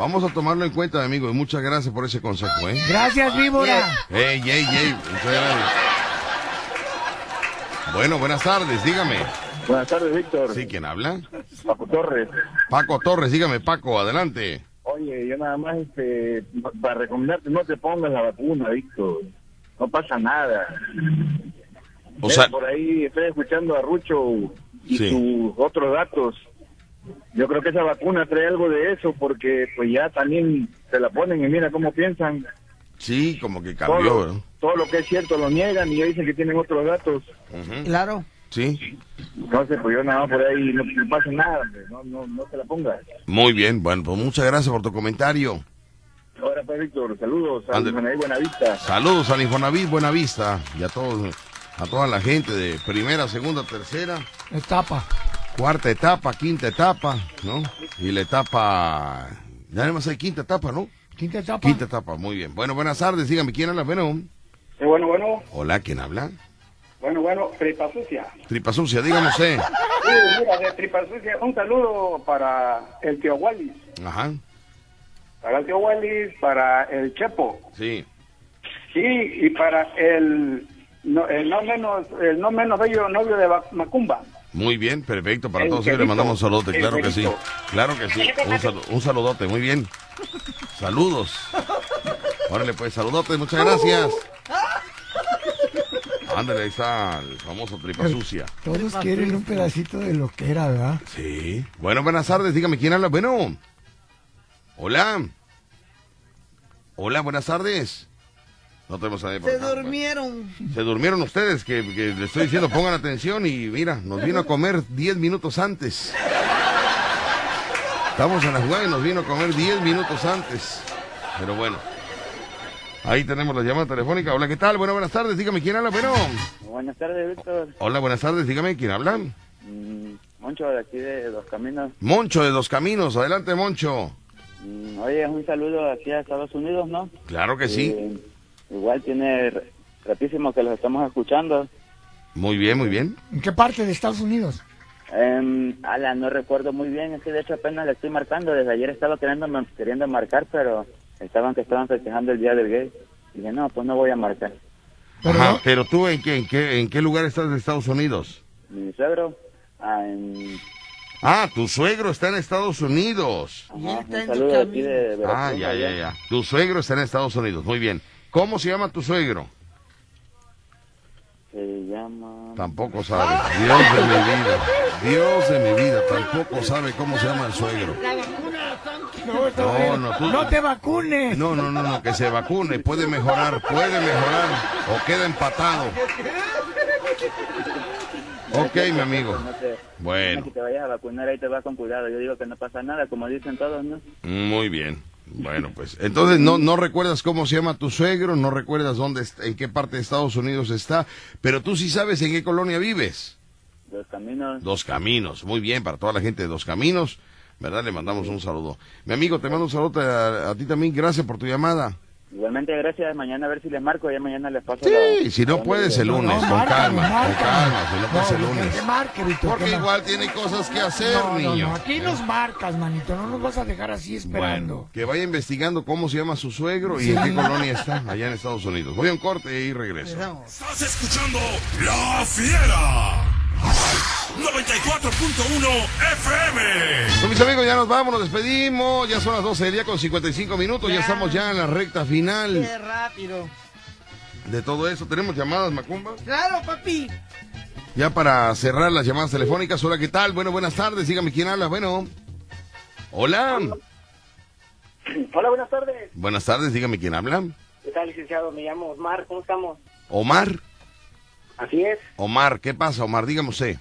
Speaker 2: Vamos a tomarlo en cuenta, mi amigo, y muchas gracias por ese consejo, ¿eh?
Speaker 14: Gracias, víbora.
Speaker 2: Ey, ey, ey, muchas gracias. Bueno, buenas tardes, dígame.
Speaker 35: Buenas tardes, Víctor.
Speaker 2: ¿Sí, quién habla?
Speaker 35: Paco Torres.
Speaker 2: Paco Torres, dígame, Paco, adelante.
Speaker 35: Oye, yo nada más este, para recomendarte, no te pongas la vacuna, Víctor. No pasa nada.
Speaker 2: O sea-
Speaker 35: por ahí estoy escuchando a Rucho y
Speaker 2: Sí.
Speaker 35: sus otros datos. Yo creo que esa vacuna trae algo de eso porque pues ya también se la ponen y mira cómo piensan.
Speaker 2: Sí, como que
Speaker 35: Todo,
Speaker 2: cambió,
Speaker 35: lo-
Speaker 2: ¿no?
Speaker 35: todo lo que es cierto lo niegan y ya dicen que tienen otros datos.
Speaker 3: Claro.
Speaker 2: Sí,
Speaker 35: Entonces, pues yo nada más por ahí no, no pasa nada, hombre, no, no, no te la pongas.
Speaker 2: muy bien. Bueno, pues muchas gracias por tu comentario.
Speaker 35: Ahora pues, Víctor, saludos a. Buena Buenavista.
Speaker 2: Saludos al Infonavit Buenavista y a todos, a toda la gente de primera, segunda, tercera,
Speaker 14: Etapa.
Speaker 2: Cuarta etapa, quinta etapa, ¿no? Y la etapa, ya nada más hay quinta etapa, ¿no?
Speaker 14: Quinta etapa.
Speaker 2: Quinta etapa, muy bien. Bueno, buenas tardes, dígame, ¿quién habla? Bueno,
Speaker 38: Sí, bueno, bueno,
Speaker 2: hola, ¿quién habla?
Speaker 38: bueno, bueno, Tripa Sucia.
Speaker 2: Tripa sucia, dígame usted.
Speaker 38: Sí, mira, de Tripa Sucia, un saludo para el tío Wallis,
Speaker 2: Ajá,
Speaker 38: para el tío Wallis, para el Chepo,
Speaker 2: sí.
Speaker 38: sí, y para el no, el no menos el no menos bello novio de Ba- Macumba.
Speaker 2: Muy bien, perfecto. Para
Speaker 38: El
Speaker 2: todos ellos le mandamos un saludote, claro que sí. Claro que sí. Un, salu- un saludote, muy bien. Saludos. Órale, pues, saludote, muchas gracias. Ándale, ahí está el famoso tripa sucia.
Speaker 14: Todos quieren un pedacito de lo que era, ¿verdad?
Speaker 2: Sí. Bueno, buenas tardes, dígame quién habla. Bueno. Hola. Hola, buenas tardes. No tenemos a nadie por
Speaker 3: Se
Speaker 2: acá.
Speaker 3: durmieron.
Speaker 2: Se durmieron ustedes, que, que le estoy diciendo pongan atención y mira, nos vino a comer 10 minutos antes. Estamos en la jugada y nos vino a comer 10 minutos antes. Pero bueno, ahí tenemos la llamada telefónica. Hola, ¿qué tal? Bueno, buenas tardes, dígame quién habla. Bueno,
Speaker 37: Buenas tardes, Víctor.
Speaker 2: hola, buenas tardes, dígame quién habla.
Speaker 37: Mm, Moncho de aquí de Dos Caminos.
Speaker 2: Moncho de Dos Caminos, adelante, Moncho.
Speaker 37: Mm, Oye, un saludo aquí a Estados Unidos, ¿no?
Speaker 2: Claro que sí.
Speaker 37: Eh, igual tiene ratísimo que los estamos escuchando.
Speaker 2: Muy bien, muy bien.
Speaker 14: ¿En qué parte de Estados Unidos?
Speaker 37: Eh, ala, no recuerdo muy bien, es que de hecho apenas le estoy marcando. Desde ayer estaba queriendo, queriendo marcar, pero estaban que estaban festejando el Día del Gay. Y dije, no, pues no voy a marcar.
Speaker 2: Ajá, pero tú, ¿en qué, en, qué, ¿en qué lugar estás de Estados Unidos?
Speaker 37: Mi suegro, ah, en-
Speaker 2: Ah, tu suegro está en Estados Unidos.
Speaker 37: ajá, un saludo aquí de Veracruz.
Speaker 2: Ah, ya, ya, ya. Tu suegro está en Estados Unidos. Muy bien. ¿Cómo se llama tu suegro?
Speaker 37: Se llama...
Speaker 2: Tampoco sabe. Dios de mi vida. Dios de mi vida. Tampoco sabe cómo se llama el suegro.
Speaker 14: No,
Speaker 2: No, no, tú-
Speaker 14: no te vacunes.
Speaker 2: No, no, no, no, que se vacune. Puede mejorar, puede mejorar. O queda empatado. Ok, mi amigo. Bueno.
Speaker 37: Si te vayas a vacunar ahí te vas con cuidado. Yo digo que no pasa nada, como dicen todos, ¿no?
Speaker 2: Muy bien. Bueno, pues entonces no, no recuerdas cómo se llama tu suegro, no recuerdas dónde, en qué parte de Estados Unidos está, pero tú sí sabes en qué colonia vives.
Speaker 37: Los caminos.
Speaker 2: Dos Caminos, muy bien, para toda la gente de Dos Caminos, ¿verdad? Le mandamos un saludo. Mi amigo, te mando un saludo a, a ti también, gracias por tu llamada.
Speaker 37: Igualmente, gracias. Mañana a ver si les marco. Ya mañana les paso
Speaker 2: Sí,
Speaker 37: la-
Speaker 2: si no puedes el lunes, con calma, con calma, si no puedes el lunes.
Speaker 14: Que marque, Víctor.
Speaker 2: Porque
Speaker 14: que
Speaker 2: igual tiene cosas que hacer,
Speaker 14: No, no,
Speaker 2: niño.
Speaker 14: no, aquí nos marcas, manito. No nos vas a dejar así esperando.
Speaker 2: Bueno, que vaya investigando cómo se llama su suegro y
Speaker 14: Sí.
Speaker 2: en qué colonia está, allá en Estados Unidos. Voy a un corte y regreso.
Speaker 6: Estás escuchando La Fiera. 94.1 FM.
Speaker 2: Pues mis amigos, ya nos vamos, nos despedimos. Ya son las 12 del día con 55 minutos. Ya, estamos ya en la recta final.
Speaker 3: Qué rápido.
Speaker 2: de todo eso. ¿Tenemos llamadas, Macumba?
Speaker 3: Claro, papi.
Speaker 2: Ya para cerrar las llamadas telefónicas. Hola, ¿qué tal? Bueno, buenas tardes. Dígame quién habla. Bueno. Hola.
Speaker 39: Hola, buenas tardes.
Speaker 2: Buenas tardes. Dígame quién habla.
Speaker 39: ¿Qué tal, licenciado? Me llamo Osmar. ¿Cómo estamos?
Speaker 2: Omar.
Speaker 39: Así es.
Speaker 2: Omar, ¿qué pasa, Omar? Dígame usted.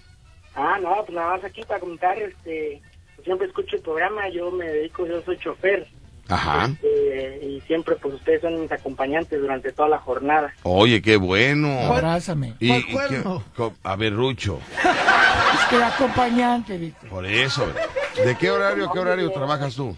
Speaker 39: Ah, no, pues nada más aquí para comentar, este, siempre escucho el programa, yo me dedico, yo soy chofer.
Speaker 2: Ajá.
Speaker 39: este, y siempre, pues ustedes son mis acompañantes durante toda la jornada.
Speaker 2: Oye, qué bueno.
Speaker 14: Abrázame.
Speaker 2: Y- y qué- a ver, Rucho.
Speaker 14: Es que acompañante, Víctor.
Speaker 2: Por eso. ¿De qué horario qué horario trabajas tú?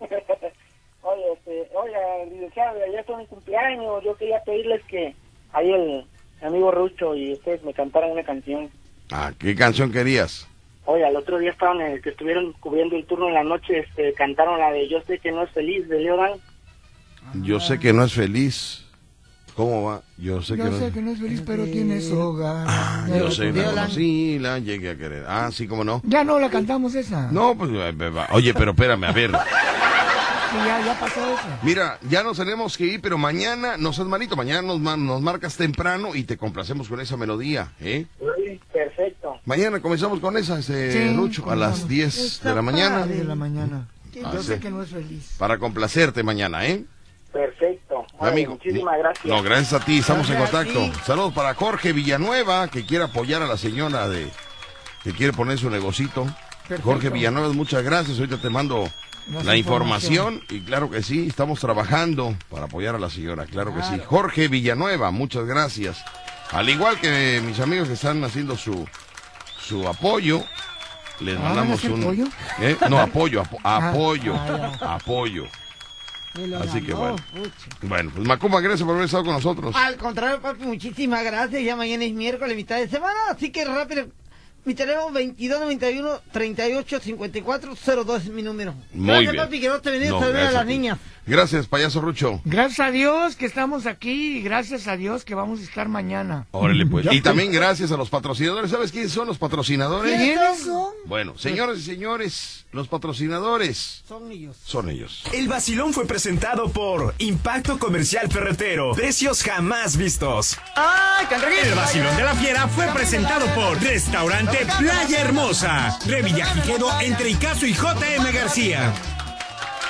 Speaker 39: Oye, este, oye, licenciado, ya es mi cumpleaños, yo quería pedirles que ahí el amigo Rucho y ustedes me cantaran una canción.
Speaker 2: Ah, ¿qué canción querías?
Speaker 39: Oye, al otro día estaban, en el que estuvieron cubriendo el turno en la noche, este, cantaron la de Yo sé que no es feliz, de Leodan.
Speaker 2: Yo sé que no es feliz. ¿Cómo va? Yo sé que
Speaker 14: Yo
Speaker 2: no
Speaker 14: sé que no es feliz, pero tienes hogar.
Speaker 2: Ah, yo sé, la conocí, la llegué a querer. Ah, sí, cómo no.
Speaker 14: Ya no la cantamos esa.
Speaker 2: No, pues, eh, eh, oye, pero espérame, a ver.
Speaker 14: Sí, ya, ya pasó eso.
Speaker 2: Mira, ya nos tenemos que ir, pero mañana, no seas malito, mañana nos, nos marcas temprano y te complacemos con esa melodía, ¿eh?
Speaker 39: Sí, perfecto.
Speaker 2: Mañana comenzamos con esa, ese
Speaker 14: Sí,
Speaker 2: Rucho, a las
Speaker 14: no.
Speaker 2: 10
Speaker 14: Está
Speaker 2: de la mañana.
Speaker 14: de la mañana.
Speaker 2: Ah,
Speaker 14: Yo
Speaker 2: sí.
Speaker 14: sé que no es feliz.
Speaker 2: Para complacerte mañana, ¿eh?
Speaker 39: Perfecto.
Speaker 2: Amigo.
Speaker 39: muchísimas gracias.
Speaker 2: No, gracias a ti, estamos en
Speaker 39: Gracias
Speaker 2: contacto. Saludos para Jorge Villanueva, que quiere apoyar a la señora de que quiere poner su negocito.
Speaker 14: Perfecto.
Speaker 2: Jorge Villanueva, muchas gracias. Ahorita te mando
Speaker 14: Más
Speaker 2: la
Speaker 14: información.
Speaker 2: información. y claro que sí, estamos trabajando para apoyar a la señora, claro, que sí. Jorge Villanueva, muchas gracias. Al igual que mis amigos que están haciendo su su apoyo, les
Speaker 14: Ah,
Speaker 2: mandamos
Speaker 14: ¿van a hacer
Speaker 2: un
Speaker 14: pollo?
Speaker 2: ¿Eh? no apoyo, apo-
Speaker 14: Ah,
Speaker 2: apoyo,
Speaker 14: ah,
Speaker 2: apoyo. Así que bueno.
Speaker 3: pucha.
Speaker 2: Bueno, pues Macumba, gracias por haber estado con nosotros.
Speaker 3: Al contrario, papi, muchísimas gracias. Ya mañana es miércoles, mitad de semana, así que rápido. Mi teléfono 2291 38 54 02 es mi número.
Speaker 2: Muy
Speaker 3: gracias,
Speaker 2: bien.
Speaker 3: papi, que no te venía
Speaker 2: No,
Speaker 3: a saludar a las niñas.
Speaker 2: Gracias, payaso Rucho.
Speaker 14: Gracias a Dios que estamos aquí y gracias a Dios que vamos a estar mañana.
Speaker 2: Órale, pues.
Speaker 14: Ya,
Speaker 2: Y también gracias a los patrocinadores. ¿Sabes quiénes son los patrocinadores?
Speaker 14: ¿Quiénes son?
Speaker 2: Bueno, señores y señores, los patrocinadores
Speaker 3: Son ellos.
Speaker 2: son ellos.
Speaker 33: El vacilón fue presentado por Impacto Comercial Ferretero. Precios jamás vistos.
Speaker 3: ¡Ay,
Speaker 6: El vacilón de la fiera fue presentado por Restaurante Playa Hermosa, Revillagigedo entre Icaso y JM García.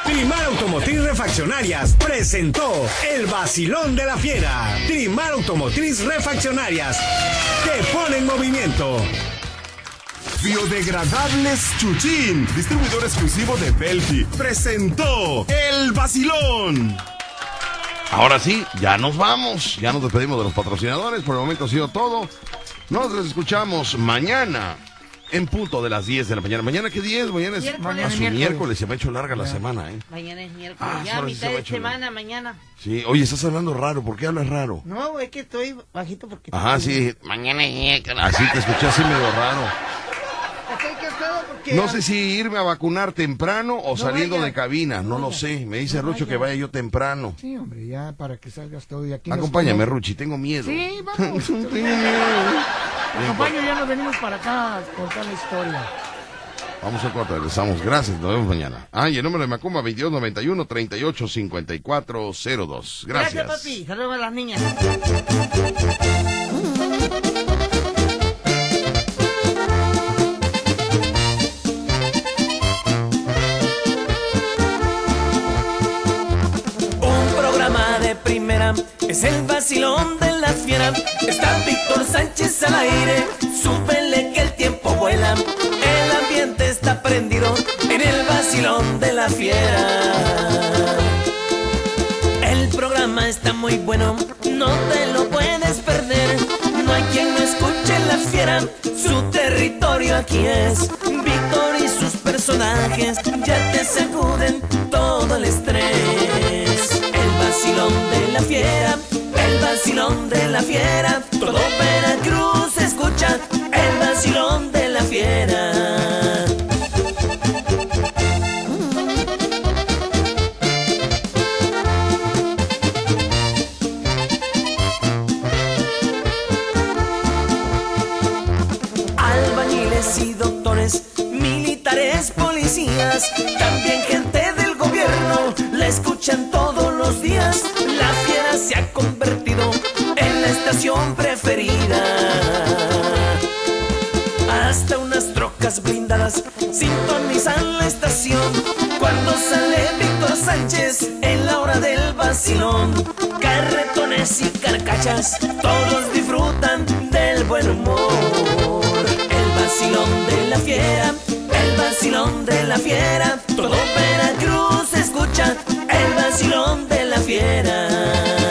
Speaker 6: Trimar Automotriz Refaccionarias presentó El vacilón de la fiera. Trimar Automotriz Refaccionarias te pone en movimiento.
Speaker 40: Biodegradables Chuchín, distribuidor exclusivo de Belgi, presentó El Vacilón.
Speaker 2: Ahora sí, ya nos vamos. Ya nos despedimos de los patrocinadores. Por el momento ha sido todo. Nos escuchamos mañana en punto de las 10 de la mañana. ¿Mañana qué 10? Mañana es
Speaker 3: Miércoles.
Speaker 2: Ah, su
Speaker 3: Miércoles.
Speaker 2: miércoles. Se me ha hecho larga la semana, ¿eh?
Speaker 3: Mañana es miércoles.
Speaker 2: Ah,
Speaker 3: ya, mitad
Speaker 2: se
Speaker 3: de
Speaker 2: hecho
Speaker 3: semana, mañana.
Speaker 2: Sí. Oye, estás hablando raro. ¿Por qué hablas raro?
Speaker 3: No, es que estoy bajito porque...
Speaker 2: Ajá, sí. Mañana es miércoles. Así te escuché así medio raro.
Speaker 3: Porque...
Speaker 2: No sé si irme a vacunar temprano o
Speaker 14: No
Speaker 2: saliendo
Speaker 14: vaya.
Speaker 2: de cabina, no lo sé. Me dice Rucho que vaya yo temprano.
Speaker 14: Sí, hombre, ya para que salgas todo de aquí.
Speaker 2: Acompáñame, Ruchi, tengo miedo.
Speaker 14: Sí, vamos.
Speaker 2: tengo miedo.
Speaker 14: Acompaño, ya nos venimos para acá a contar la historia.
Speaker 2: Vamos a cortar, regresamos. Gracias, nos vemos mañana. Ah, y el número de Macumba 2291 385402. Gracias.
Speaker 3: Gracias, papi. Saludos a las niñas.
Speaker 41: primera es el vacilón de la fiera. Está Víctor Sánchez al aire, súbele que el tiempo vuela. El ambiente está prendido en el vacilón de la fiera. El programa está muy bueno, no te lo puedes perder. No hay quien no escuche la fiera, su territorio aquí es. Víctor y sus personajes ya te sacuden todo el estrés. El vacilón de la fiera, el vacilón de la fiera. Todo Veracruz escucha el vacilón de la fiera. albañiles y doctores, militares, policías, también gente escuchan todos los días. La fiera se ha convertido estación preferida. Hasta unas trocas blindadas sintonizan la estación. Cuando sale Víctor Sánchez en la hora del vacilón, carretones y carcachas, todos disfrutan del buen humor. El vacilón de la fiera, el vacilón de la fiera, todo Veracruz escucha el vacilón de la fiera.